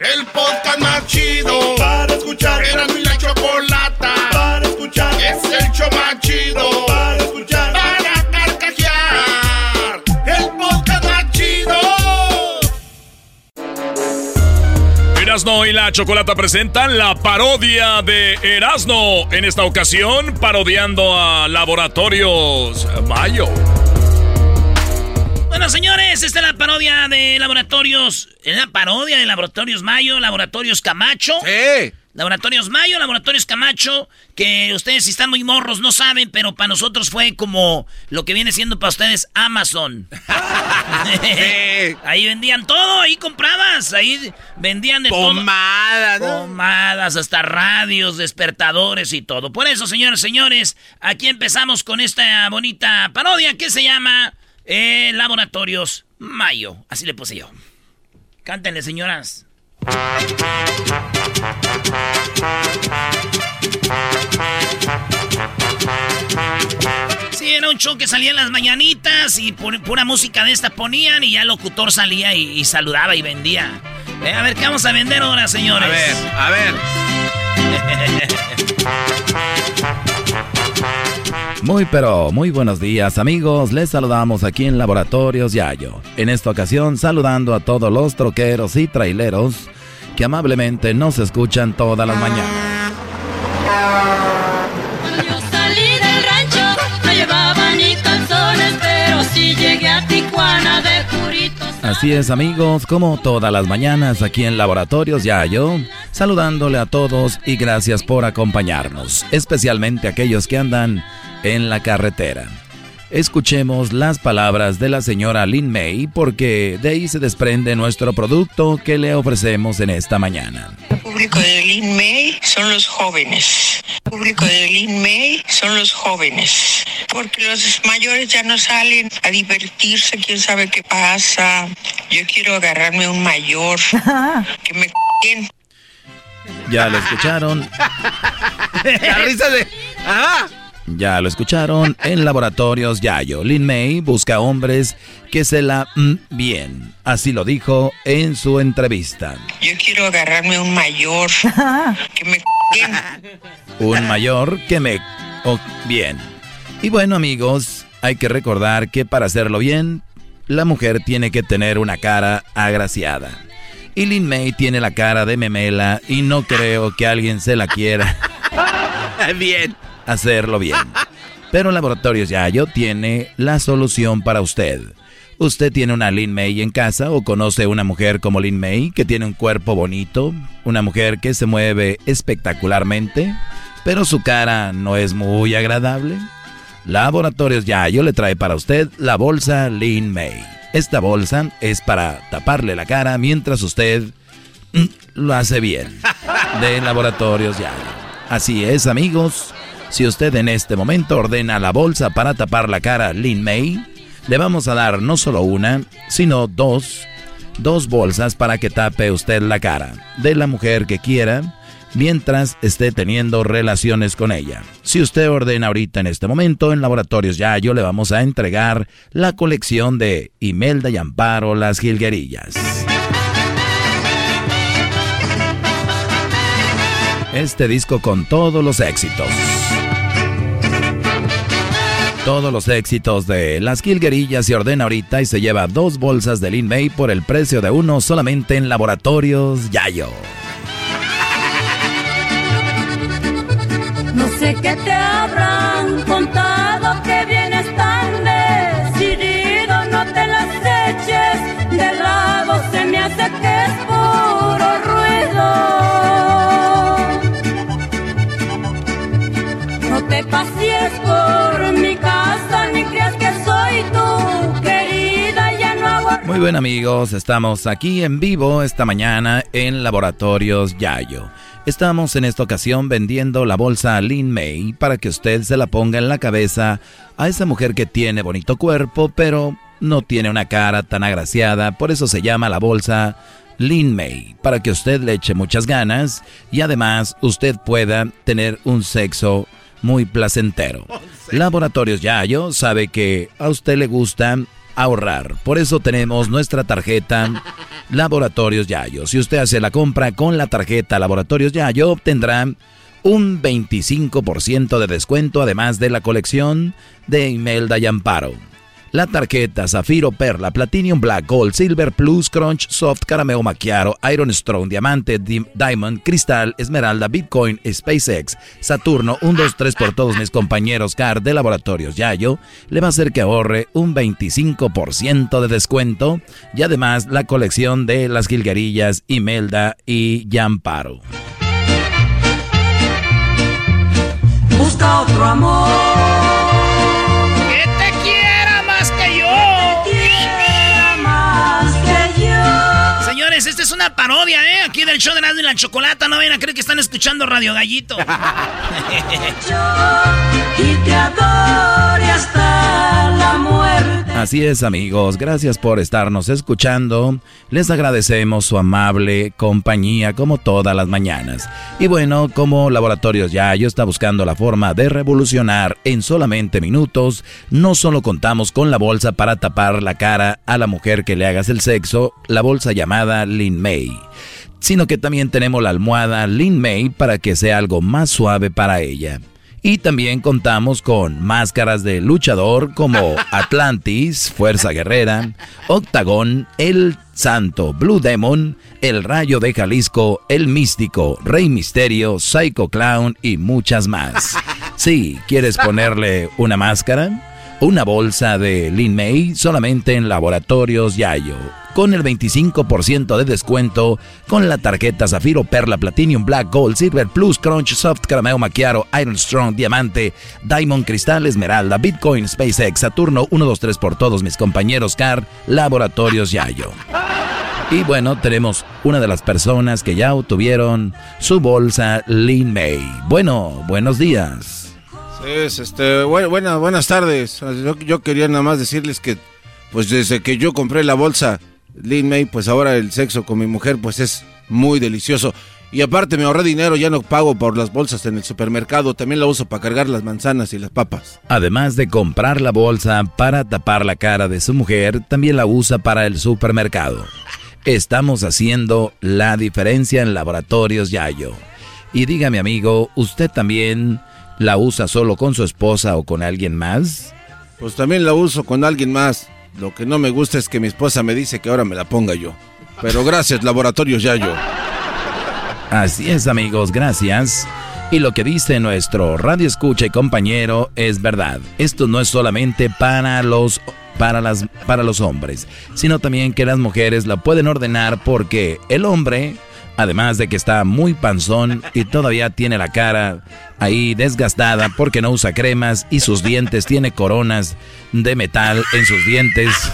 El podcast más chido para escuchar. Era mi la chocolata para escuchar. Es el show más chido para Erasno y la Chocolata presentan la parodia de Erasno. En esta ocasión, parodiando a Laboratorios Mayo. Bueno, señores, esta es la parodia de Laboratorios. Es la parodia de Laboratorios Mayo, Laboratorios Camacho. Sí. Laboratorios Mayo, Laboratorios Camacho, que ustedes si están muy morros no saben, pero para nosotros fue como lo que viene siendo para ustedes Amazon. Ahí vendían todo, ahí comprabas, ahí vendían de Pomadas, todo. Pomadas, hasta radios, despertadores y todo. Por eso, señores, señores, aquí empezamos con esta bonita parodia que se llama eh, Laboratorios Mayo. Así le puse yo. Cántenle, señoras. Sí, era un show que salía en las mañanitas y pu- pura música de esta ponían y ya el locutor salía y, y saludaba y vendía. Eh, a ver, ¿qué vamos a vender ahora, señores? A ver, a ver. Muy pero muy buenos días amigos, les saludamos aquí en Laboratorios Yayo. En esta ocasión saludando a todos los troqueros y traileros que amablemente nos escuchan todas las mañanas. Salí del rancho, no llevaba ni calzones, pero sí llegué a Tijuana de puritos. Así es amigos, como todas las mañanas aquí en Laboratorios Yayo, saludándole a todos y gracias por acompañarnos, especialmente aquellos que andan en la carretera. Escuchemos las palabras de la señora Lin May porque de ahí se desprende nuestro producto que le ofrecemos en esta mañana. El público de Lin May son los jóvenes. El público de Lin May son los jóvenes. Porque los mayores ya no salen a divertirse, quién sabe qué pasa. Yo quiero agarrarme un mayor que me c***en. Ya lo escucharon, La risa de. ¡Ah! Ya lo escucharon en Laboratorios Yayo. Lin May busca hombres que se la mm, bien. Así lo dijo en su entrevista. Yo quiero agarrarme un mayor que me. Un mayor que me... oh, bien. Y bueno amigos, hay que recordar que para hacerlo bien, la mujer tiene que tener una cara agraciada. Y Lin May tiene la cara de memela y no creo que alguien se la quiera Bien. Hacerlo bien. Pero Laboratorios Yayo tiene la solución para usted. ¿Usted tiene una Lin May en casa o conoce una mujer como Lin May que tiene un cuerpo bonito? Una mujer que se mueve espectacularmente, pero su cara no es muy agradable. Laboratorios Yayo le trae para usted la bolsa Lin May. Esta bolsa es para taparle la cara mientras usted mm, lo hace bien. De Laboratorios Yayo. Así es, amigos. Si usted en este momento ordena la bolsa para tapar la cara Lin May, le vamos a dar no solo una, sino dos, dos bolsas para que tape usted la cara de la mujer que quiera mientras esté teniendo relaciones con ella. Si usted ordena ahorita en este momento en Laboratorios Yayo, le vamos a entregar la colección de Imelda y Amparo Las Gilguerillas. Este disco con todos los éxitos. Todos los éxitos de Las Gilguerillas se ordena ahorita y se lleva dos bolsas de Lin May por el precio de uno solamente en Laboratorios Yayo. No sé qué te bien amigos, estamos aquí en vivo esta mañana en Laboratorios Yayo. Estamos en esta ocasión vendiendo la bolsa Lin May para que usted se la ponga en la cabeza a esa mujer que tiene bonito cuerpo, pero no tiene una cara tan agraciada, por eso se llama la bolsa Lin May, para que usted le eche muchas ganas y además usted pueda tener un sexo muy placentero. Laboratorios Yayo sabe que a usted le gusta ahorrar. Por eso tenemos nuestra tarjeta Laboratorios Yayo. Si usted hace la compra con la tarjeta Laboratorios Yayo, obtendrá un 25% de descuento además de la colección de Imelda y Amparo. La tarjeta Zafiro, Perla, Platinum Black, Gold, Silver, Plus, Crunch, Soft, Carameo Macchiato, Iron Strong, Diamante, Diamond, Cristal, Esmeralda, Bitcoin, SpaceX, Saturno, 1, 2, 3 por todos mis compañeros CAR de Laboratorios Yayo, le va a hacer que ahorre un 25% de descuento y además la colección de las jilguerillas Imelda y Yamparo. Busca otro amor parodia, ¿eh? Aquí del show de Nando y la Chocolata. No vayan a creer que están escuchando Radio Gallito. y te hasta la muerte. Así es, amigos. Gracias por estarnos escuchando. Les agradecemos su amable compañía como todas las mañanas. Y bueno, como Laboratorios Yayo está buscando la forma de revolucionar en solamente minutos, no solo contamos con la bolsa para tapar la cara a la mujer que le hagas el sexo, la bolsa llamada Lin May, sino que también tenemos la almohada Lin May para que sea algo más suave para ella. Y también contamos con máscaras de luchador como Atlantis, Fuerza Guerrera, Octagón, El Santo, Blue Demon, El Rayo de Jalisco, El Místico, Rey Misterio, Psycho Clown y muchas más. Si ¿quieres ponerle una máscara? Una bolsa de Lin May solamente en Laboratorios Yayo con el 25% de descuento con la tarjeta Zafiro, Perla, Platinum, Black, Gold, Silver, Plus, Crunch, Soft, Carameo, Maquiaro, Iron Strong, Diamante, Diamond, Cristal, Esmeralda, Bitcoin, SpaceX, Saturno, 1, 2, 3 por todos mis compañeros CAR, Laboratorios Yayo. Y bueno, tenemos una de las personas que ya obtuvieron su bolsa Lin May. Bueno, buenos días. Sí, este, buena, buenas tardes. Yo, yo quería nada más decirles que, pues desde que yo compré la bolsa Lin May, pues ahora el sexo con mi mujer pues es muy delicioso. Y aparte me ahorré dinero, ya no pago por las bolsas en el supermercado, también la uso para cargar las manzanas y las papas. Además de comprar la bolsa para tapar la cara de su mujer, también la usa para el supermercado. Estamos haciendo la diferencia en laboratorios Yayo. Y dígame amigo, ¿usted también la usa solo con su esposa o con alguien más? Pues también la uso con alguien más. Lo que no me gusta es que mi esposa me dice que ahora me la ponga yo. Pero gracias, Laboratorios Yayo. Así es, amigos, gracias. Y lo que dice nuestro radio escucha y compañero es verdad. Esto no es solamente para los para las para los hombres, sino también que las mujeres la pueden ordenar porque el hombre Además de que está muy panzón y todavía tiene la cara ahí desgastada porque no usa cremas y sus dientes tiene coronas de metal en sus dientes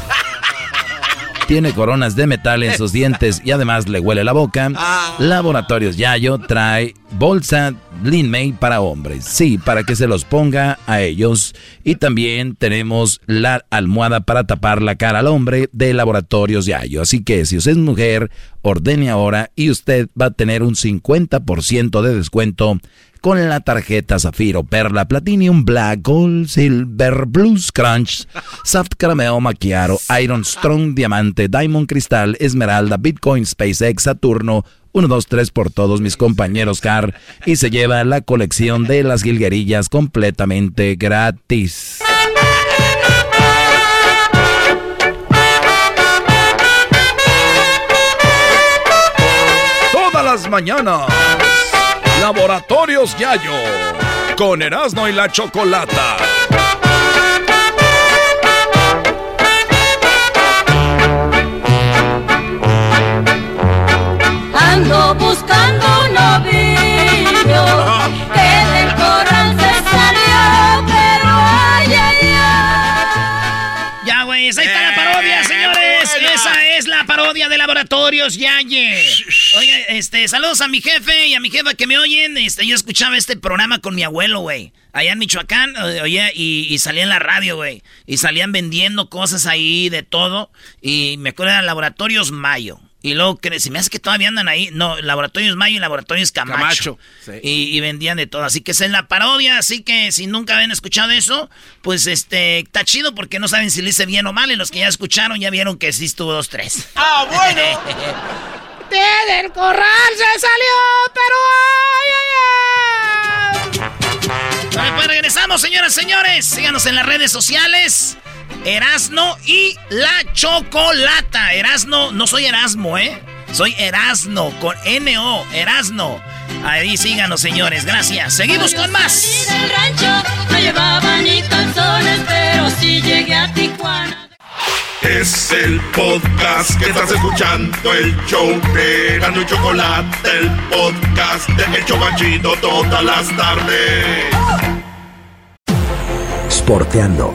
tiene coronas de metal en sus dientes y además le huele la boca. Ah. Laboratorios Yayo trae bolsa Lin May para hombres. Sí, para que se los ponga a ellos. Y también tenemos la almohada para tapar la cara al hombre de Laboratorios Yayo. Así que si usted es mujer, ordene ahora y usted va a tener un 50% de descuento con la tarjeta Zafiro, Perla, Platinum, Black, Gold, Silver, Blues, Crunch, Soft Carameo, Macchiato, Iron Strong, Diamante, Diamond Cristal, Esmeralda, Bitcoin, SpaceX, Saturno, 1, 2, 3 por todos mis compañeros CAR y se lleva la colección de las guilguerillas completamente gratis. Todas las mañanas Laboratorios Yayo, con Erasmo y la Chocolata. Ando buscando un Laboratorios Yaye. Oye, este, saludos a mi jefe y a mi jefa que me oyen. Este, yo escuchaba este programa con mi abuelo, güey. Allá en Michoacán, oye, y, y salía en la radio, güey. Y salían vendiendo cosas ahí de todo. Y me acuerdo de Laboratorios Mayo. Y luego, que se me hace que todavía andan ahí. No, Laboratorios Mayo y Laboratorios Camacho. Camacho, y, y vendían de todo. Así que es en la parodia. Así que si nunca habían escuchado eso, pues este, está chido porque no saben si le hice bien o mal. Y los que ya escucharon ya vieron que sí estuvo dos, tres. ¡Ah, bueno! del corral se salió, pero ay, ay, ay. Vale, pues regresamos, señoras y señores. Síganos en las redes sociales. Erasno y la chocolata. Erasno, no soy Erasmo, ¿eh? Soy Erasno con N-O, Erasno. Ahí síganos, señores. Gracias. Seguimos con más. del rancho no llevaba ni calzones, pero sí llegué a Tijuana. Es el podcast que estás escuchando, el show de Gano y Chocolate, el podcast de El Chobachito todas las tardes. Sporteando.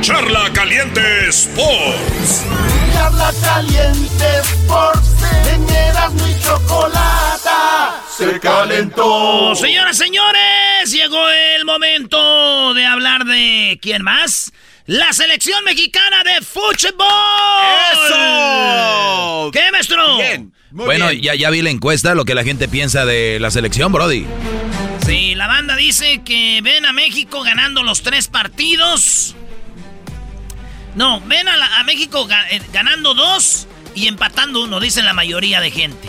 Charla Caliente Sports. Charla Caliente Sports, en y Chocolata, se calentó. Señoras, señores, llegó el momento de hablar de quién más. La selección mexicana de fútbol. ¡Eso! ¿Qué, maestro? Bien. Muy bueno, bien. ya, ya vi la encuesta, lo que la gente piensa de la selección, Brody. Sí, la banda dice que ven a México ganando los tres partidos. No, ven a, la- a México eh, ganando dos y empatando uno, dicen la mayoría de gente.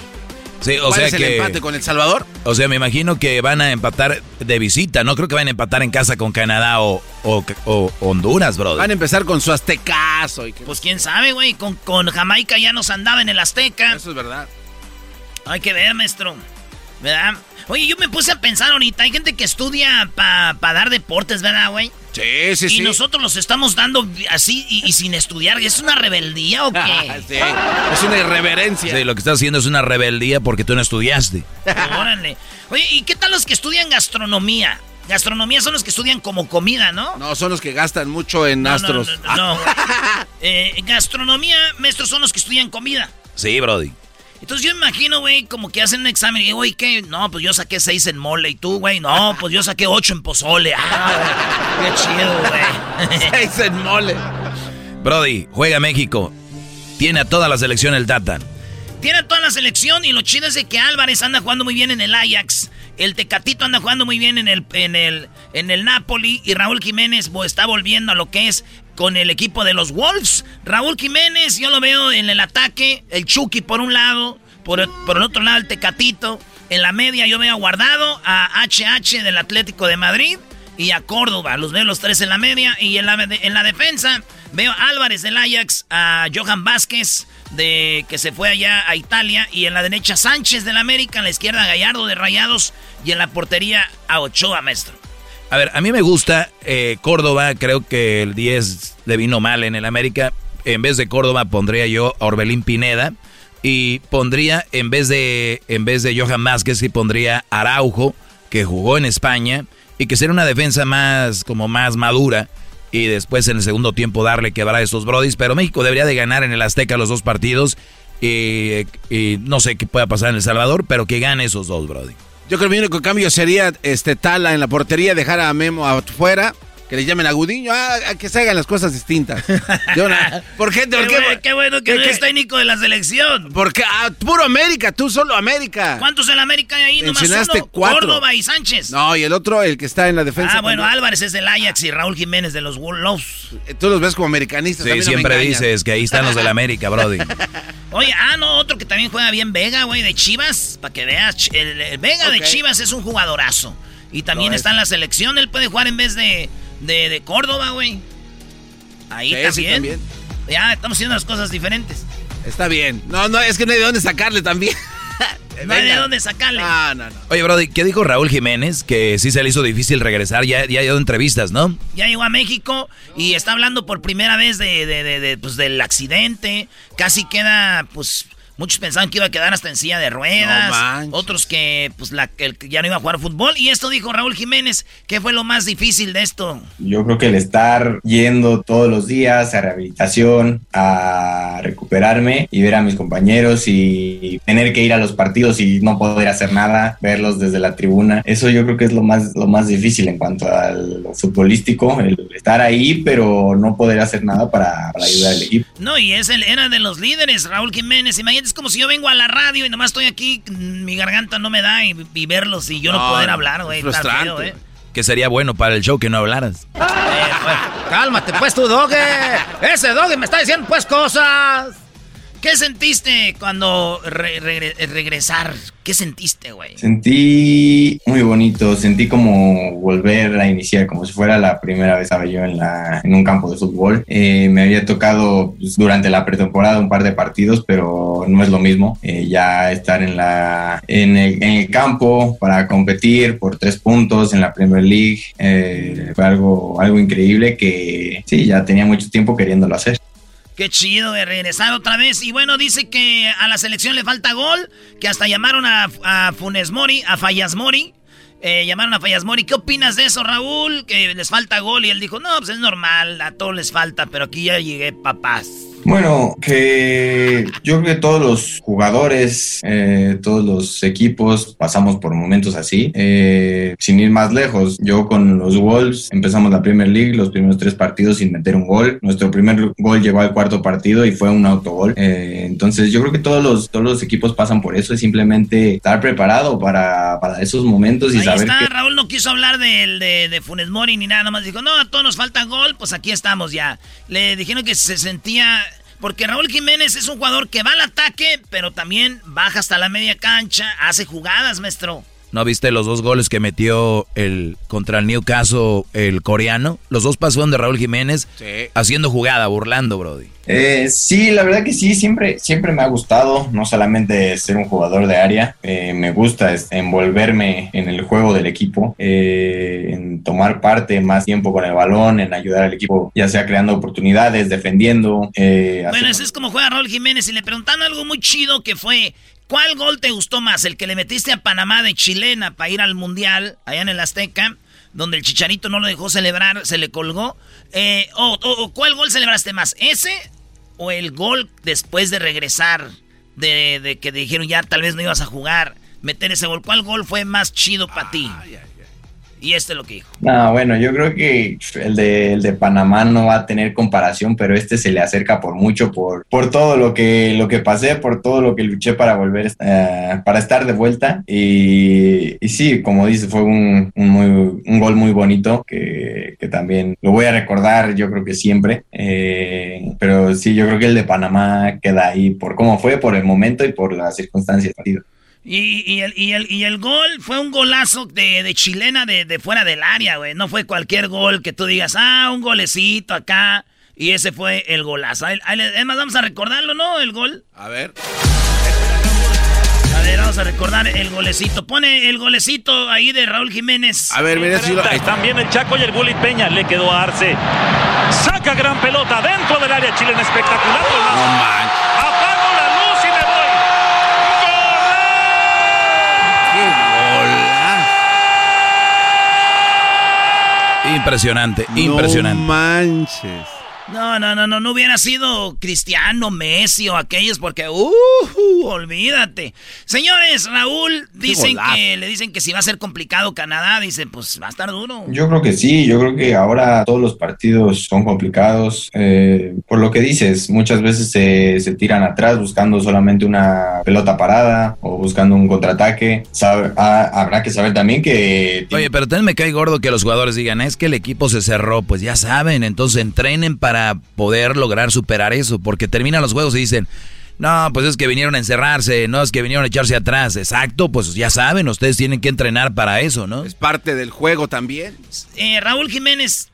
Sí, o ¿Cuál sea es el que. empate con El Salvador? O sea, me imagino que van a empatar de visita. No creo que van a empatar en casa con Canadá o, o- o Honduras, Brody. Van a empezar con su aztecazo. Y que... Pues quién sabe, güey, con, con Jamaica ya nos andaba en el Azteca. Eso es verdad. Hay que ver, maestro. ¿Verdad? Oye, yo me puse a pensar ahorita, hay gente que estudia para dar deportes, ¿verdad, güey? Sí, sí, y sí. órale los estamos dando así y, y sin estudiar. ¿Es una rebeldía o qué? Sí, es una irreverencia. Sí, lo que estás haciendo es una rebeldía porque tú no estudiaste. Órale. Oye, ¿y qué tal los que estudian gastronomía? Gastronomía son los que estudian como comida, ¿no? No, son los que gastan mucho en No, no, astros. No, no, no. Eh, gastronomía, maestros, son los que estudian comida. Sí, Brody. Entonces yo imagino, güey, como que hacen un examen y digo, güey, ¿qué? No, pues yo saqué seis en mole. ¿Y tú, güey? No, pues yo saqué ocho en pozole. Ah, qué chido, güey. Seis en mole. Brody, juega México. Tiene a toda la selección el Tata. Tiene a toda la selección y lo chido es de que Álvarez anda jugando muy bien en el Ajax. El Tecatito anda jugando muy bien en el, en el, en el Napoli. Y Raúl Jiménez bo, está volviendo a lo que es con el equipo de los Wolves. Raúl Jiménez, yo lo veo en el ataque. El Chucky por un lado. Por, por el otro lado, el Tecatito. En la media yo veo a Guardado, a HH del Atlético de Madrid y a Córdoba. Los veo los tres en la media. Y en la, en la defensa veo a Álvarez del Ajax, a Johan Vázquez, de, que se fue allá a Italia. Y en la derecha Sánchez del América, en la izquierda Gallardo de Rayados. Y en la portería a Ochoa, maestro. A ver, a mí me gusta eh, Córdoba. Creo que el 10 le vino mal en el América. En vez de Córdoba pondría yo a Orbelín Pineda. Y pondría, en vez de, en vez de Johan Vázquez, y pondría Araujo, que jugó en España. Y que será una defensa más, como más madura. Y después en el segundo tiempo darle quebrar a estos brodis. Pero México debería de ganar en el Azteca los dos partidos. Y, y no sé qué pueda pasar en El Salvador, pero que gane esos dos, brody. Yo creo que mi único cambio sería este Tala en la portería, dejar a Memo afuera, que le llamen a Gudiño, ah, a que se hagan las cosas distintas. Yo na- ¿Por qué? ¿Por Qué, qué? bueno, qué bueno que ¿Qué- no eres técnico de la selección. Porque ah, puro América, tú solo América. ¿Cuántos en la América hay ahí? Nomás Mencionaste uno. cuatro. Córdoba y Sánchez. No, y el otro, el que está en la defensa. ah, bueno, también. Álvarez es del Ajax y Raúl Jiménez de los Wolves. Tú los ves como americanistas. Sí, no siempre dices que ahí están los del América, brody. Oye, ah, no, otro que también juega bien Vega, güey, de Chivas, para que veas. El, el Vega de. Chivas es un jugadorazo. Y también está es. en la selección, él puede jugar en vez de, de, de Córdoba, güey. Ahí Sí, sí, también. también. Ya, estamos haciendo las cosas diferentes. Está bien. No, no, es que no hay de dónde sacarle también. no hay de dónde sacarle. No, no, no. Oye, Brody, ¿qué dijo Raúl Jiménez? Que sí se le hizo difícil regresar, ya, ya a entrevistas, ¿no? Ya llegó a México y está hablando por primera vez de, de- de- de, pues, del accidente. Casi queda, pues, muchos pensaban que iba a quedar hasta en silla de ruedas. No otros que, pues, la, que el- que ya no iba a jugar fútbol. Y esto dijo Raúl Jiménez. ¿Qué fue lo más difícil de esto? Yo creo que el estar yendo todos los días a rehabilitación, a recuperarme y ver a mis compañeros y tener que ir a los partidos y no poder hacer nada, verlos desde la tribuna, eso yo creo que es lo más, lo más difícil en cuanto al futbolístico, el estar ahí pero no poder hacer nada para, para ayudar al equipo. No, y es el, era de los líderes, Raúl Jiménez. Imagínate, es como si yo vengo a la radio y nomás estoy aquí, mi garganta no me da y, y verlos y yo no, No, poder hablar, güey. frustrante. feo, ¿eh? Que sería bueno para el show que no hablaras. Cálmate, pues tú, Doge. Ese Doge me está diciendo, pues, cosas. ¿Qué sentiste cuando re- regre- regresar? ¿Qué sentiste, güey? Sentí muy bonito, sentí como volver a iniciar, como si fuera la primera vez estaba yo en, la, en un campo de fútbol. Eh, me había tocado pues, durante la pretemporada un par de partidos, pero no es lo mismo. Eh, ya estar en, la, el campo para competir por tres puntos en la Premier League eh, fue algo, algo increíble que sí, ya tenía mucho tiempo queriéndolo hacer. Qué chido de regresar otra vez. Y bueno, dice que a la selección le falta gol, que hasta llamaron a, a Funes Mori, a Fallas Mori. Eh, llamaron a Fallas Mori. ¿Qué opinas de eso, Raúl? Que les falta gol. Y él dijo, no, pues es normal, a todos les falta, pero aquí ya llegué, papás. Bueno, que yo creo que todos los jugadores, eh, todos los equipos pasamos por momentos así. Eh, sin ir más lejos, yo con los Wolves empezamos la Premier League, los primeros tres partidos sin meter un gol. Nuestro primer gol llegó al cuarto partido y fue un autogol. Eh, entonces yo creo que todos los, todos los equipos pasan por eso, es simplemente estar preparado para, para esos momentos y Ahí saber está, que... Raúl no quiso hablar del- de, de Funes Mori ni nada, nomás dijo, no, a todos nos falta gol, pues aquí estamos ya. Le dijeron que se sentía... Porque Raúl Jiménez es un jugador que va al ataque, pero también baja hasta la media cancha, hace jugadas, maestro. ¿No viste los dos goles que metió el contra el Newcastle el coreano? Los dos pasaron de Raúl Jiménez haciendo jugada, burlando, Brody. Eh, sí, la verdad que sí, siempre, siempre me ha gustado, no solamente ser un jugador de área, eh, me gusta envolverme en el juego del equipo, eh, en tomar parte más tiempo con el balón, en ayudar al equipo, ya sea creando oportunidades, defendiendo. eh, Bueno, haciendo- ese es como juega Raúl Jiménez y le preguntaron algo muy chido que fue, ¿cuál gol te gustó más? ¿El que le metiste a Panamá de chilena para ir al Mundial, allá en el Azteca, donde el Chicharito no lo dejó celebrar, se le colgó? Eh, o, ¿Cuál gol celebraste más? ¿Ese o el gol después de regresar, de, de que dijeron ya tal vez no ibas a jugar, meter ese gol? ¿Cuál gol fue más chido para ti? Y este es lo que dijo. No, bueno, yo creo que el de, el de Panamá no va a tener comparación, pero este se le acerca por mucho, por, por todo lo que, lo que pasé, por todo lo que luché para volver, eh, para estar de vuelta. Y, y sí, como dice, fue un, un, muy- un gol muy bonito que, que también lo voy a recordar, yo creo que siempre. Eh, pero sí, yo creo que el de Panamá queda ahí por cómo fue, por el momento y por las circunstancias del partido. Y, y el, y, el, y el gol fue un golazo de, de chilena de, de fuera del área, güey. No fue cualquier gol que tú digas, ah, un golecito acá. Y ese fue el golazo. Ahí- Además, vamos a recordarlo, ¿no? El gol. A ver. A ver, vamos a recordar el golecito. Pone el golecito ahí de Raúl Jiménez. A ver, mira si lo... ahí está. También el Chaco y el Gullit Peña le quedó a Arce. Saca gran pelota dentro del área chilena espectacular. Apago la luz y me voy. Impresionante, impresionante. No manches. No, no, no, no, no hubiera sido Cristiano, Messi o aquellos porque, uh, olvídate. Señores, Raúl, dicen que, le dicen que si va a ser complicado Canadá, dice, pues va a estar duro. Yo creo que sí, yo creo que ahora todos los partidos son complicados. eh, por lo que dices, muchas veces se, se tiran atrás buscando solamente una pelota parada o buscando un contraataque. Sabe- ah, habrá que saber también que... Oye, pero también me cae gordo que los jugadores digan, es que el equipo se cerró, pues ya saben, entonces entrenen para poder lograr superar eso, porque terminan los juegos y dicen, no, pues es que vinieron a encerrarse, no es que vinieron a echarse atrás, exacto, pues ya saben, ustedes tienen que entrenar para eso, ¿no? Es parte del juego también. Eh, Raúl Jiménez,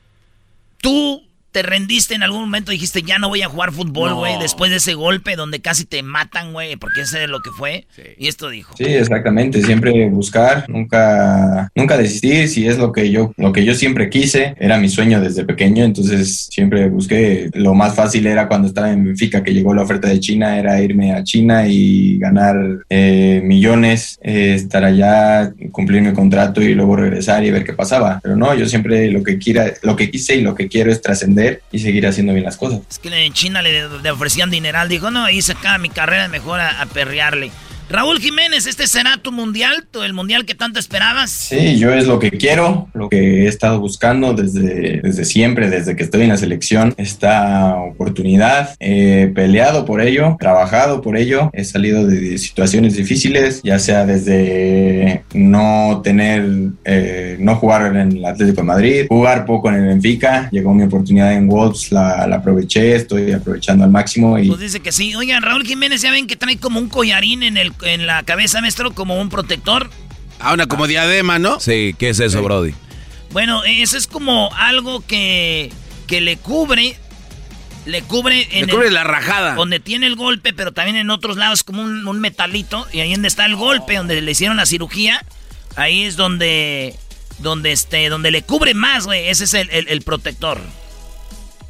tú ¿Te rendiste en algún momento? Dijiste, ya no voy a jugar fútbol, No. güey, después de ese golpe donde casi te matan, güey, porque ese es lo que fue. Y esto dijo. Sí, exactamente. Siempre buscar, nunca, nunca desistir. Si es lo que yo, lo que yo siempre quise, era mi sueño desde pequeño. Entonces siempre busqué. Lo más fácil era cuando estaba en Benfica, que llegó la oferta de China, era irme a China y ganar eh, millones, eh, estar allá, cumplir mi contrato y luego regresar y ver qué pasaba. Pero no, yo siempre lo que quiera, lo que quise y lo que quiero es trascender y seguir haciendo bien las cosas. Es que en China le, le ofrecían dineral. Dijo, no, se acaba mi carrera, mejor a, a perrearle. Raúl Jiménez, ¿este será tu mundial? ¿El mundial que tanto esperabas? Sí, yo es lo que quiero, lo que he estado buscando desde, desde siempre, desde que estoy en la selección, esta oportunidad. He peleado por ello, trabajado por ello, he salido de situaciones difíciles, ya sea desde no tener, eh, no jugar en el Atlético de Madrid, jugar poco en el Benfica, llegó mi oportunidad en Wolves, la, la aproveché, estoy aprovechando al máximo y Pues dice que sí. Oigan, Raúl Jiménez, ya ven que trae como un collarín en, el, en la cabeza, maestro, como un protector. Ah, una como diadema, ¿no? Sí, ¿qué es eso, Brody? Bueno, eso es como algo que, que le cubre. Le cubre en Le cubre el- la rajada. Donde tiene el golpe, pero también en otros lados como un, un metalito. Y ahí donde está el golpe, donde le hicieron la cirugía. Ahí es donde. Donde este. Donde le cubre más, güey. Ese es el, el- el protector.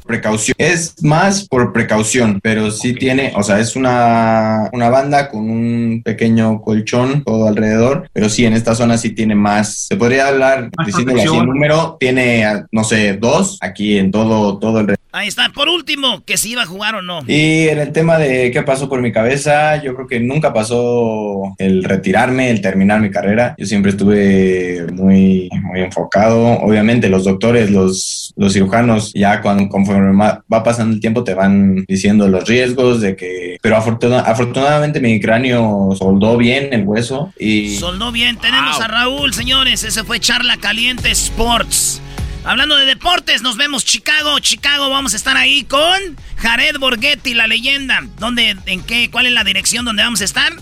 Precaución. Es más por precaución, pero sí tiene, o sea, es una, una banda con un pequeño colchón todo alrededor, pero sí, en esta zona sí tiene más, se podría hablar, Más diciéndole así el número, tiene, no sé, dos aquí en todo, todo el Ahí está. Por último, que si iba a jugar o no. y en el tema de qué pasó por mi cabeza, yo creo que nunca pasó el retirarme, el terminar mi carrera. Yo siempre estuve muy, muy enfocado. Obviamente los doctores, los, los cirujanos, ya cuando, conforme va pasando el tiempo te van diciendo los riesgos de que... Pero afortuna- afortunadamente mi cráneo soldó bien el hueso y... Soldó bien. Tenemos a Raúl, señores. Ese fue Charla Caliente Sports. Hablando de deportes, nos vemos Chicago. Chicago, vamos a estar ahí con Jared Borghetti, la leyenda. ¿Dónde, en qué, cuál es la dirección donde vamos a estar?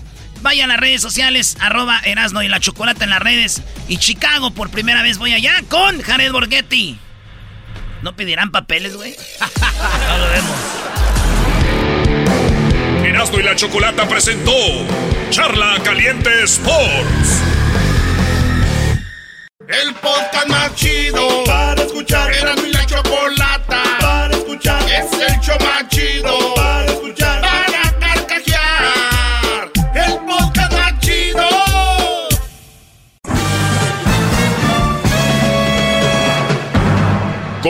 Vaya a las redes sociales, arroba Erasno y la Chocolata en las redes. Y Chicago, por primera vez voy allá con Jared Borghetti. ¿No pedirán papeles, güey? No lo vemos. Erasmo y la Chocolata presentó Charla Caliente Sports. El podcast más chido para escuchar. Era mi la chocolata para escuchar. Es el show más chido para escuchar.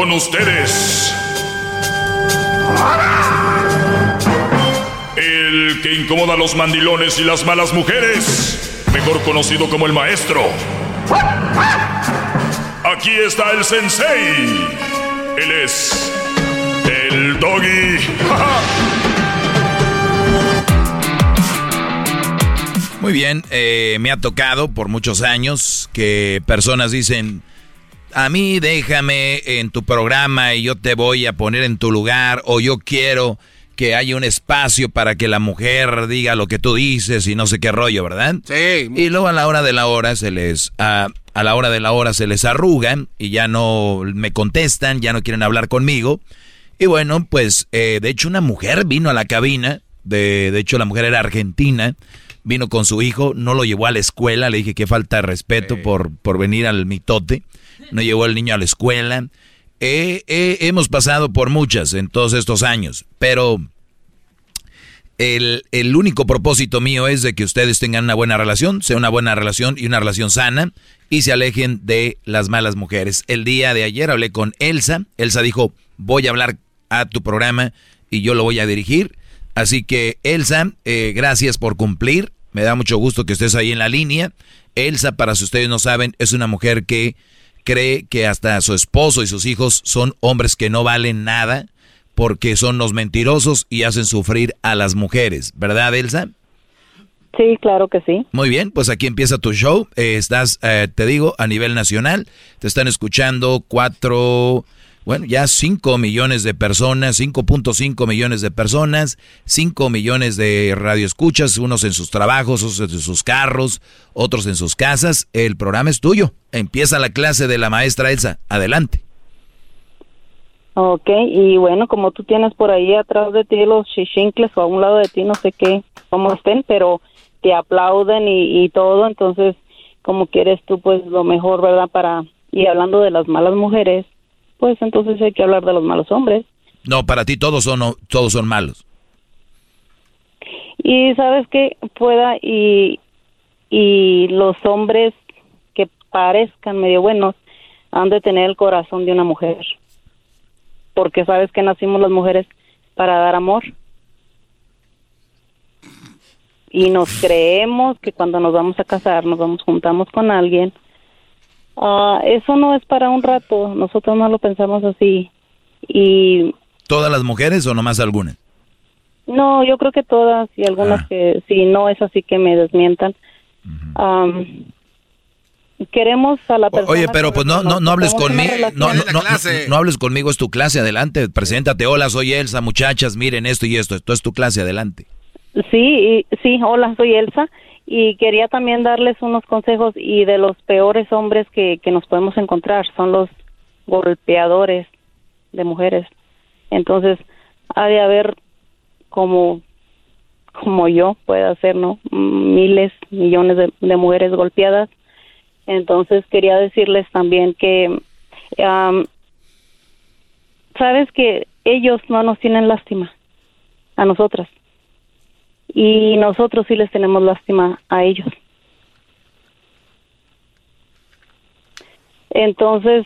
Con ustedes. El que incomoda a los mandilones y las malas mujeres. Mejor conocido como el maestro. Aquí está el sensei. Él es el doggy. Muy bien, eh, me ha tocado por muchos años que personas dicen, a mí déjame en tu programa y yo te voy a poner en tu lugar o yo quiero que haya un espacio para que la mujer diga lo que tú dices y no sé qué rollo, ¿verdad? Sí. Y luego a la hora de la hora se les a, a la hora de la hora se les arrugan y ya no me contestan, ya no quieren hablar conmigo. Y bueno, pues eh, de hecho una mujer vino a la cabina, de, de hecho la mujer era argentina, vino con su hijo, no lo llevó a la escuela, le dije que falta de respeto por, por venir al mitote, no llevó al niño a la escuela. Eh, eh, hemos pasado por muchas en todos estos años, pero el, el único propósito mío es de que ustedes tengan una buena relación, sea una buena relación y una relación sana y se alejen de las malas mujeres. El día de ayer hablé con Elsa, Elsa dijo, voy a hablar a tu programa y yo lo voy a dirigir. Así que Elsa, eh, gracias por cumplir, me da mucho gusto que estés ahí en la línea. Elsa, para si ustedes no saben, es una mujer que cree que hasta su esposo y sus hijos son hombres que no valen nada porque son los mentirosos y hacen sufrir a las mujeres, ¿verdad, Elsa? Sí, claro que sí. Muy bien, pues aquí empieza tu show. Eh, estás, eh, te digo, a nivel nacional. Te están escuchando cuatro, bueno, ya cinco millones de personas, 5.5 millones de personas, cinco millones de radioescuchas, unos en sus trabajos, otros en sus carros, otros en sus casas. El programa es tuyo. Empieza la clase de la maestra Elsa. Adelante. Ok, y bueno, como tú tienes por ahí atrás de ti los chichincles o a un lado de ti, no sé qué, cómo estén, pero te aplauden y, y todo, entonces, como quieres tú, pues lo mejor, ¿verdad? Para, y hablando de las malas mujeres, pues entonces hay que hablar de los malos hombres. No, para ti todos son, todos son malos. Y sabes que pueda y, y los hombres que parezcan medio buenos han de tener el corazón de una mujer. Porque sabes que nacimos las mujeres para dar amor. Y nos creemos que cuando nos vamos a casar, nos vamos juntamos con alguien. Ah, eso no es para un rato, nosotros no lo pensamos así. Y ¿Todas las mujeres o nomás algunas? no, yo creo que todas y algunas que si no es así que me desmientan. Am, queremos a la persona. Oye, pero pues no, no, no hables conmigo, no, no, no, no- no hables conmigo, es tu clase, adelante, preséntate, hola, soy Elsa, muchachas, miren esto y esto, esto es tu clase, adelante. Sí, y- sí, hola, soy Elsa y quería también darles unos consejos y de los peores hombres que, que nos podemos encontrar son los golpeadores de mujeres. Entonces, ha de haber como como yo puede ser, ¿no? Miles, millones de, mujeres golpeadas. Entonces, quería decirles también que am, sabes que ellos no nos tienen lástima a nosotras y nosotros sí les tenemos lástima a ellos. Entonces,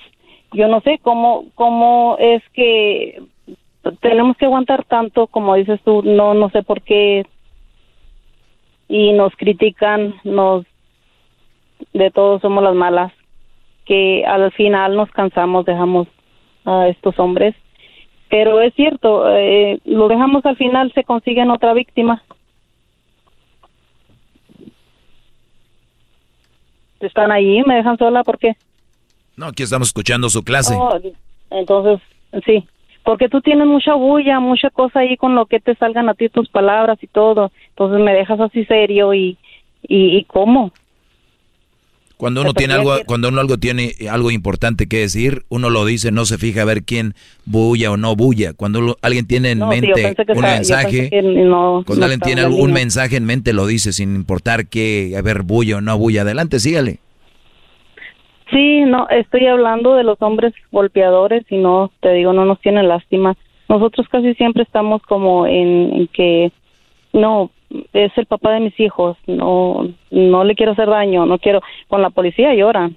yo no sé cómo cómo es que tenemos que aguantar tanto, como dices tú, no no sé por qué y nos critican, nos de todos somos las malas, que al final nos cansamos, dejamos a estos hombres, pero es cierto, eh, lo dejamos al final, se consiguen otra víctima. Están allí, me dejan sola, ¿por qué? No, aquí estamos escuchando su clase. Oh, entonces, sí, porque tú tienes mucha bulla, mucha cosa ahí con lo que te salgan a ti tus palabras y todo, entonces me dejas así serio y, y, y ¿cómo? Cuando uno tiene algo, cuando uno algo tiene algo importante que decir, uno lo dice, no se fija a ver quién bulla o no bulla. Cuando lo- alguien tiene en No, mente un está- mensaje, no- cuando no alguien tiene algún mensaje en mente lo dice sin importar que, a ver, bulla o no bulla. Adelante, sígale. Sí, no, estoy hablando de los hombres golpeadores y no, te digo, no nos tienen lástima. Nosotros casi siempre estamos como en, en que, no, es el papá de mis hijos, no, no le quiero hacer daño, no quiero, con la policía lloran.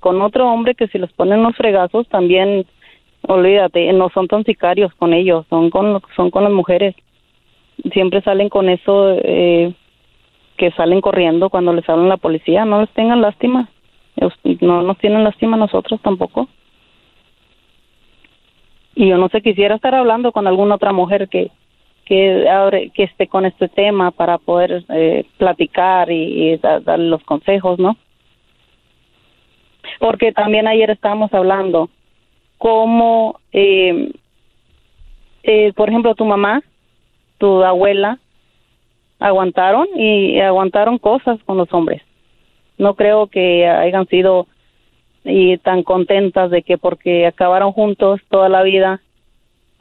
Con otro hombre que si les ponen unos fregazos también, olvídate, no son tan sicarios con ellos, son con, son con las mujeres. Siempre salen con eso, eh, que salen corriendo cuando les hablan la policía, no les tengan lástima. No nos tienen lástima nosotros tampoco. Y yo no sé, quisiera estar hablando con alguna otra mujer que que abre, que esté con este tema para poder eh, platicar y, y da- darle los consejos, ¿no? Porque también ayer estábamos hablando cómo, eh, eh, por ejemplo, tu mamá, tu abuela, aguantaron y aguantaron cosas con los hombres. No creo que hayan sido y tan contentas de que porque acabaron juntos toda la vida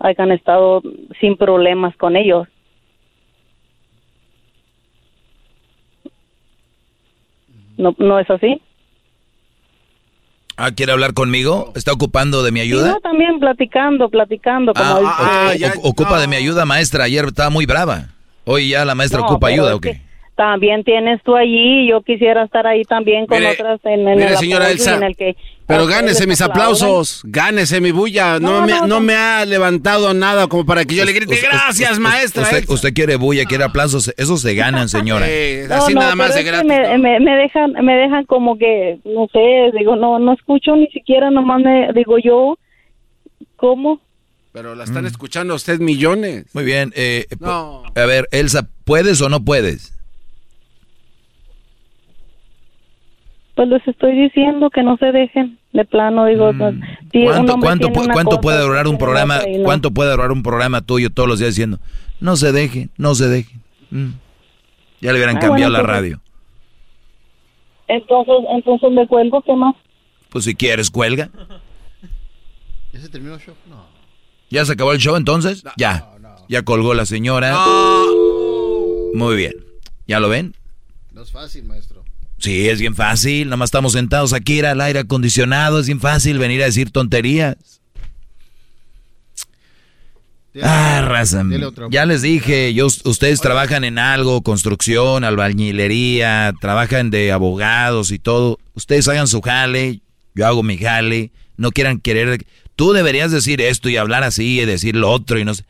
hayan estado sin problemas con ellos. No, no es así. Ah, ¿quiere hablar conmigo? ¿Está ocupando de mi Sí, ayuda? no, también platicando, platicando, como Ah, dice- o- o- ocupa de mi ayuda, maestra. Ayer estaba muy brava. Hoy ya la maestra No, ocupa ayuda, ¿o qué? También tienes tú allí, yo quisiera estar ahí también con Mire, otras en, en mire, el señora Elsa, en el que Pero gánese mis aplausos, gánese mi bulla. No, No, me, no, me ha levantado nada como para que yo le grite, Usted- gracias, usted- maestra. Usted, Elsa". usted quiere bulla, quiere aplausos, esos se ganan, señora. Eh, así no, nada más de gratis. me, me, me dejan me dejan como que no sé digo no no escucho ni siquiera nomás me digo yo cómo Pero la están escuchando a usted millones. Muy bien. eh, No. A ver, Elsa, ¿puedes o no puedes? Pues les estoy diciendo que no se dejen de plano digo pues, si Mm. ¿Cuánto, hombre cuánto, tiene pu- una cuánto cosa, puede durar un programa? no. ¿Cuánto puede durar un programa tuyo todos los días diciendo, no se deje, no se deje? Mm. Ya le hubieran Ah, cambiado bueno, la radio. entonces entonces me cuelgo qué más Pues si quieres, cuelga. ¿Ya se terminó el show? No. ¿Ya se acabó el show entonces? ya. Ya colgó la señora. Muy bien. ¿Ya lo ven? No es fácil, maestro. Sí, es bien fácil. Nada más estamos sentados aquí, era al aire acondicionado. Es bien fácil venir a decir tonterías. Ah, raza. Ya les dije, yo, ustedes trabajan en algo, construcción, albañilería, trabajan de abogados y todo. Ustedes hagan su jale, yo hago mi jale. No quieran querer. Tú deberías decir esto y hablar así y decir lo otro y no sé.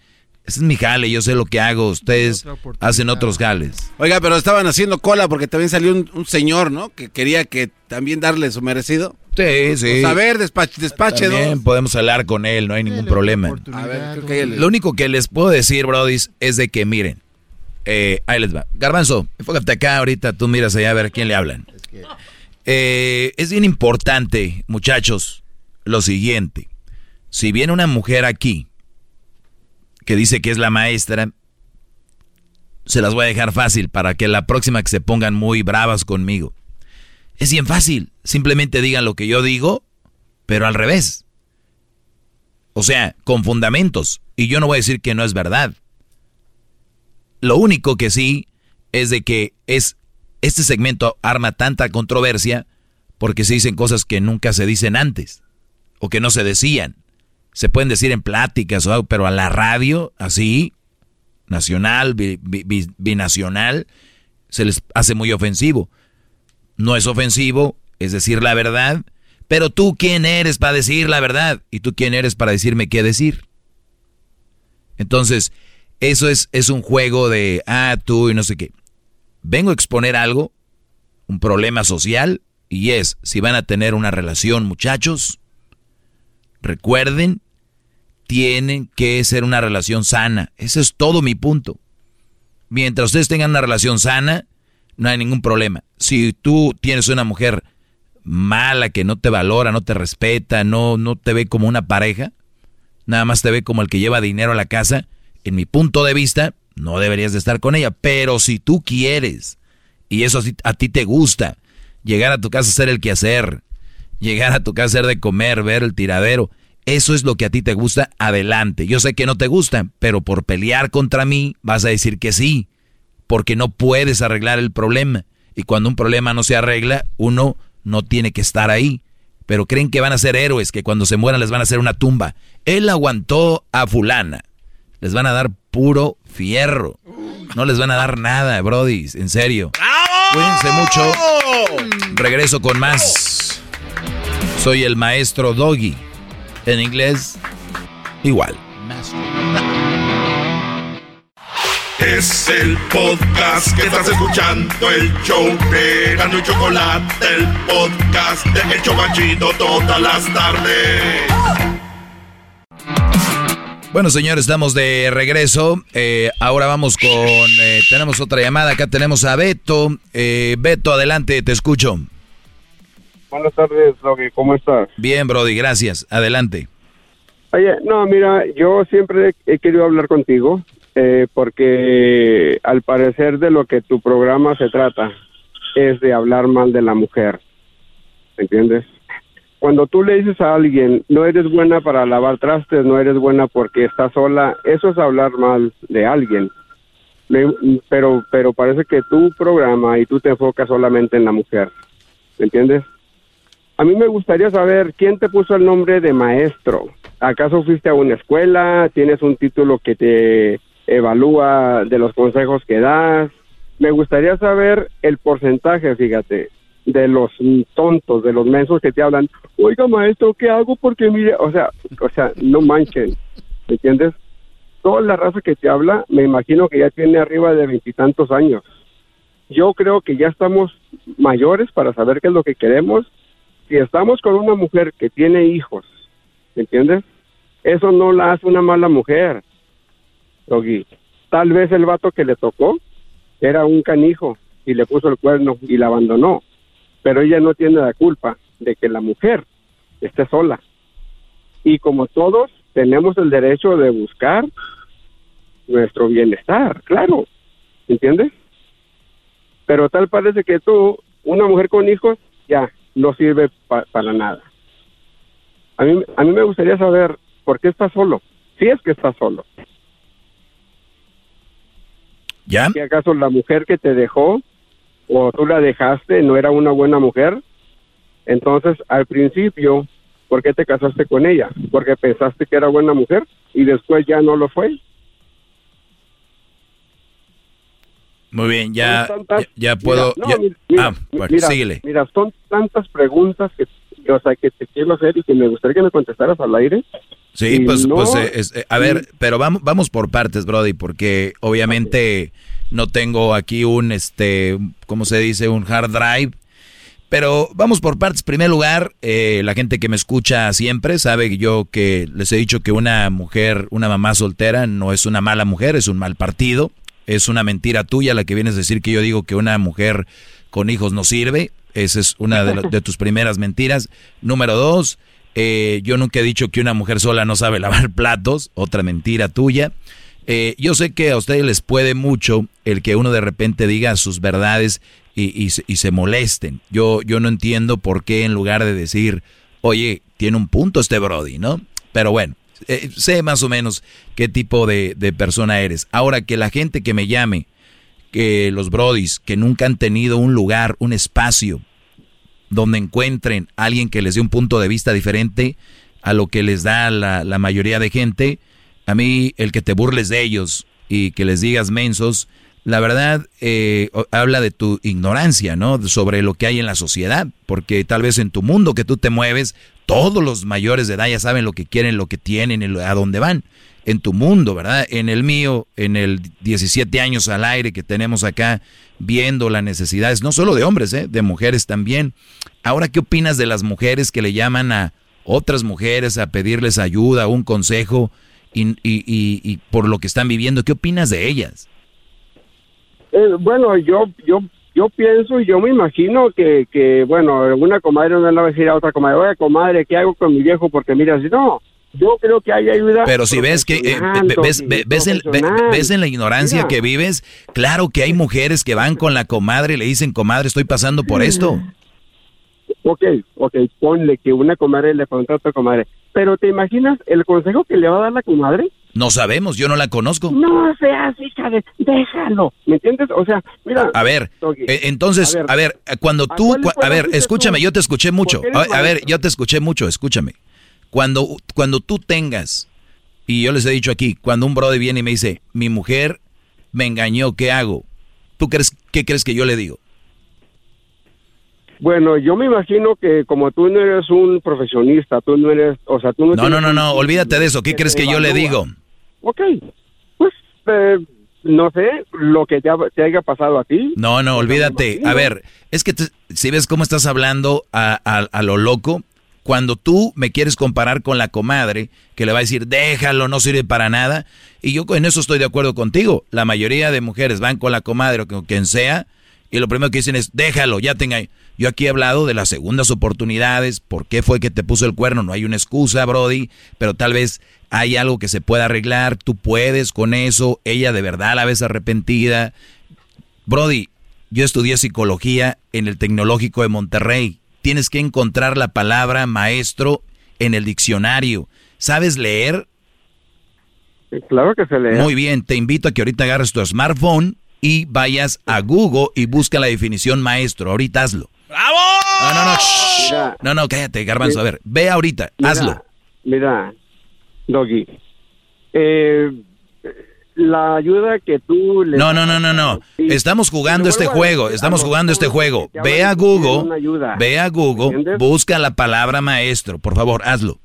Ese es mi jale, yo sé lo que hago. Ustedes hacen otros jales. Oiga, pero estaban haciendo cola porque también salió un, señor, ¿no? Que quería que también darle su merecido. Sí, sí. Pues a ver, despache, despache También podemos hablar con él, no hay ningún problema. A ver, Lo único que les puedo decir, Brody, es de que miren. Eh, ahí les va. Garbanzo, enfócate acá ahorita, tú miras allá a ver a quién le hablan. Eh, es bien importante, muchachos, lo siguiente. Si viene una mujer aquí que dice que es la maestra, se las voy a dejar fácil para que la próxima que se pongan muy bravas conmigo. Es bien fácil, simplemente digan lo que yo digo, pero al revés. O sea, con fundamentos. Y yo no voy a decir que no es verdad. Lo único que sí es de que es este segmento arma tanta controversia porque se dicen cosas que nunca se dicen antes o que no se decían se pueden decir en pláticas o algo, pero a la radio, así, nacional, binacional, se les hace muy ofensivo. No es ofensivo, es decir la verdad, pero tú quién eres para decir la verdad y tú quién eres para decirme qué decir. Entonces, eso es, es un juego de, ah, tú y no sé qué. Vengo a exponer algo, un problema social, y es, si van a tener una relación, muchachos, Recuerden, tienen que ser una relación sana. Ese es todo mi punto. Mientras ustedes tengan una relación sana, no hay ningún problema. Si tú tienes una mujer mala que no te valora, no te respeta, no, no te ve como una pareja, nada más te ve como el que lleva dinero a la casa, en mi punto de vista, no deberías de estar con ella. Pero si tú quieres, y eso a ti te gusta, llegar a tu casa a hacer el quehacer, llegar a tu casa, hacer de comer, ver el tiradero. Eso es lo que a ti te gusta, adelante. Yo sé que no te gusta, pero por pelear contra mí vas a decir que sí, porque no puedes arreglar el problema. Y cuando un problema no se arregla, uno no tiene que estar ahí. Pero creen que van a ser héroes, que cuando se mueran les van a hacer una tumba. Él aguantó a fulana. Les van a dar puro fierro. No les van a dar nada, Brody, en serio. Cuídense mucho. Regreso con más. Soy el maestro Doggy. En inglés, igual. Es el podcast que estás escuchando, el show de Gano y Chocolate, el podcast de El Chocachito todas las tardes. Bueno, señores, estamos de regreso. Eh, ahora vamos con. Eh, tenemos otra llamada. Acá tenemos a Beto. Eh, Beto, adelante, te escucho. Buenas tardes, Brody. ¿Cómo estás? Bien, Brody, gracias. Adelante. Oye, no, mira, yo siempre he querido hablar contigo eh, porque al parecer de lo que tu programa se trata es de hablar mal de la mujer. ¿Entiendes? Cuando tú le dices a alguien, no eres buena para lavar trastes, no eres buena porque estás sola, eso es hablar mal de alguien. Pero, pero parece que tu programa y tú te enfocas solamente en la mujer. ¿Me entiendes? A mí me gustaría saber quién te puso el nombre de maestro. ¿Acaso fuiste a una escuela? ¿Tienes un título que te evalúa de los consejos que das? Me gustaría saber el porcentaje, fíjate, de los tontos, de los mensos que te hablan. Oiga, maestro, ¿qué hago? Porque mire, o sea, o sea, no manchen, ¿me entiendes? Toda la raza que te habla, me imagino que ya tiene arriba de veintitantos años. Yo creo que ya estamos mayores para saber qué es lo que queremos si estamos con una mujer que tiene hijos, ¿entiendes? Eso no la hace una mala mujer. Tal vez el vato que le tocó era un canijo y le puso el cuerno y la abandonó, pero ella no tiene la culpa de que la mujer esté sola. Y como todos, tenemos el derecho de buscar nuestro bienestar, claro, ¿entiendes? Pero tal parece que tú, una mujer con hijos, ya, no sirve para nada. A mí, a mí me gustaría saber por qué estás solo. si es que estás solo. ¿Ya? ¿Si acaso la mujer que te dejó o tú la dejaste no era una buena mujer? Entonces, al principio, ¿por qué te casaste con ella? Porque pensaste que era buena mujer y después ya no lo fue. Muy bien, ya, tantas- ya, ya puedo. Mira, no, ya- mi- mira, ah, bueno, mira, síguele. Mira, son tantas preguntas que, o sea, que te quiero hacer y que me gustaría que me contestaras al aire. Sí, Y pues, no- pues eh, es- eh, a ver, pero vamos, vamos por partes, Brody, porque obviamente no tengo aquí un, este, ¿cómo se dice? Un hard drive. Pero vamos por partes. En primer lugar, eh, la gente que me escucha siempre sabe yo que les he dicho que una mujer, una mamá soltera no es una mala mujer, es un mal partido. Es una mentira tuya la que vienes a decir que yo digo que una mujer con hijos no sirve. Esa es una de, tus primeras mentiras. Número dos, eh, yo nunca he dicho que una mujer sola no sabe lavar platos. Otra mentira tuya. Eh, yo sé que a ustedes les puede mucho el que uno de repente diga sus verdades y, y se molesten. Yo, yo no entiendo por qué en lugar de decir, oye, tiene un punto este Brody, ¿no? Pero bueno, eh, sé más o menos qué tipo de, de persona eres. Ahora que la gente que me llame, que los Brodis, que nunca han tenido un lugar, un espacio donde encuentren a alguien que les dé un punto de vista diferente a lo que les da la, la mayoría de gente, a mí el que te burles de ellos y que les digas mensos, la verdad eh, habla de tu ignorancia, ¿no? Sobre lo que hay en la sociedad, porque tal vez en tu mundo que tú te mueves, todos los mayores de edad ya saben lo que quieren, lo que tienen, a dónde van. En tu mundo, ¿verdad? En el mío, en el 17 años al aire que tenemos acá, viendo las necesidades, no solo de hombres, ¿eh? de mujeres también. Ahora, ¿qué opinas de las mujeres que le llaman a otras mujeres a pedirles ayuda, un consejo, y por lo que están viviendo? ¿Qué opinas de ellas? Eh, bueno, yo, yo, yo pienso y yo me imagino que, que, bueno, una comadre no le va a decir a otra comadre, oye, comadre, ¿qué hago con mi viejo? Porque mira, si no, yo creo que hay ayuda. Pero si ves que eh, ves, Doggy, ve- ves en, ves en la ignorancia Mira. que vives, claro que hay mujeres que van con la comadre y le dicen, comadre, estoy pasando por esto. Ok, ok, ponle que una comadre le pregunta a otra comadre, pero ¿te imaginas el consejo que le va a dar la comadre? No sabemos, yo no la conozco. No seas hija de, déjalo, ¿me entiendes? O sea, mira. A ver, eh, entonces, a ver, a ver, eh, cuando ¿a tú, cua- a ver, escúchame, tú? yo te escuché mucho. A, ver, yo te escuché mucho, escúchame. Cuando, cuando tú tengas, y yo les he dicho aquí, cuando un brother viene y me dice, mi mujer me engañó, ¿qué hago? ¿Tú crees, qué crees que yo le digo? Bueno, yo me imagino que como tú no eres un profesionista, tú no eres, o sea, tú no No, no, no, no, olvídate de eso. ¿Qué crees que yo le digo? Ok, pues, eh, no sé, lo que te, ha- te haya pasado a ti. No, no, olvídate. A ver, es que te- si ves cómo estás hablando a, a- a lo loco, cuando tú me quieres comparar con la comadre, que le va a decir, déjalo, no sirve para nada, y yo en eso estoy de acuerdo contigo. La mayoría de mujeres van con la comadre o con quien sea, y lo primero que dicen es, déjalo, ya tenga. Yo aquí he hablado de las segundas oportunidades, por qué fue que te puso el cuerno, no hay una excusa, Brody, pero tal vez hay algo que se pueda arreglar, tú puedes con eso, ella de verdad la ves arrepentida. Brody, yo estudié psicología en el Tecnológico de Monterrey. Tienes que encontrar la palabra maestro en el diccionario. ¿Sabes leer? Claro que se lee. Muy bien, te invito a que ahorita agarres tu smartphone y vayas a Google y busca la definición maestro. Ahorita hazlo. ¡Bravo! No, no, no. shh. No, no, cállate, garbanzo. A ver, ve ahorita, Mira, hazlo. Mira, Doggy, eh, la ayuda que tú le No, no, no, no, no. Estamos jugando este juego, estamos jugando este juego. Ve a Google, ve a Google, busca la palabra maestro. Por favor, hazlo.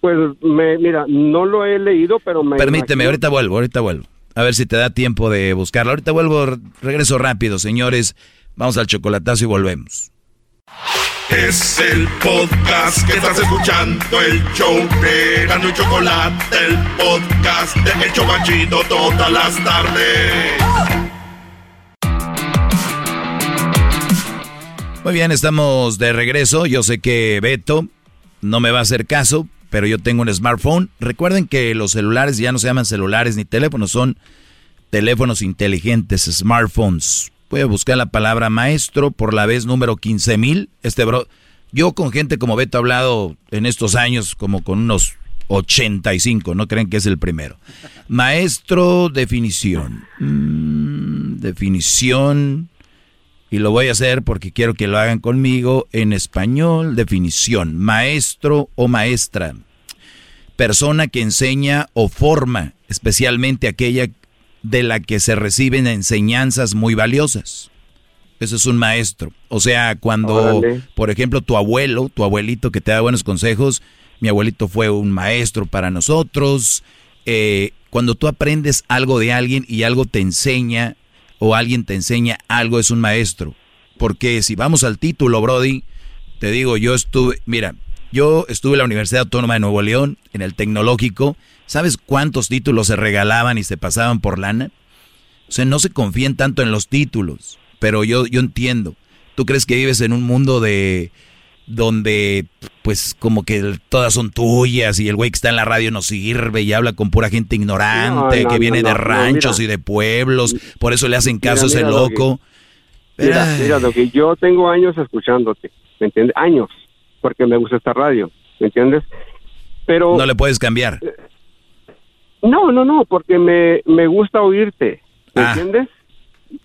Pues, me, mira, no lo he leído, pero me Permíteme, imagino- ahorita vuelvo, ahorita vuelvo. A ver si te da tiempo de buscarlo. Ahorita vuelvo, regreso rápido, señores. Vamos al chocolatazo y volvemos. Es el podcast que estás escuchando, el show de Gano y Chocolate, el podcast de El Chocachito todas las tardes. Muy bien, estamos de regreso. Yo sé que Beto no me va a hacer caso, pero yo tengo un smartphone. Recuerden que los celulares ya no se llaman celulares ni teléfonos, son teléfonos inteligentes, smartphones. Voy a buscar la palabra maestro por la vez número 15 mil. Este bro, yo con gente como Beto he hablado en estos años como con unos 85, no creen que es el primero. Maestro, definición. Mm, definición. Y lo voy a hacer porque quiero que lo hagan conmigo en español. Definición. Maestro o maestra. Persona que enseña o forma, especialmente aquella de la que se reciben enseñanzas muy valiosas. Eso es un maestro. O sea, cuando, por ejemplo, tu abuelo, tu abuelito que te da buenos consejos, mi abuelito fue un maestro para nosotros. Eh, cuando tú aprendes algo de alguien y algo te enseña, o alguien te enseña algo, es un maestro. Porque si vamos al título, Brody, te digo, yo estuve, mira, yo estuve en la Universidad Autónoma de Nuevo León, en el tecnológico. ¿Sabes cuántos títulos se regalaban y se pasaban por lana? O sea, no se confíen tanto en los títulos, pero yo, yo entiendo. ¿Tú crees que vives en un mundo de donde pues como que todas son tuyas y el güey que está en la radio no sirve y habla con pura gente ignorante que viene de ranchos y de pueblos, por eso le hacen caso a ese loco. mira, mira, lo que yo tengo años escuchándote, ¿me entiendes? Años, porque me gusta esta radio, ¿me entiendes? Pero... No le puedes cambiar. No, no, no, porque me, me gusta oírte, ¿me ah. entiendes?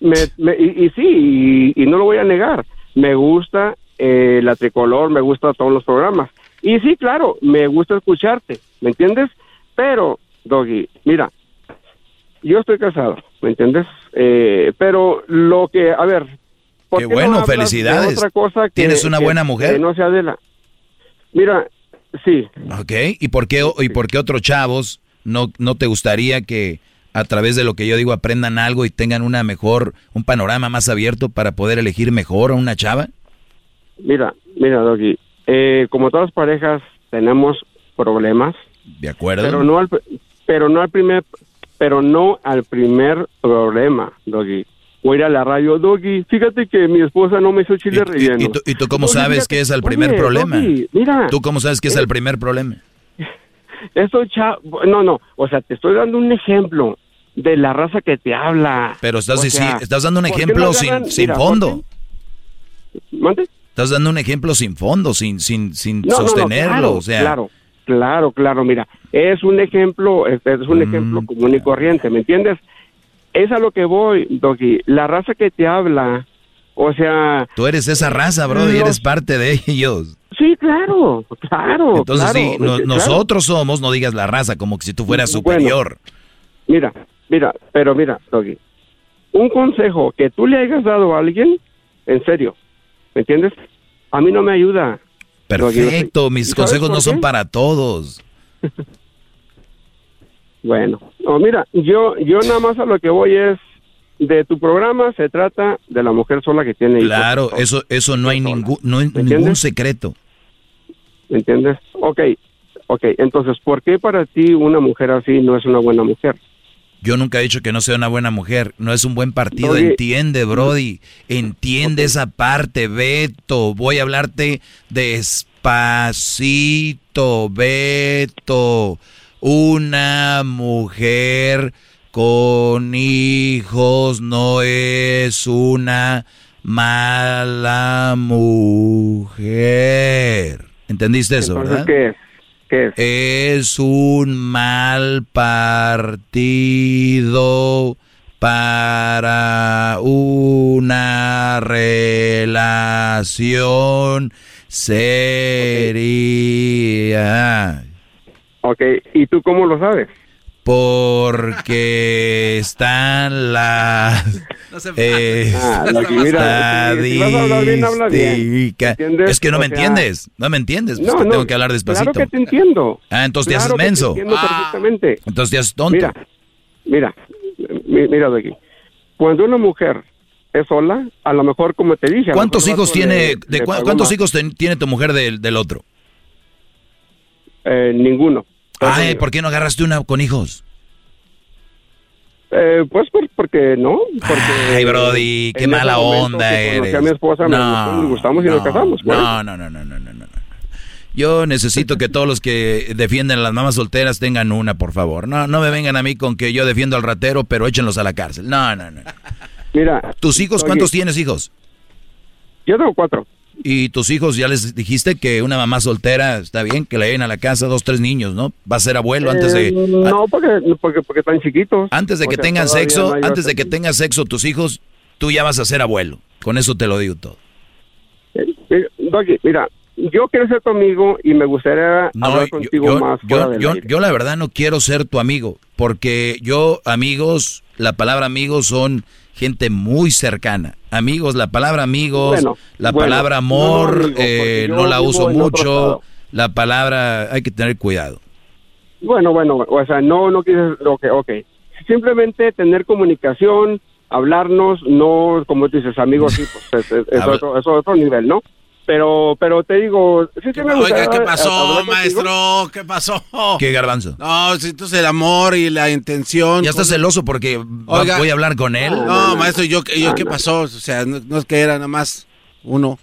Me, y, sí, y no lo voy a negar, me gusta eh, la tricolor, me gusta todos los programas. Y sí, claro, me gusta escucharte, ¿me entiendes? Pero, Doggy, mira, yo estoy casado, ¿me entiendes? Eh, pero lo que, a ver, qué, bueno, felicidades. Otra cosa que, Tienes una buena mujer. no sea de la. Mira, sí. Ok, ¿y por qué, y por qué otros chavos no, no te gustaría que a través de lo que yo digo aprendan algo y tengan una mejor, un panorama más abierto para poder elegir mejor a una chava? Mira, mira, Doggy, eh, como todas las parejas tenemos problemas. De acuerdo. Pero no al, pero no al primer, pero no al primer problema, Doggy. A ir a la radio, Doggy, fíjate que mi esposa no me hizo chile relleno. ¿Y, tú, cómo sabes que es el primer problema? mira. ¿Tú cómo sabes que es el primer problema? Esto, no, no, o sea, te estoy dando un ejemplo de la raza que te habla. Pero estás, estás dando un ejemplo sin, sin fondo. ¿Mande? Estás dando un ejemplo sin fondo, sin, sin, sin sostenerlo, claro, o sea. Claro, claro, claro, mira, es un ejemplo, es, un ejemplo mm. común y corriente, ¿me entiendes? Es a lo que voy, Doggy. La raza que te habla, o sea... Tú eres esa raza, bro, y eres parte de ellos. Sí, claro, claro. Entonces, sí, nosotros somos, no digas la raza, como que si tú fueras superior. mira, mira, pero mira, Doggy. Un consejo que tú le hayas dado a alguien, en serio, ¿Me entiendes? A mí no me ayuda. Perfecto, mis consejos no son para todos. bueno, no, mira, yo, yo nada más a lo que voy es de tu programa se trata de la mujer sola que tiene Claro, eso, eso no hay ningún, no hay ningún secreto. ¿Me entiendes? Ok, ok. Entonces, ¿por qué para ti una mujer así no es una buena mujer? Yo nunca he dicho que no sea una buena mujer, no es un buen partido, entiende, Brody, entiende esa parte, Beto, voy a hablarte despacito, Beto, una mujer con hijos no es una mala mujer. ¿Entendiste eso, verdad? ¿qué es? un mal partido para una relación seria. Ok, ¿y tú cómo lo sabes? Porque están las eh, ah, Es que no me entiendes, no me entiendes, pues tengo que hablar despacito. Claro que te entiendo. Ah, entonces te haces menso. entiendo perfectamente. Entonces te haces tonto. Mira, mira, mira de aquí. Cuando una mujer es sola, a lo mejor como te dije. ¿Cuántos hijos tiene, de, cuántos hijos tiene tu mujer del, del otro? Eh, ninguno. Ay, ¿por qué no agarraste una con hijos? Eh, pues porque no. Porque Ay, Brody, qué mala onda eres. a mi esposa, no, me gustamos y nos casamos. No, no, no, no, no, no, no. Yo necesito que todos los que defienden a las mamás solteras tengan una, por favor. No, no me vengan a mí con que yo defiendo al ratero, pero échenlos a la cárcel. No, no, no. Mira. ¿Tus hijos, cuántos tienes hijos? Yo tengo cuatro. Y tus hijos ya les dijiste que una mamá soltera está bien, que le den a la casa dos, tres niños, ¿no? Va a ser abuelo antes de... Eh, no, porque, porque, porque están chiquitos. Antes de que O sea, tengan sexo, no antes de que tengan sexo tus hijos, tú ya vas a ser abuelo. Con eso te lo digo todo. Eh, Doggy, mira, yo quiero ser tu amigo y me gustaría No, hablar contigo yo- más. yo- yo- yo la verdad no quiero ser tu amigo, porque yo, amigos, la palabra amigos son gente muy cercana. Amigos, la palabra amigos, Bueno, la bueno, palabra no, amor, amigo, porque eh, no la uso mucho. La palabra, hay que tener cuidado. Bueno, bueno, o sea, no, no quieres, ok, ok. Simplemente tener comunicación, hablarnos, no, como dices, amigos, sí, pues es, es- es Habla- otro, es otro nivel, ¿no? Pero, pero te digo, sí, sí me Oiga, ¿qué pasó, maestro? ¿Qué pasó? ¿Qué garbanzo? No, si entonces el amor y la intención. Ya estás con- celoso porque Oiga. voy a hablar con él. No, maestro, yo, yo ¿qué pasó? O sea, no, no es que era nada más uno.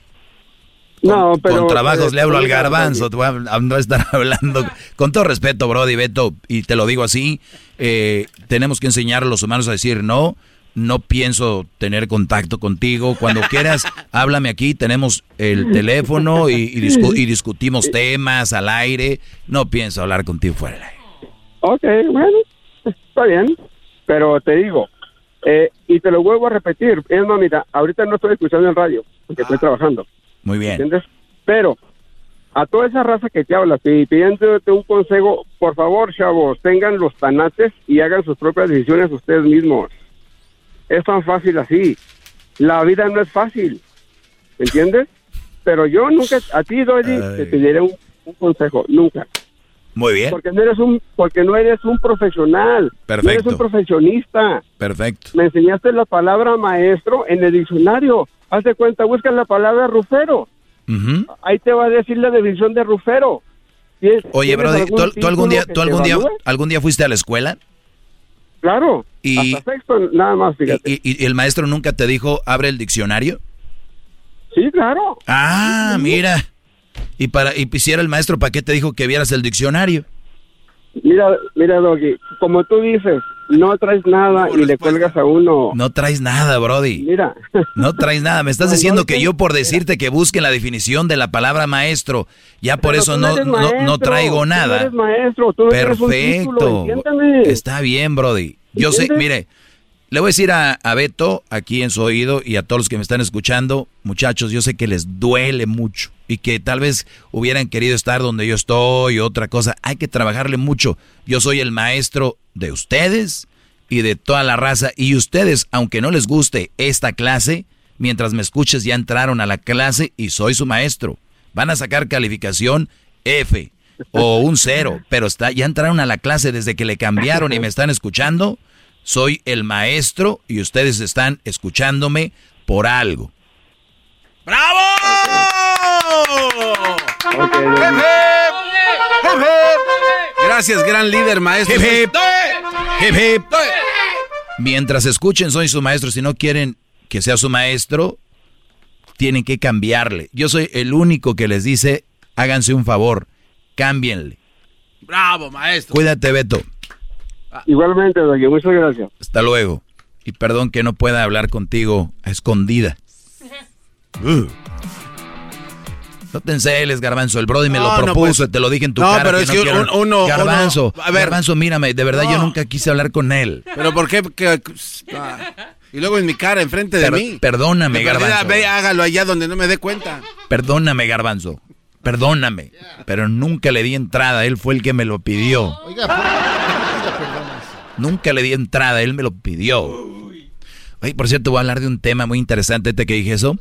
No, pero... con trabajos eh, le hablo al pero- garbanzo, te voy a, a no estar hablando. Con todo respeto, Brody Beto, y te lo digo así, eh, tenemos que enseñar a los humanos a decir no, no pienso tener contacto contigo. Cuando quieras, háblame aquí, tenemos el teléfono y, y discu- y discutimos temas al aire. No pienso hablar contigo fuera del aire. Ok, bueno, está bien, pero te digo, eh, y te lo vuelvo a repetir, es más, mira, ahorita no estoy escuchando en radio, porque estoy trabajando, Muy bien. ¿entiendes? Pero a toda esa raza que te habla, y pidiéndote un consejo, por favor, chavos, tengan los tanates y hagan sus propias decisiones ustedes mismos. Es tan fácil así. La vida no es fácil, ¿entiendes? Pero yo nunca, a ti, Dolly, te pediré un, un consejo, nunca. Muy bien, Porque no eres un, porque no eres un profesional. No eres Perfecto. un profesionista. perfecto. Me enseñaste la palabra maestro en el diccionario. Haz de cuenta, busca la palabra rufero. Ujú. Ahí te va a decir la definición de rufero. ¿Tienes- Oye, Brody, ¿tú, tú algún día, tú algún día, algún día fuiste a la escuela? Claro. Y, Hasta sexto, nada más, fíjate. y- y- y el maestro nunca te dijo, abre el diccionario? Sí, claro. Ah, mira. Y para y quisiera el maestro, ¿para qué te dijo que vieras el diccionario? Mira, mira, Doggy, como tú dices, no traes nada y le cuelgas a uno. No traes nada, Brody. Mira. No traes nada. Me estás No, diciendo no, que yo por decirte que busquen la definición de la palabra maestro, ya por Pero eso tú no, no, traigo tú nada. No eres maestro, tú no tienes un título, Perfecto. Está bien, Brody. Yo sé, mire, le voy a decir a, a Beto aquí en su oído y a todos los que me están escuchando, muchachos, yo sé que les duele mucho y que tal vez hubieran querido estar donde yo estoy, otra cosa. Hay que trabajarle mucho. Yo soy el maestro de ustedes y de toda la raza y ustedes, aunque no les guste esta clase, mientras me escuches ya entraron a la clase y soy su maestro. Van a sacar calificación F o un cero, pero está, ya entraron a la clase desde que le cambiaron y me están escuchando. Soy el maestro y ustedes están escuchándome por algo. Gracias, gran líder, maestro. Hip, hip. Hip, hip. Mientras escuchen, soy su maestro. Si no quieren que sea su maestro, tienen que cambiarle. Yo soy el único que les dice, háganse un favor, cámbienle. Bravo, maestro. Cuídate, Beto. Igualmente, Doggy, muchas gracias. Hasta luego. Y perdón que no pueda hablar contigo a escondida. Uh. No te enceles, Garbanzo. El Brody me No, lo no, propuso, pues. te lo dije en tu No, cara. pero que es no que un- uno- Garbanzo, uno- a ver. Garbanzo, mírame, de verdad yo nunca quise hablar con él. Pero ¿por qué? que- ah, y luego en mi cara, enfrente de Per- mí. perdóname, Garbanzo. Ve, hágalo allá donde no me dé cuenta. Perdóname, Garbanzo. Perdóname. Pero nunca le di entrada. Él fue el que me lo pidió. Oiga, ¿por qué la perdonas? Nunca le di entrada. Él me lo pidió. Oye, por cierto, voy a hablar de un tema muy interesante. Te que dije eso.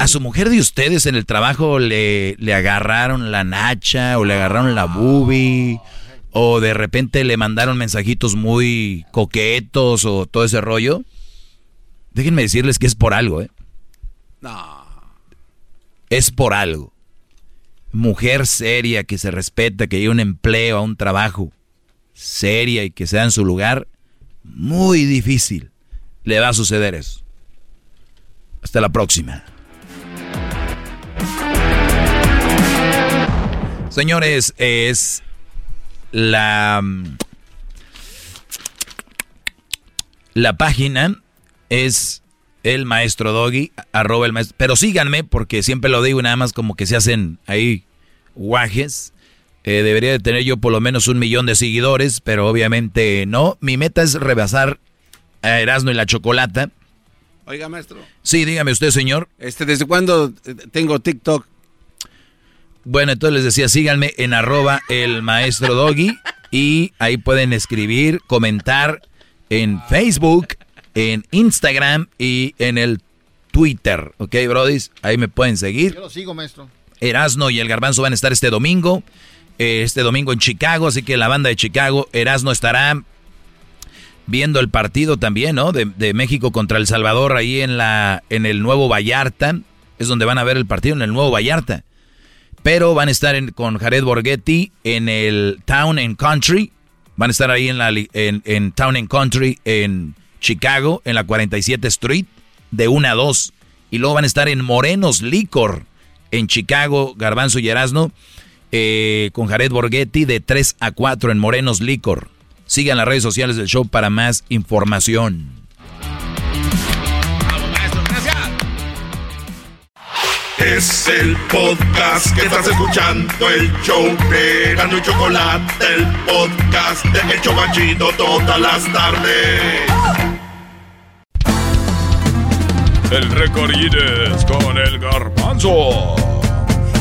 A su mujer de ustedes en el trabajo le, le agarraron la nacha o le agarraron la boobie o de repente le mandaron mensajitos muy coquetos o todo ese rollo. Déjenme decirles que es por algo, ¿eh? No. Es por algo. Mujer seria que se respeta, que lleve un empleo, a un trabajo seria y que sea en su lugar, muy difícil le va a suceder eso. Hasta la próxima. Señores, es la la página es el maestro Doggy, arroba el maestro. Pero síganme porque siempre lo digo y nada más como que se hacen ahí guajes. Eh, debería de tener yo por lo menos un millón de seguidores, pero obviamente no. Mi meta es rebasar a Erasmo y la Chocolata. Oiga, maestro. Sí, dígame usted, señor. Este, ¿Desde cuándo tengo TikTok? Bueno, entonces les decía, síganme en arroba el maestro Doggy y ahí pueden escribir, comentar en Facebook, en Instagram y en el Twitter. ¿Ok, brodis? Ahí me pueden seguir. Yo lo sigo, maestro. Erasno y el Garbanzo van a estar este domingo. eh, este domingo en Chicago, así que la banda de Chicago, Erasno estará viendo el partido también, ¿no? De, de México contra El Salvador ahí en la en el Nuevo Vallarta. Es donde van a ver el partido en el Nuevo Vallarta. Pero van a estar con Jared Borghetti en el Town and Country. Van a estar ahí en, la, en Town and Country en Chicago, en la 47 Street, de 1 a 2. Y luego van a estar en Morenos Licor, en Chicago, Garbanzo y Erasno, eh, con Jared Borghetti, de 3 a 4 en Morenos Licor. Sigan las redes sociales del show para más información. Es el podcast que estás escuchando, el show de y Chocolate, el podcast de El Chobachito todas las tardes. El récord Guinness con el garbanzo.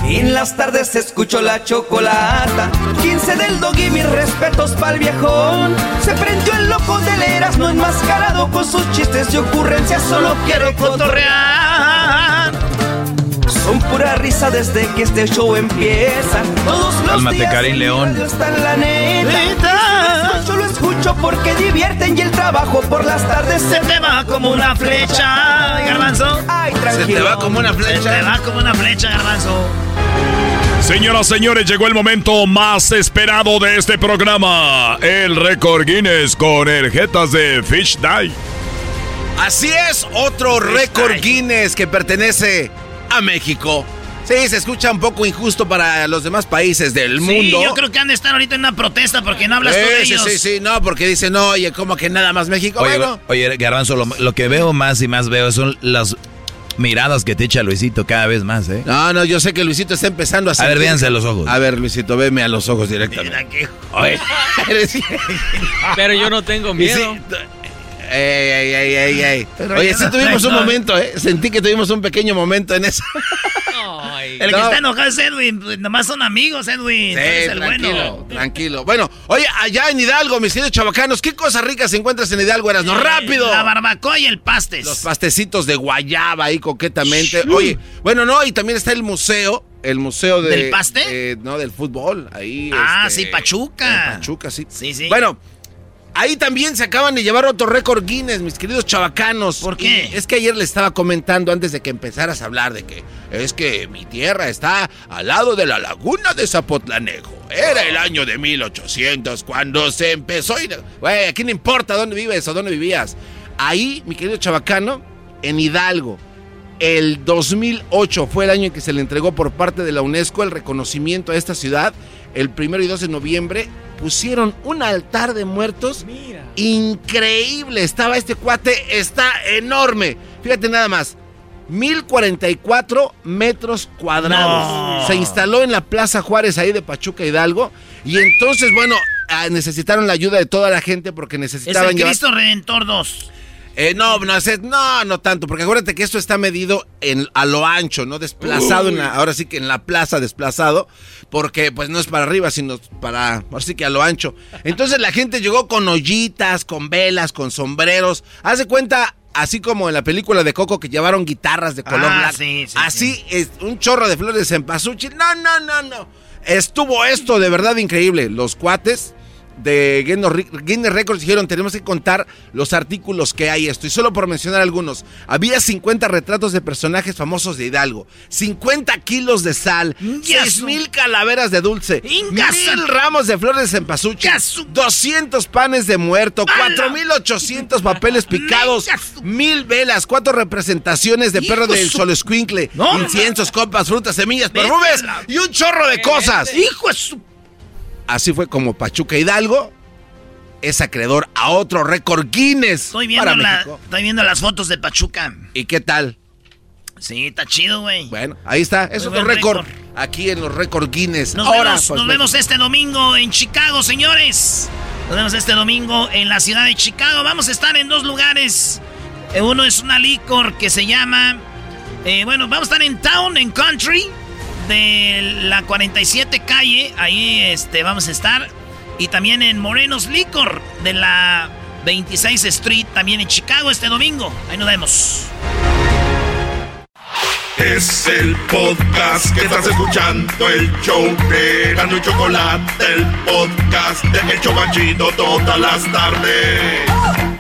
En las tardes escucho la chocolata. 15 del dog y mis respetos pa'l viejón. Se prendió el loco del Erasmo enmascarado con sus chistes y ocurrencias. Solo quiere cotorrear. Son pura risa desde que este show empieza. Todos los Cálmate, días mi León. la neta. Yo lo escucho porque divierten y el trabajo por las tardes se te va como una flecha. Garbanzo. Ay, tranquilo. Se te va como una flecha. Se te va como una flecha, Garbanzo. Señoras, señores, llegó el momento más esperado de este programa. El récord Guinness con herjetas de Fish Die. Así es, otro récord Guinness que pertenece a México. Sí, se escucha un poco injusto para los demás países del Sí, mundo. yo creo que han de estar ahorita en una protesta porque no hablas tú de sí, ellos. sí, sí, no, porque dicen, no, oye, como que nada más México. Oye, bueno, oye, Garbanzo, lo, lo que veo más y más veo son las miradas que te echa Luisito cada vez más, ¿eh? no, no, yo sé que Luisito está empezando a A ver, véanse a los ojos. A ver, Luisito, veme a los ojos directamente. Oye, eres- Pero yo no tengo miedo. Ey, ey, ey, ey, ey. Oye, sí tuvimos un momento, ¿eh? Sentí que tuvimos un pequeño momento en eso. El que está enojado es Edwin. Nomás son amigos, Edwin. Sí, el tranquilo, bueno. tranquilo. Bueno, oye, allá en Hidalgo, mis queridos chavacanos, ¿qué cosas ricas encuentras en Hidalgo, eras? ¡No, rápido! La barbacoa y el pastes. Los pastecitos de guayaba ahí coquetamente. Oye, bueno, no, y también está el museo, el museo de... ¿Del paste? eh, no, del fútbol, ahí. Ah, este, sí, Pachuca. en Pachuca, sí. Sí, sí. Bueno, ahí también se acaban de llevar otro récord Guinness, mis queridos chavacanos. ¿Por qué? Y es que ayer le estaba comentando antes de que empezaras a hablar de que es que mi tierra está al lado de la laguna de Zapotlanejo. Era el año de 1800 cuando se empezó. Y, güey, ¿a quién le importa dónde vives o dónde vivías? Ahí, mi querido chavacano, en Hidalgo, el 2008 fue el año en que se le entregó por parte de la UNESCO el reconocimiento a esta ciudad. El primero y 2 de noviembre pusieron un altar de muertos increíble. Estaba este cuate, está enorme. Fíjate nada más. 1044 metros cuadrados. No. Se instaló en la Plaza Juárez ahí de Pachuca Hidalgo. Y entonces, bueno, ah, necesitaron la ayuda de toda la gente porque Es necesitaban llevar- Cristo Redentor 2. Eh, no, no, no, no tanto, porque acuérdate que esto está medido en, a lo ancho, ¿no? Desplazado, en la- ahora sí que en la plaza desplazado, porque pues no es para arriba, sino para, ahora sí que a lo ancho. Entonces la gente llegó con ollitas, con velas, con sombreros. Haz de cuenta, así como en la película de Coco que llevaron guitarras de color Ah, blanco. sí, sí, así es, un chorro de flores en pasuchi. No, no, no, no. Estuvo esto de verdad increíble. Los cuates de Guinness Re- Guinness Records dijeron tenemos que contar los artículos que hay esto. Y solo por mencionar algunos, había 50 retratos de personajes famosos de Hidalgo, 50 kilos de sal, 6 mil calaveras de dulce, mil ramos de flores de cempasúchil, 200 panes de muerto, 4.800 papeles picados, mil velas, cuatro representaciones de perro del solo escuincle, inciensos, copas, frutas, semillas, perfumes y un chorro de cosas. Hijo de su... Así fue como Pachuca Hidalgo es acreedor a otro récord Guinness. Estoy viendo, la, estoy viendo las fotos de Pachuca. ¿Y qué tal? Sí, está chido, güey. Bueno, ahí está. Es otro récord. Aquí en los récord Guinness. Nos, Ahora, vemos, pues, nos vemos este domingo en Chicago, señores. Nos vemos este domingo en la ciudad de Chicago. Vamos a estar en dos lugares. Eh, uno es una licor que se llama. Eh, bueno, vamos a estar en Town, en Country, de la 47 calle. Ahí este, vamos a estar. Y también en Morenos Licor, de la 26 Street, también en Chicago este domingo. Ahí nos vemos. Es el podcast que estás escuchando, el show de Gano y Chocolate, el podcast de El Chocachito todas las tardes.